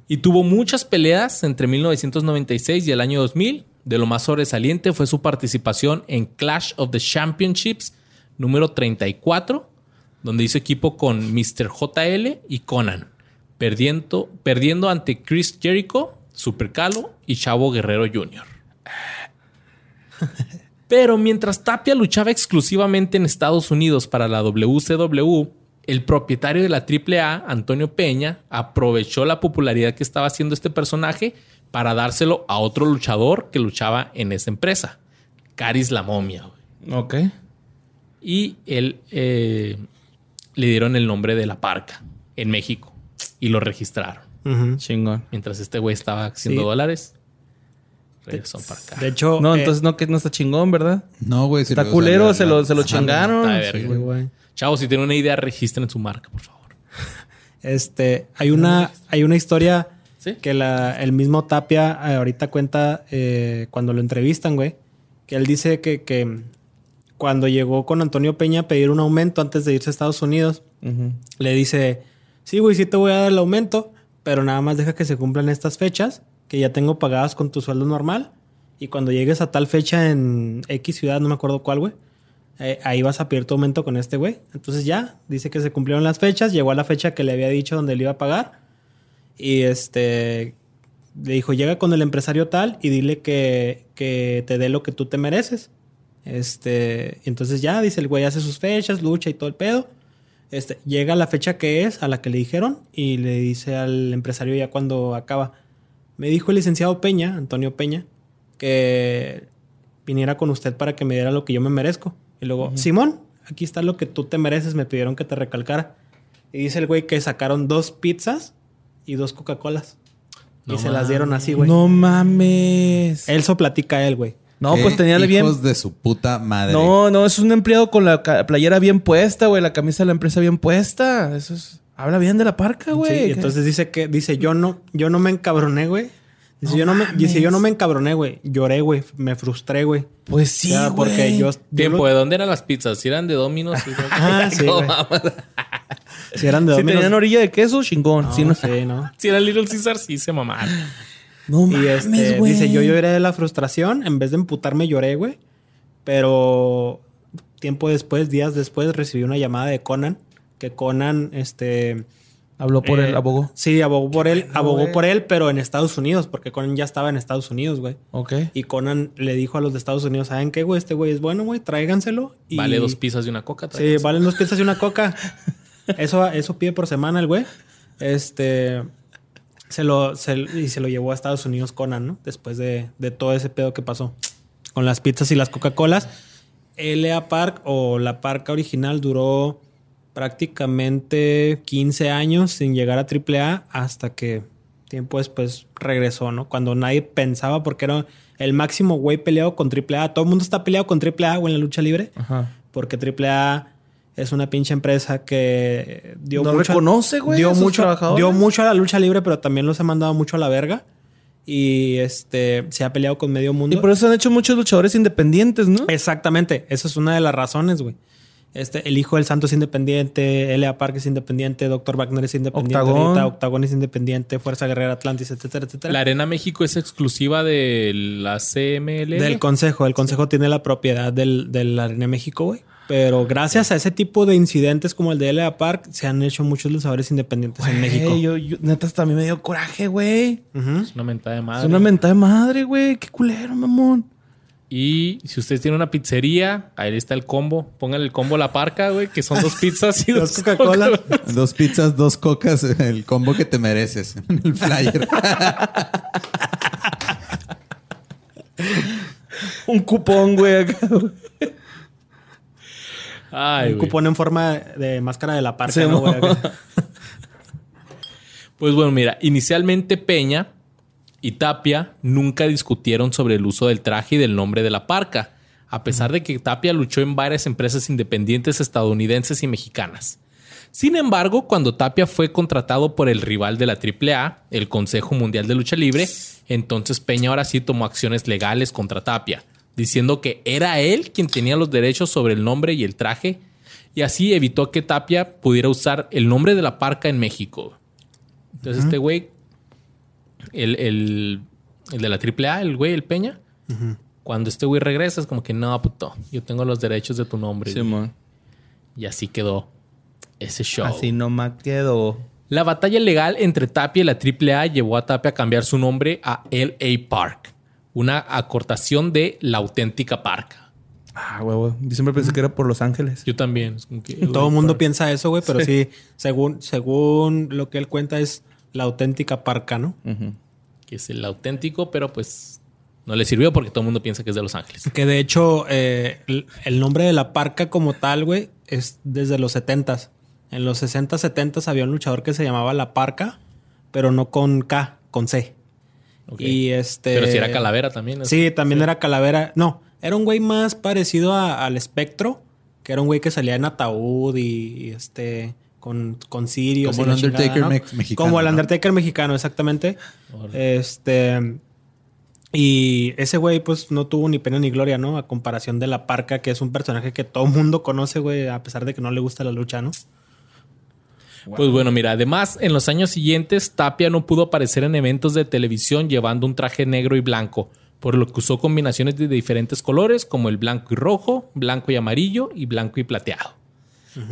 Y tuvo muchas peleas entre 1996 y el año 2000. De lo más sobresaliente fue su participación en Clash of the Championships número 34, donde hizo equipo con Mr. JL y Conan, perdiendo, perdiendo ante Chris Jericho, Super Calo y Chavo Guerrero Jr. Pero mientras Tapia luchaba exclusivamente en Estados Unidos para la WCW, el propietario de la AAA, Antonio Peña, aprovechó la popularidad que estaba haciendo este personaje para dárselo a otro luchador que luchaba en esa empresa, Caris la Momia. Ok. Y él eh, le dieron el nombre de La Parca en México y lo registraron. Chingón. Mientras este güey estaba haciendo Sí. dólares, regresó para acá. De hecho, No, eh, entonces no, que no está chingón, ¿verdad? No, güey. si Está culero, se la- lo, se lo chingaron. Verga. sí, Sí, güey. güey. Chavos, si tienen una idea, registren su marca, por favor. Este, hay una, hay una historia ¿Sí? que la, el mismo Tapia eh, ahorita cuenta eh, cuando lo entrevistan, güey. Que él dice que, que cuando llegó con Antonio Peña a pedir un aumento antes de irse a Estados Unidos, le dice, sí, güey, sí te voy a dar el aumento, pero nada más deja que se cumplan estas fechas, que ya tengo pagadas con tu sueldo normal. Y cuando llegues a tal fecha en X ciudad, no me acuerdo cuál, güey, eh, ahí vas a pedir tu aumento con este güey. Entonces ya, dice que se cumplieron las fechas, llegó a la fecha que le había dicho donde le iba a pagar. Y este, le dijo, llega con el empresario tal y dile que, que te dé lo que tú te mereces. Este, entonces ya, dice el güey, hace sus fechas, lucha y todo el pedo. Este, llega la fecha que es, a la que le dijeron, y le dice al empresario ya cuando acaba. Me dijo el licenciado Peña, Antonio Peña, que viniera con usted para que me diera lo que yo me merezco. Y luego, Simón, aquí está lo que tú te mereces, me pidieron que te recalcara. Y dice el güey que sacaron dos pizzas y dos Coca-Colas. Y se las dieron así, güey. No mames. Eso platica él, güey. No, Qué pues tenía bien. Hijos de su puta madre. No, no, es un empleado con la playera bien puesta, güey. La camisa de la empresa bien puesta. Eso es. Habla bien de la parca, güey. Sí, entonces dice que, dice, yo no, yo no me encabroné, güey. Dice, No yo no me, dice, yo no me encabroné, güey. Lloré, güey. Me frustré, güey. Pues sí, O sea, güey. porque yo, Tiempo, ¿de dónde eran las pizzas? Si eran de Domino's. [LAUGHS] Si eran- Ah, sí, [LAUGHS] si eran de Si Domino's. tenían orilla de queso, chingón. No, si no, sí, no. [LAUGHS] Si eran Little Caesar, sí se mamaron. no Y mames, este, güey. dice, yo lloré de la frustración. En vez de emputarme, lloré, güey. Pero tiempo después, días después, recibí una llamada de Conan. Que Conan, este... Habló por eh, el abogó. Sí, abogó por él. Abogó por él, pero en Estados Unidos. Porque Conan ya estaba en Estados Unidos, güey. Ok. Y Conan le dijo a los de Estados Unidos, ¿saben qué, güey? Este güey es bueno, güey, tráiganselo. Y... Vale dos pizzas y una coca. Sí, valen dos piezas y una coca. [LAUGHS] Eso, eso pide por semana el güey. Este... Se lo, se, y se lo llevó a Estados Unidos Conan, ¿no? Después de, de todo ese pedo que pasó. Con las pizzas y las Coca-Colas. LA Park o la parca original duró prácticamente 15 años sin llegar a AAA hasta que tiempo después regresó, ¿no? Cuando nadie pensaba porque era, el máximo güey peleado con AAA. Todo el mundo está peleado con AAA, güey, en la lucha libre. Ajá. Porque AAA es una pinche empresa que dio No mucho. reconoce, güey, Dio mucho, dio mucho a la lucha libre, pero también los ha mandado mucho a la verga. Y este se ha peleado con medio mundo. Y por eso han hecho muchos luchadores independientes, ¿no? Exactamente, esa es una de las razones, güey. Este, el hijo del santo es independiente, L.A. Park es independiente, Doctor Wagner es independiente, Octagón. Octagón es independiente, Fuerza Guerrera Atlantis, etcétera, etcétera. La Arena México es exclusiva de la CML. Del consejo, el consejo tiene la propiedad del, de la Arena México, güey. Pero gracias a ese tipo de incidentes como el de L.A. Park, se han hecho muchos luchadores independientes en México. Yo, yo- neta, hasta a mí me dio coraje, güey. Es una mentada de madre. Es una mentada de madre, güey. Qué culero, mamón. Y si ustedes tienen una pizzería, ahí está el combo. Pónganle el combo a la parca, güey, que son dos pizzas y [LAUGHS] Dos dos Coca-Cola. Dos pizzas, dos cocas, el combo que te mereces en el flyer. [LAUGHS] Un cupón, güey. Ay, Un güey. cupón en forma de máscara de la parca, Sí, ¿no, güey? [LAUGHS] Pues bueno, mira, inicialmente Peña y Tapia nunca discutieron sobre el uso del traje y del nombre de la parca, a pesar de que Tapia luchó en varias empresas independientes estadounidenses y mexicanas. Sin embargo, cuando Tapia fue contratado por el rival de la AAA, el Consejo Mundial de Lucha Libre, entonces Peña ahora sí tomó acciones legales contra Tapia, diciendo que era él quien tenía los derechos sobre el nombre y el traje, y así evitó que Tapia pudiera usar el nombre de la parca en México. Entonces este güey, el, el- el de la AAA, el güey, el Peña, cuando este güey regresa es como que no, puto, yo tengo los derechos de tu nombre. Simón. Y así quedó ese show. Así no me quedó. La batalla legal entre Tapia y la AAA llevó a Tapia a cambiar su nombre a LA Park, una acortación de la auténtica parca. Ah, güey, güey. Yo siempre pensé que era por Los Ángeles. Yo también. Todo el mundo Park. piensa eso, güey, pero sí, según, según lo que él cuenta es la auténtica parca, ¿no? Que es el auténtico, pero pues no le sirvió porque todo el mundo piensa que es de Los Ángeles. Que de hecho, eh, el, el nombre de la parca como tal, güey, es desde los 70s. En los 60, 70 había un luchador que se llamaba La Parca, pero no con K, con C. Y este. Pero si era calavera también. ¿no? Sí, también era calavera. No, era un güey más parecido a- al espectro, que era un güey que salía en ataúd y, y, este. Con, con sirios. Como el Undertaker chingada, ¿no? mex- mexicano, Como el ¿no? Undertaker mexicano, exactamente. Este. Y ese güey, pues no tuvo ni pena ni gloria, ¿no? A comparación de la parca, que es un personaje que todo mundo conoce, güey, a pesar de que no le gusta la lucha, ¿no? Pues bueno, mira, además en los años siguientes Tapia no pudo aparecer en eventos de televisión llevando un traje negro y blanco, por lo que usó combinaciones de diferentes colores como el blanco y rojo, blanco y amarillo y blanco y plateado.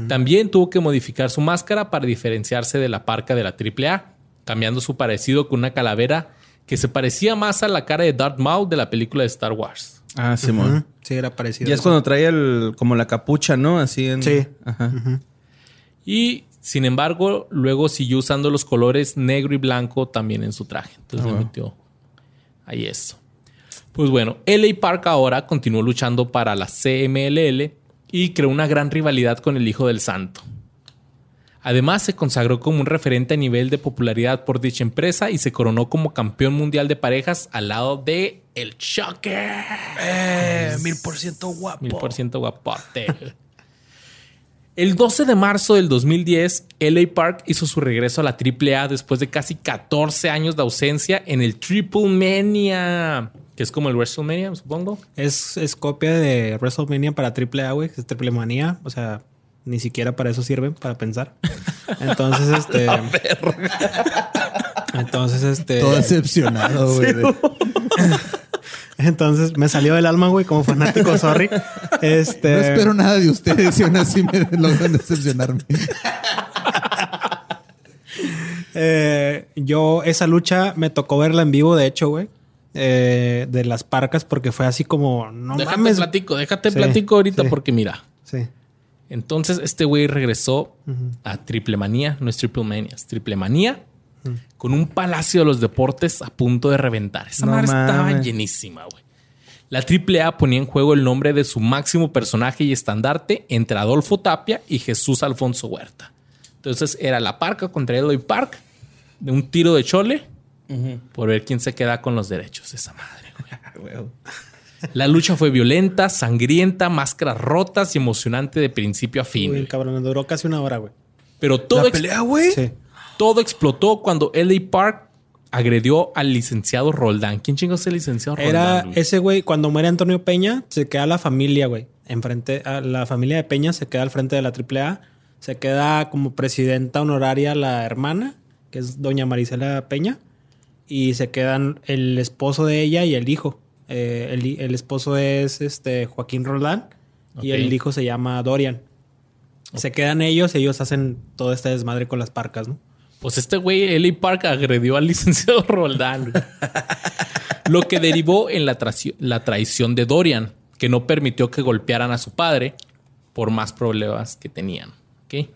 También tuvo que modificar su máscara para diferenciarse de la parca de la AAA, cambiando su parecido con una calavera que se parecía más a la cara de Darth Maul de la película de Star Wars. Ah, Simón. Sí, era parecido. Ya es cuando trae el, como la capucha, ¿no? Así en. Sí. Ajá. Y sin embargo, luego siguió usando los colores negro y blanco también en su traje. Entonces Ah, le metió ahí eso. Pues bueno, LA Park ahora continuó luchando para la CMLL y creó una gran rivalidad con el Hijo del Santo. Además, se consagró como un referente a nivel de popularidad por dicha empresa y se coronó como campeón mundial de parejas al lado de El Shocker. Eh, mil por ciento guapo. Mil por ciento guapote. [LAUGHS] El 12 de marzo del 2010, LA Park hizo su regreso a la AAA después de casi 14 años de ausencia en el Triple Mania, que es como el WrestleMania, supongo. Es, es copia de WrestleMania para AAA, güey, que es Triple Manía. O sea, ni siquiera para eso sirven, para pensar. [LAUGHS] Entonces, este. Entonces, este. Todo decepcionado, [LAUGHS] güey. Entonces me salió del alma, güey, como fanático, sorry. Este. No espero nada de ustedes y aún así me [LAUGHS] logran decepcionarme. eh, yo, esa lucha me tocó verla en vivo, de hecho, güey. Eh, de las parcas, porque fue así como. No déjate mames. platico, déjate Sí, platico ahorita sí. porque mira. Sí. Entonces este güey regresó a Triple Manía, no es Triple Mania, es Triple Manía, con un palacio de los deportes a punto de reventar. Esa No madre estaba llenísima, güey. La AAA ponía en juego el nombre de su máximo personaje y estandarte entre Adolfo Tapia y Jesús Alfonso Huerta. Entonces era la parca contra Eloy Park, de un tiro de chole por ver quién se queda con los derechos de esa madre, güey. [LAUGHS] La lucha fue violenta, sangrienta, máscaras rotas y emocionante de principio a fin. Uy, güey. cabrón, duró casi una hora, güey. Pero todo, ¿La pelea, güey? Sí. todo explotó cuando LA Park agredió al licenciado Roldán. ¿Quién chingos es el licenciado Roldán? Era güey? ese güey, cuando muere Antonio Peña, se queda la familia, güey. Enfrente, a la familia de Peña se queda al frente de la AAA. Se queda como presidenta honoraria la hermana, que es doña Marisela Peña. Y se quedan el esposo de ella y el hijo. Eh, el, el esposo es este Joaquín Roldán y el hijo se llama Dorian. Se quedan ellos y ellos hacen todo este desmadre con las parcas, ¿no? Pues este güey, LA Park, agredió al [LAUGHS] licenciado Roldán. [LAUGHS] Lo que derivó en la, la traición de Dorian, que no permitió que golpearan a su padre por más problemas que tenían. ¿ok?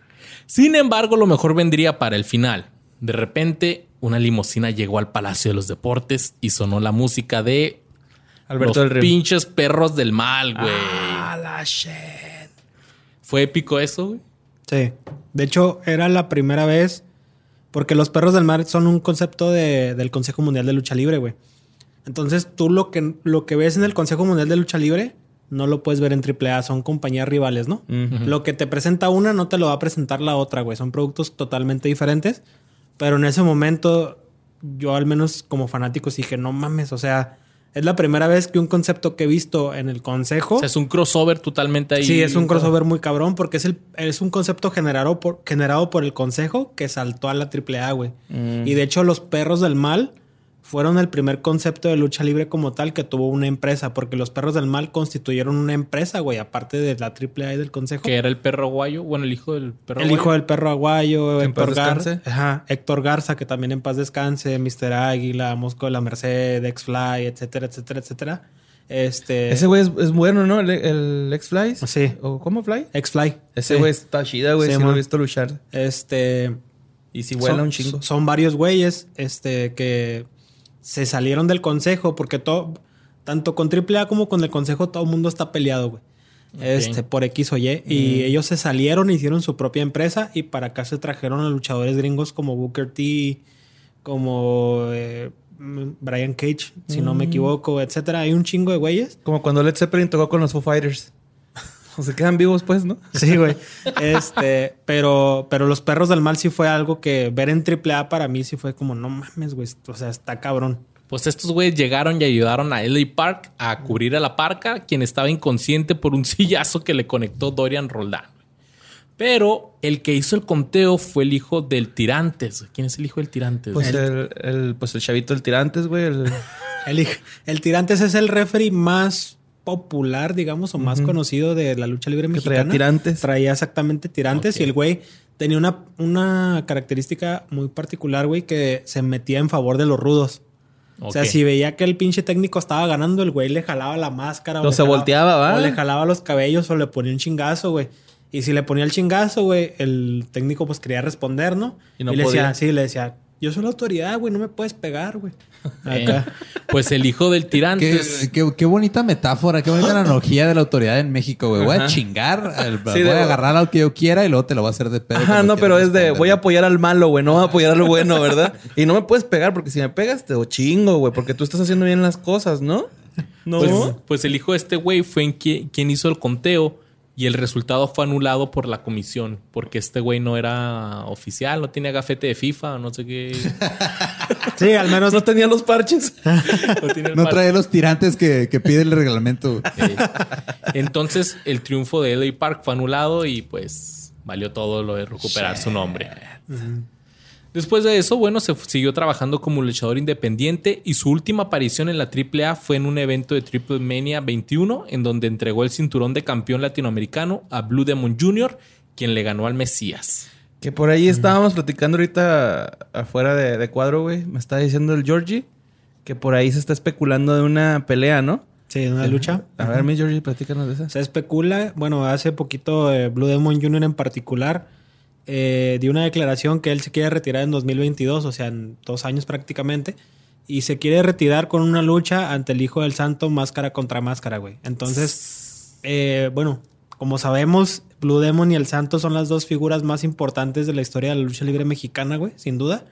Sin embargo, lo mejor vendría para el final. De repente, una limusina llegó al Palacio de los Deportes y sonó la música de Alberto los del Río. pinches perros del mal, güey. Ah, la shit. ¿Fue épico eso, güey? Sí. De hecho, era la primera vez. Porque los perros del mar son un concepto de- del Consejo Mundial de Lucha Libre, güey. Entonces, tú lo que, lo que ves en el Consejo Mundial de Lucha Libre no lo puedes ver en AAA. Son compañías rivales, ¿no? Lo que te presenta una no te lo va a presentar la otra, güey. Son productos totalmente diferentes. Pero en ese momento, yo al menos como fanático dije, no mames, o sea, es la primera vez que un concepto que he visto en el Consejo. O sea, es un crossover totalmente ahí. Sí, es un crossover muy cabrón porque es, el, es un concepto generado por, generado por el consejo que saltó a la AAA, güey. Y de hecho, los perros del mal fueron el primer concepto de lucha libre como tal que tuvo una empresa, porque los perros del mal constituyeron una empresa, güey, aparte de la AAA y del consejo. Que era el perro guayo. Bueno, el hijo del perro El guayo. hijo del perro aguayo, Que en paz Héctor Garza. descanse. Ajá, Héctor Garza, que también en paz descanse, Mr. Águila, Mosco de la Merced, X-Fly, etcétera, etcétera, etcétera. Este. Ese güey es, es bueno, ¿no? El, el X-Fly. Sí. ¿O cómo Fly? X-Fly. Ese Sí. güey está chida, güey. Sí, Sí, lo he visto luchar. Este. Y si vuela son, un chingo. Son varios güeyes este, que se salieron del consejo porque todo, tanto con AAA como con el consejo, todo el mundo está peleado, güey. Este, por X o Y. Y ellos se salieron, hicieron su propia empresa y para acá se trajeron a luchadores gringos como Booker T, como eh, Brian Cage, si no me equivoco, etcétera. Hay un chingo de güeyes. Como cuando Led Zeppelin tocó con los Foo Fighters. O se quedan vivos, pues, ¿no? Sí, güey. [LAUGHS] Este, pero, pero los perros del mal sí fue algo que ver en AAA para mí sí fue como, no mames, güey. O sea, está cabrón. Pues estos güeyes llegaron y ayudaron a LA Park a cubrir a la parca, quien estaba inconsciente por un [LAUGHS] sillazo que le conectó Dorian Roldán. Pero el que hizo el conteo fue el hijo del Tirantes. ¿Quién es el hijo del Tirantes? Pues El- pues el chavito del Tirantes, güey. el- [LAUGHS] El, el Tirantes es el referee más popular, digamos, o más conocido de la lucha libre que mexicana. traía tirantes. Traía exactamente tirantes y el güey tenía una, una característica muy particular, güey, que se metía en favor de los rudos. O sea, si veía que el pinche técnico estaba ganando, el güey le jalaba la máscara. o se jalaba- volteaba, ¿va? O le jalaba los cabellos o le ponía un chingazo, güey. Y si le ponía el chingazo, güey, el técnico pues quería responder, ¿no? Y no le decía, sí, le decía, yo soy la autoridad, güey, no me puedes pegar, güey. Eh, Acá. Pues el hijo del Qué, Tirantes. qué- qué bonita metáfora, qué bonita analogía de la autoridad en México, güey. Voy a chingar, el- Sí, voy de- a agarrar al que yo quiera y luego te lo voy a hacer de pedo. Ajá, no, pero es de voy a apoyar al malo, güey. No voy a apoyar al bueno, ¿verdad? Y no me puedes pegar porque si me pegas te chingo, güey. Porque tú estás haciendo bien las cosas, ¿no? No. Pues, pues el hijo de este güey fue en quien, quien hizo el conteo y el resultado fue anulado por la comisión porque este güey no era oficial, no tenía gafete de FIFA, no sé qué. [LAUGHS] Sí, al menos no tenía los parches. [LAUGHS] No, tenía trae los tirantes que, que pide el reglamento. [LAUGHS] Eh, Entonces el triunfo de LA Park fue anulado y pues valió todo lo de recuperar su nombre. Después de eso, bueno, se siguió trabajando como luchador independiente y su última aparición en la AAA fue en un evento de Triple Mania 21 en donde entregó el cinturón de campeón latinoamericano a Blue Demon Jr., quien le ganó al Mesías. Que por ahí estábamos platicando ahorita afuera de, de cuadro, güey. Me está diciendo el Georgie que por ahí se está especulando de una pelea, ¿no? Sí, una lucha. A ver, mi Georgie, platícanos de esa. Se especula, bueno, hace poquito eh, Blue Demon Jr. en particular eh, dio una declaración que él se quiere retirar en 2022, o sea, en dos años prácticamente, y se quiere retirar con una lucha ante el Hijo del Santo máscara contra máscara, güey. Entonces, eh, bueno, como sabemos, Blue Demon y el Santo son las dos figuras más importantes de la historia de la lucha libre mexicana, güey, sin duda.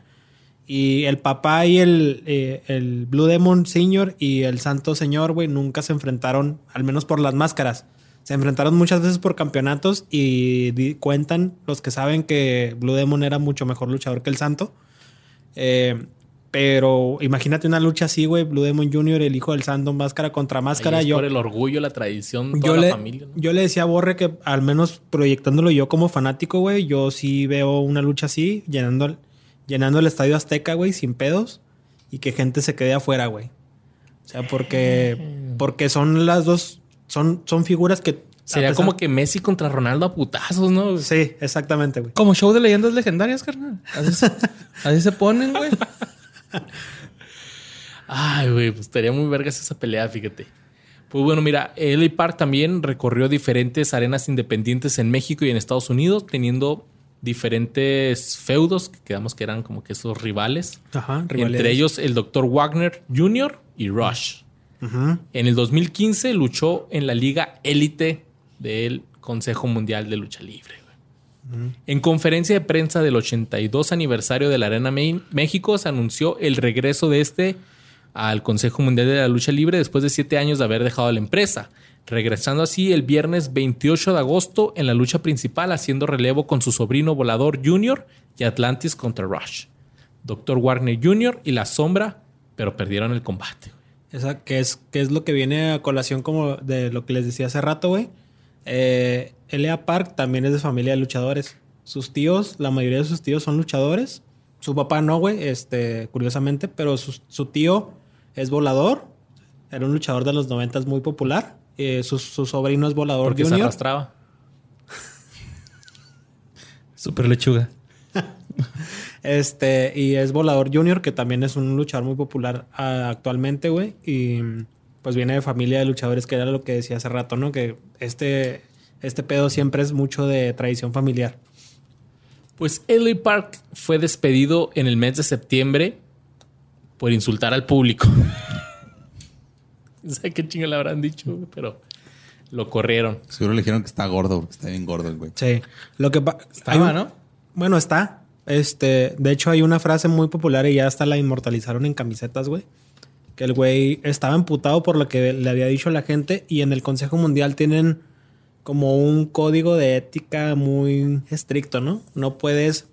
Y el papá y el, eh, el Blue Demon Senior y el Santo Señor, güey, nunca se enfrentaron, al menos por las máscaras. Se enfrentaron muchas veces por campeonatos y di- cuentan los que saben que Blue Demon era mucho mejor luchador que el Santo. Eh, pero imagínate una lucha así, güey. Blue Demon Jr., el hijo del Santo, máscara contra máscara. Ahí es Yo, por el orgullo, la tradición, toda yo la le, familia. ¿no? yo le decía a Borre que al menos proyectándolo yo como fanático, güey, yo sí veo una lucha así, llenando, el- llenando el estadio Azteca, güey, sin pedos, y que gente se quede afuera, güey. O sea, porque, porque son las dos, son, son figuras que... Sería pesar- como que Messi contra Ronaldo a putazos, ¿no? Sí, exactamente, güey. Como show de leyendas legendarias, carnal. Así se, [LAUGHS] así se ponen, güey. Ay, güey, pues estaría muy vergas esa pelea, fíjate. Pues bueno, mira, LA Park también recorrió diferentes arenas independientes en México y en Estados Unidos, teniendo diferentes feudos, que quedamos que eran como que esos rivales. Ajá, Entre rivalidades. ellos el Dr. Wagner Jr. y Rush. En el 2015 luchó en la Liga Élite del Consejo Mundial de Lucha Libre. En conferencia de prensa del 82 aniversario de la Arena Me- México se anunció el regreso de este al Consejo Mundial de la Lucha Libre después de siete años de haber dejado la empresa, regresando así el viernes 28 de agosto en la lucha principal haciendo relevo con su sobrino Volador Jr. y Atlantis contra Rush. Dr. Warner Jr. y La Sombra, pero perdieron el combate. Esa, que es, que es lo que viene a colación como de lo que les decía hace rato, güey. Eh, L.A. Park también es de familia de luchadores. Sus tíos, la mayoría de sus tíos son luchadores. Su papá no, güey, este, curiosamente, pero su, su tío es volador. Era un luchador de los noventas muy popular. Eh, su, su sobrino es volador Porque se junior. arrastraba. [LAUGHS] Super lechuga. [LAUGHS] Este, y es Volador Junior, que también es un luchador muy popular ah, actualmente, güey. Y pues viene de familia de luchadores, que era lo que decía hace rato, ¿no? Que este, este pedo siempre es mucho de tradición familiar. Pues LA Park fue despedido en el mes de septiembre por insultar al público. [LAUGHS] No sé qué chingo le habrán dicho, güey, pero lo corrieron. Seguro le dijeron que está gordo, porque está bien gordo el güey. Sí. Lo que pa- Estaba, un- ¿no? Bueno, está. Este, de hecho, hay una frase muy popular y ya hasta la inmortalizaron en camisetas, güey. Que el güey estaba emputado por lo que le había dicho la gente y en el Consejo Mundial tienen como un código de ética muy estricto, ¿no? No puedes,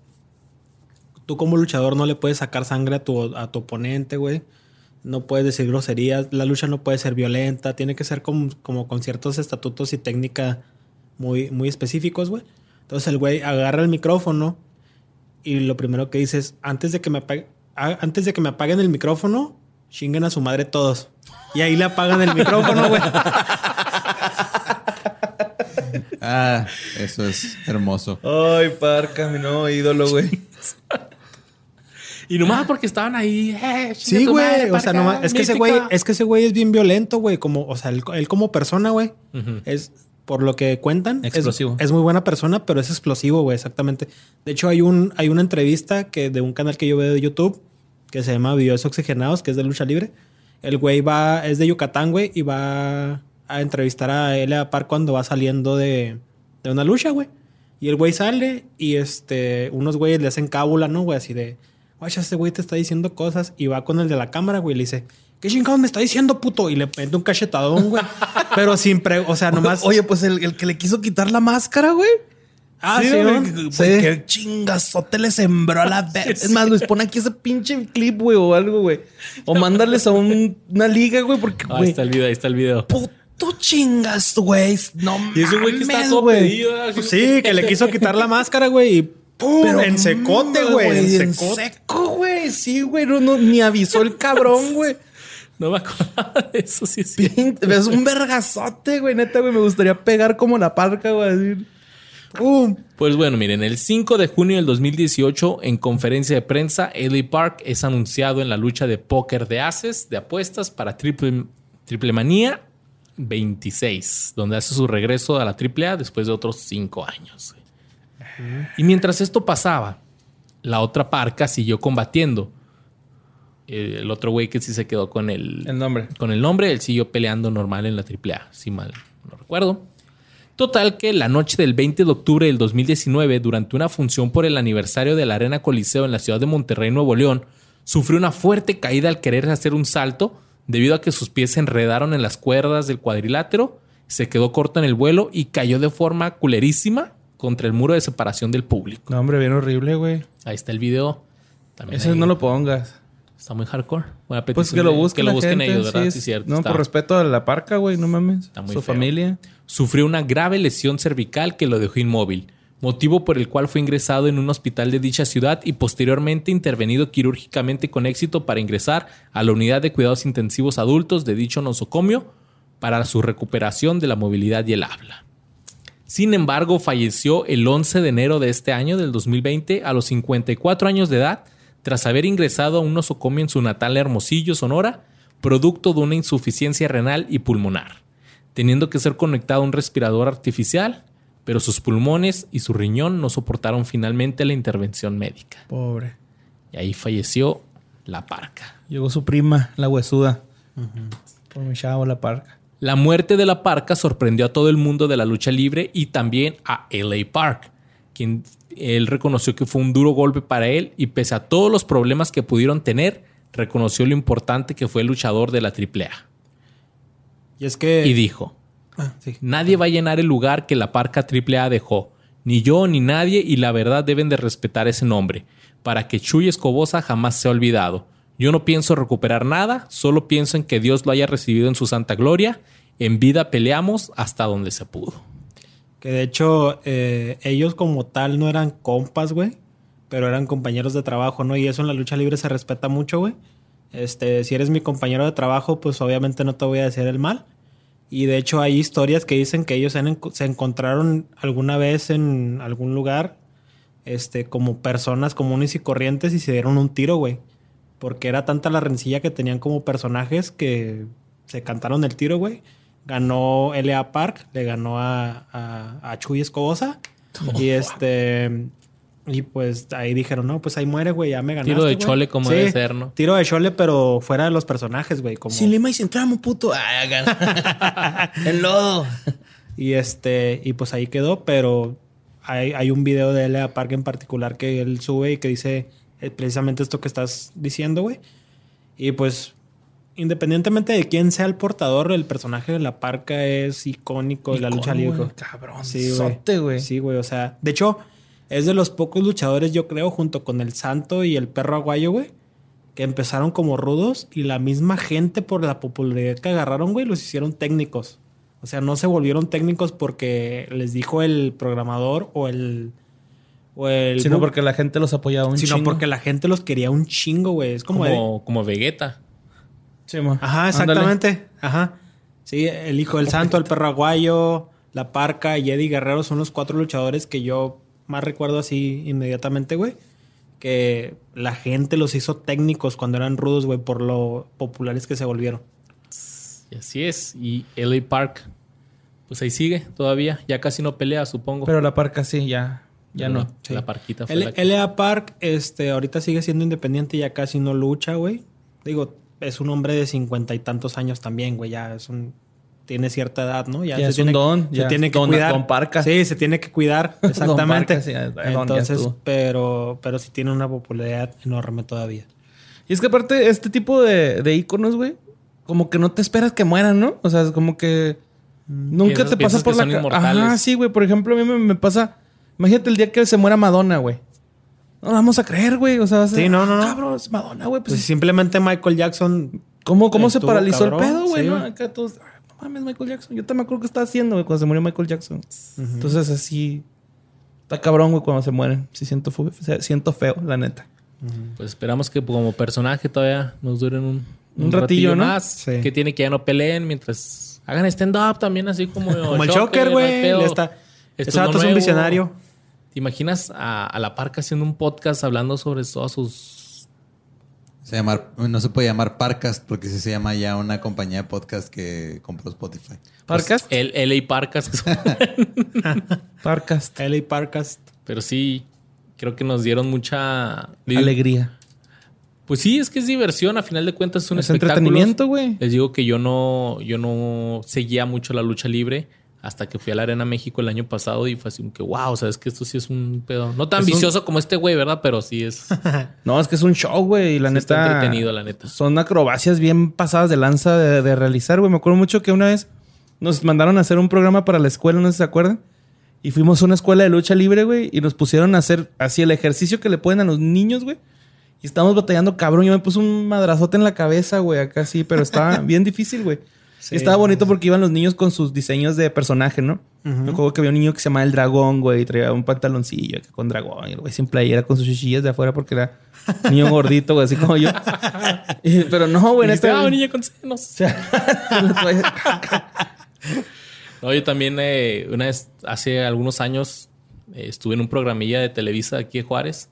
tú como luchador no le puedes sacar sangre a tu, a tu oponente, güey. No puedes decir groserías, la lucha no puede ser violenta, tiene que ser como, como con ciertos estatutos y técnica muy, muy específicos, güey. Entonces el güey agarra el micrófono y lo primero que dice es, antes de que me apague- antes de que me apaguen el micrófono, chinguen a su madre todos. Y ahí le apagan el micrófono, güey. [LAUGHS] Ah, eso es hermoso. Ay, Parca, mi nuevo ídolo, güey. Y nomás porque estaban ahí. eh, Sí, güey. O sea, nomás, es que ese güey, es que ese güey es bien violento, güey. Como, o sea, él, él como persona, güey. Es, por lo que cuentan, es- Explosivo. Es, muy buena persona, pero es explosivo, güey, exactamente. De hecho, hay un, hay una entrevista que de un canal que yo veo de YouTube que se llama Videos Oxigenados, que es de lucha libre. El güey va, es de Yucatán, güey, y va a entrevistar a él a par cuando va saliendo de, de una lucha, güey. Y el güey sale y este, unos güeyes le hacen cábula, ¿no, güey? Así de, guacha, este güey te está diciendo cosas. Y va con el de la cámara, güey, y le dice, ¿qué chingados me está diciendo, puto? Y le mete un cachetadón, güey. Pero sin pre, o sea, nomás. Oye, pues el, el que le quiso quitar la máscara, güey. Ah, sí, güey, ¿no? que- Sí. güey, Qué chingazote le sembró a la vez. Es más, Luis, pon aquí ese pinche clip, güey, o algo, güey. O mándales a un- una liga, güey, porque, Ahí güey, está el video, ahí está el video. puto chingas, güey. No Y ese güey que está mames, todo güey. pedido. así- Sí, que le quiso quitar la máscara, güey, y ¡pum! Pero en secote, güey. En seco, güey. Sí, güey. No, no, ni avisó el cabrón, güey. No me acordaba de eso, sí, sí. Es un vergazote, güey. Neta, güey. Me gustaría pegar como la parca, güey. Así. ¡Pum! Pues bueno, miren, el 5 de junio del 2018, en conferencia de prensa, LA Park es anunciado en la lucha de póker de ases, de apuestas para Triple, triple Manía 26, donde hace su regreso a la AAA después de otros 5 años. Y mientras esto pasaba, la otra parca siguió combatiendo. Eh, El otro güey que sí se quedó con el, El nombre. con el nombre, él siguió peleando normal en la AAA, si mal no recuerdo. Total que la noche del 20 de octubre del 2019, durante una función por el aniversario de la Arena Coliseo en la ciudad de Monterrey, Nuevo León, Sufrió una fuerte caída al querer hacer un salto debido a que sus pies se enredaron en las cuerdas del cuadrilátero, se quedó corto en el vuelo y cayó de forma culerísima contra el muro de separación del público. No, hombre, bien horrible, güey. Ahí está el video. También Ese ahí. no lo pongas. Está muy hardcore. Buena Pues que lo busquen, que lo la busquen gente, ellos, ¿verdad? sí, cierto. No, está. por respeto a la parca, güey, no mames. Está muy Su feo. familia. Sufrió una grave lesión cervical que lo dejó inmóvil, motivo por el cual fue ingresado en un hospital de dicha ciudad y posteriormente intervenido quirúrgicamente con éxito para ingresar a la unidad de cuidados intensivos adultos de dicho nosocomio para su recuperación de la movilidad y el habla. Sin embargo, falleció el 11 de enero de este año, del 2020, a los 54 años de edad, tras haber ingresado a un nosocomio en su natal Hermosillo, Sonora, producto de una insuficiencia renal y pulmonar, teniendo que ser conectado a un respirador artificial, pero sus pulmones y su riñón no soportaron finalmente la intervención médica. Pobre. Y ahí falleció la parca. Llegó su prima, la huesuda. Por mi chavo, la parca. La muerte de la parca sorprendió a todo el mundo de la lucha libre y también a LA Park, quien él reconoció que fue un duro golpe para él y pese a todos los problemas que pudieron tener, reconoció lo importante que fue el luchador de la AAA. Y es que. Y dijo, Ah, sí. nadie va a llenar el lugar que la parca AAA dejó, ni yo ni nadie y la verdad deben de respetar ese nombre, para que Chuy Escobosa jamás sea olvidado. Yo no pienso recuperar nada, solo pienso en que Dios lo haya recibido en su santa gloria. En vida peleamos hasta donde se pudo. Que de hecho, eh, ellos como tal no eran compas, güey. Pero eran compañeros de trabajo, ¿no? Y eso en la lucha libre se respeta mucho, güey. Este, si eres mi compañero de trabajo, pues obviamente no te voy a decir el mal. Y de hecho hay historias que dicen que ellos se, encontraron alguna vez en algún lugar, este, como personas comunes y corrientes y se dieron un tiro, güey. Porque era tanta la rencilla que tenían como personajes que se cantaron el tiro, güey. Ganó L.A. Park, le ganó a, a, a Chuy Escobosa. y este. Y pues ahí dijeron, no, pues ahí muere, güey, ya me ganaste. Tiro de güey". chole como debe ser, ¿no? Tiro de chole, pero fuera de los personajes, güey. Como... Sin lima y sin tramo, puto. Hagan. [LAUGHS] El lodo. Y este, y pues ahí quedó, pero hay, hay un video de L.A. Park en particular que él sube y que dice eh, precisamente esto que estás diciendo, güey. Y pues, independientemente de quién sea el portador, el personaje de la parca es icónico de la lucha libre. Cabrón. Sí, güey. sote, güey. Sí, güey. O sea, de hecho, es de los pocos luchadores, yo creo, junto con el Santo y el perro aguayo, güey, que empezaron como rudos y la misma gente, por la popularidad que agarraron, güey, los hicieron técnicos. O sea, no se volvieron técnicos porque les dijo el programador o el. O el Sino book, porque la gente los apoyaba un sino chingo. porque la gente los quería un chingo, güey. Es como. Como, de- como Vegeta. Sí. Ajá, Ándale. exactamente. Ajá. Sí, el hijo del santo, el perro aguayo, la parca y Eddie Guerrero son los cuatro luchadores que yo más recuerdo así inmediatamente, güey. Que la gente los hizo técnicos cuando eran rudos, güey, por lo populares que se volvieron. Y así es. Y LA Park, pues ahí sigue todavía. Ya casi no pelea, supongo. Pero la parca sí, ya. Ya no. la- Sí. La parquita fue L- la que- LA Park, este, ahorita sigue siendo independiente, ya casi no lucha, güey. Digo, es un hombre de cincuenta y tantos años también, güey. Ya es un. Tiene cierta edad, ¿no? Ya se es tiene, un don, Se ya tiene que don- cuidar. don Parca. Sí, se tiene que cuidar. [LAUGHS] Exactamente. Parca, sí, don, Entonces, pero, pero sí tiene una popularidad enorme todavía. Y es que aparte, este tipo de, de íconos, güey, como que no te esperas que mueran, ¿no? O sea, es como que nunca Piensas- te pasa por que la son. Ajá, sí, güey. Por ejemplo, a mí me, me pasa. Imagínate el día que se muera Madonna, güey. No vamos a creer, güey. O sea, va a ser, Sí, no, no, no. "Ah, Cabrón, es Madonna, güey. Pues Pues, simplemente Michael Jackson. ¿cómo, cómo se paralizó cabrón, el pedo, güey? sí, ¿no? Acá todos. "Ah, No mames, Michael Jackson. Yo también me acuerdo que estaba haciendo, güey, cuando se murió Michael Jackson. Entonces, así. Está cabrón, güey, cuando se mueren. Sí, siento, siento feo, la neta. Pues esperamos que como personaje todavía nos duren un, Un ratillo, ¿no? más. Sí. Que tiene que ya no peleen mientras hagan stand-up también, así como, [LAUGHS] Como el Joker, güey. está- Ese vato es un visionario. ¿Te imaginas a, a la parca haciendo un podcast hablando sobre todas sus... Se llamar, no se puede llamar Parcast porque sí se llama ya una compañía de podcast que compró Spotify. Parcast. El LA Parcas. Parcast. [LAUGHS] [LAUGHS] LA Parcast. Pero sí, creo que nos dieron mucha... Alegría. Pues sí, es que es diversión. A final de cuentas es un Es espectáculo. entretenimiento, güey. Les digo que yo no, yo no seguía mucho la lucha libre Hasta que fui a la Arena México el año pasado y fue así como que, wow, sabes que esto sí es un pedo. No tan Es un- vicioso como este güey, ¿verdad? Pero sí es, [LAUGHS] No, es que es un show, güey. Y la está neta. entretenido, la neta. Son acrobacias bien pasadas de lanza de, de realizar, güey. Me acuerdo mucho que una vez nos mandaron a hacer un programa para la escuela, no sé si se acuerdan. Y fuimos a una escuela de lucha libre, güey. Y nos pusieron a hacer así el ejercicio que le ponen a los niños, güey. Y estábamos batallando, cabrón. Yo me puse un madrazote en la cabeza, güey, acá sí. Pero estaba [LAUGHS] bien difícil, güey. Sí, y estaba bonito porque iban los niños con sus diseños de personaje, ¿no? Me acuerdo que había un niño que se llamaba el dragón, güey, y traía un pantaloncillo con dragón, y el güey sin playera con sus chichillas de afuera porque era un niño gordito, güey, así como yo. Y- pero no, güey, neta. ah, niña con senos. [LAUGHS] No, yo también eh, una vez, hace algunos años, eh, estuve en un programilla de Televisa aquí de Juárez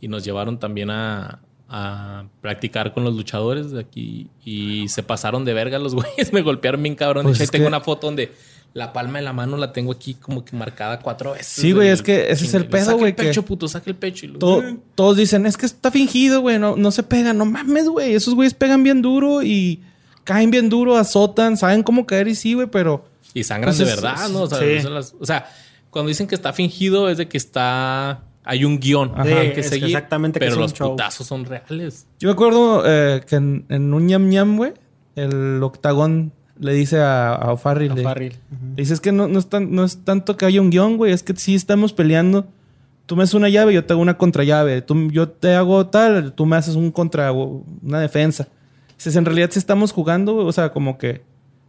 y nos llevaron también a, a practicar con los luchadores de aquí y se pasaron de verga los [LAUGHS] güeyes, me golpearon bien cabrón. Pues de hecho, ahí tengo que- una foto donde la palma de la mano la tengo aquí como que marcada cuatro veces. Sí, güey, es que ese es el pedo, saca güey, el pecho, que- puto, saca el pecho. Y luego, To- todos dicen, es que está fingido, güey, no, no se pegan. No mames, güey. Esos güeyes pegan bien duro y caen bien duro, azotan, saben cómo caer y sí, güey, pero... Y sangran Pues de es- verdad, ¿no? O sea, sí. son las- o sea, cuando dicen que está fingido es de que está... Hay un guion Ajá. que que seguir, exactamente que pero un los show. putazos son reales. Yo me acuerdo eh, que en, en un ñam ñam, güey, el octagón le dice a, a O'Farrill, le- que no, no, es tan- no es tanto que haya un guion, güey. Es que sí estamos peleando. Tú me haces una llave, yo te hago una contrallave. Tú, yo te hago tal, tú me haces un contra, una defensa. Dices, en realidad sí estamos jugando, güey. O sea, como que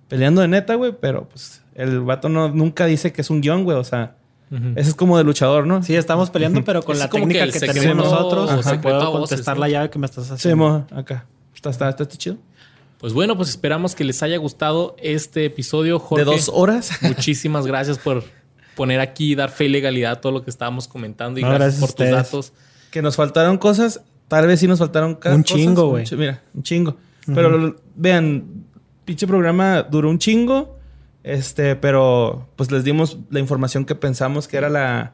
peleando de neta, güey. Pero pues el vato no, nunca dice que es un guion, güey. O sea, ese es como de luchador, ¿no? Sí, estamos peleando, pero con Es la que técnica que, secreto tenemos nosotros, o o sea, secreto a puedo voces, contestar ¿no? la llave que me estás Sí, haciendo. mo, acá. Está, está, está, está chido. Pues bueno, pues esperamos que les haya gustado este episodio, Jorge. De dos horas. [LAUGHS] Muchísimas gracias por poner aquí, dar fe y legalidad a todo lo que estábamos comentando y No, gracias, gracias por tus datos. que nos faltaron cosas. Tal vez sí nos faltaron ca- Un cosas. chingo, güey. Mira, un chingo. Pero vean, pinche programa duró un chingo. Este, pero pues les dimos la información que pensamos que era la,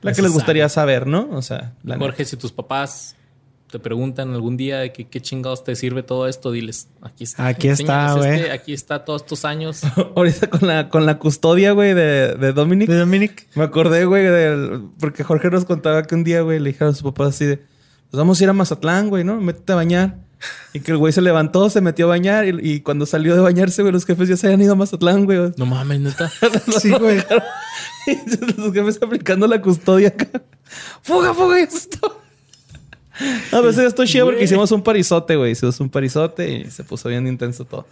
la que les gustaría saber, ¿no? O sea, la Jorge, si tus papás te preguntan algún día de que, qué chingados te sirve todo esto, diles, aquí está. Aquí está, güey. este, aquí está todos estos años. [LAUGHS] Ahorita con la, con la custodia, güey, de, de Dominic. ¿De Dominic? Me acordé, güey, del... Porque Jorge nos contaba que un día, güey, le dijeron a sus papás así de... Pues vamos a ir a Mazatlán, güey, ¿no? Métete a bañar. [LAUGHS] Y que el güey se levantó, se metió a bañar y, y cuando salió de bañarse, güey, los jefes ya se habían ido a Mazatlán, güey. No mames, neta. [LAUGHS] Sí, güey. [LAUGHS] Los jefes aplicando la custodia acá. ¡Fuga, fuga! Esto. A veces estoy chido porque hicimos un parizote, güey. Hicimos un parizote y se puso bien intenso todo.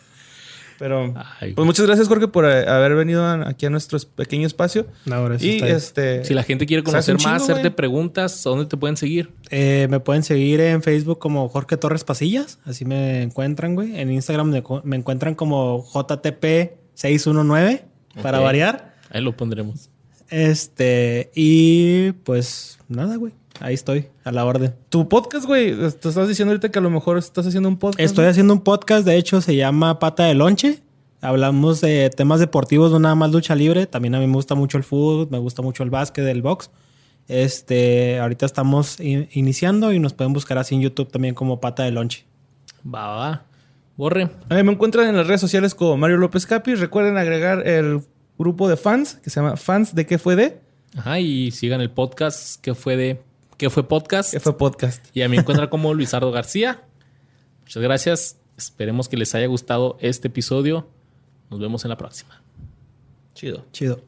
Pero, Ay, pues muchas gracias, Jorge, por eh, haber venido aquí a nuestro pequeño espacio. No, gracias a Y este. Si la gente quiere ¿Sabes un conocer más, chingo, hacerte güey? preguntas, ¿a dónde te pueden seguir? Eh, me pueden seguir en Facebook como Jorge Torres Pasillas. Así me encuentran, güey. En Instagram me, encuentran como JTP619 para Ok. variar. Ahí lo pondremos. Este, y pues nada, güey. Ahí estoy, a la orden. Tu podcast, güey. Te estás diciendo ahorita que a lo mejor estás haciendo un podcast. Estoy haciendo un podcast, de hecho, se llama Pata de Lonche. Hablamos de temas deportivos, no nada más lucha libre. También a mí me gusta mucho el fútbol, me gusta mucho el básquet, el box. Este, ahorita estamos in- iniciando y nos pueden buscar así en YouTube también como Pata de Lonche. Va, va, va. Borre. A mí me encuentran en las redes sociales como Mario López Capi. Recuerden agregar el grupo de fans que se llama Fans de qué fue de. Ajá, y sigan el podcast que fue de que fue podcast. Que fue podcast. Y a mí me encuentran como Luisardo García. Muchas gracias. Esperemos que les haya gustado este episodio. Nos vemos en la próxima. Chido. Chido.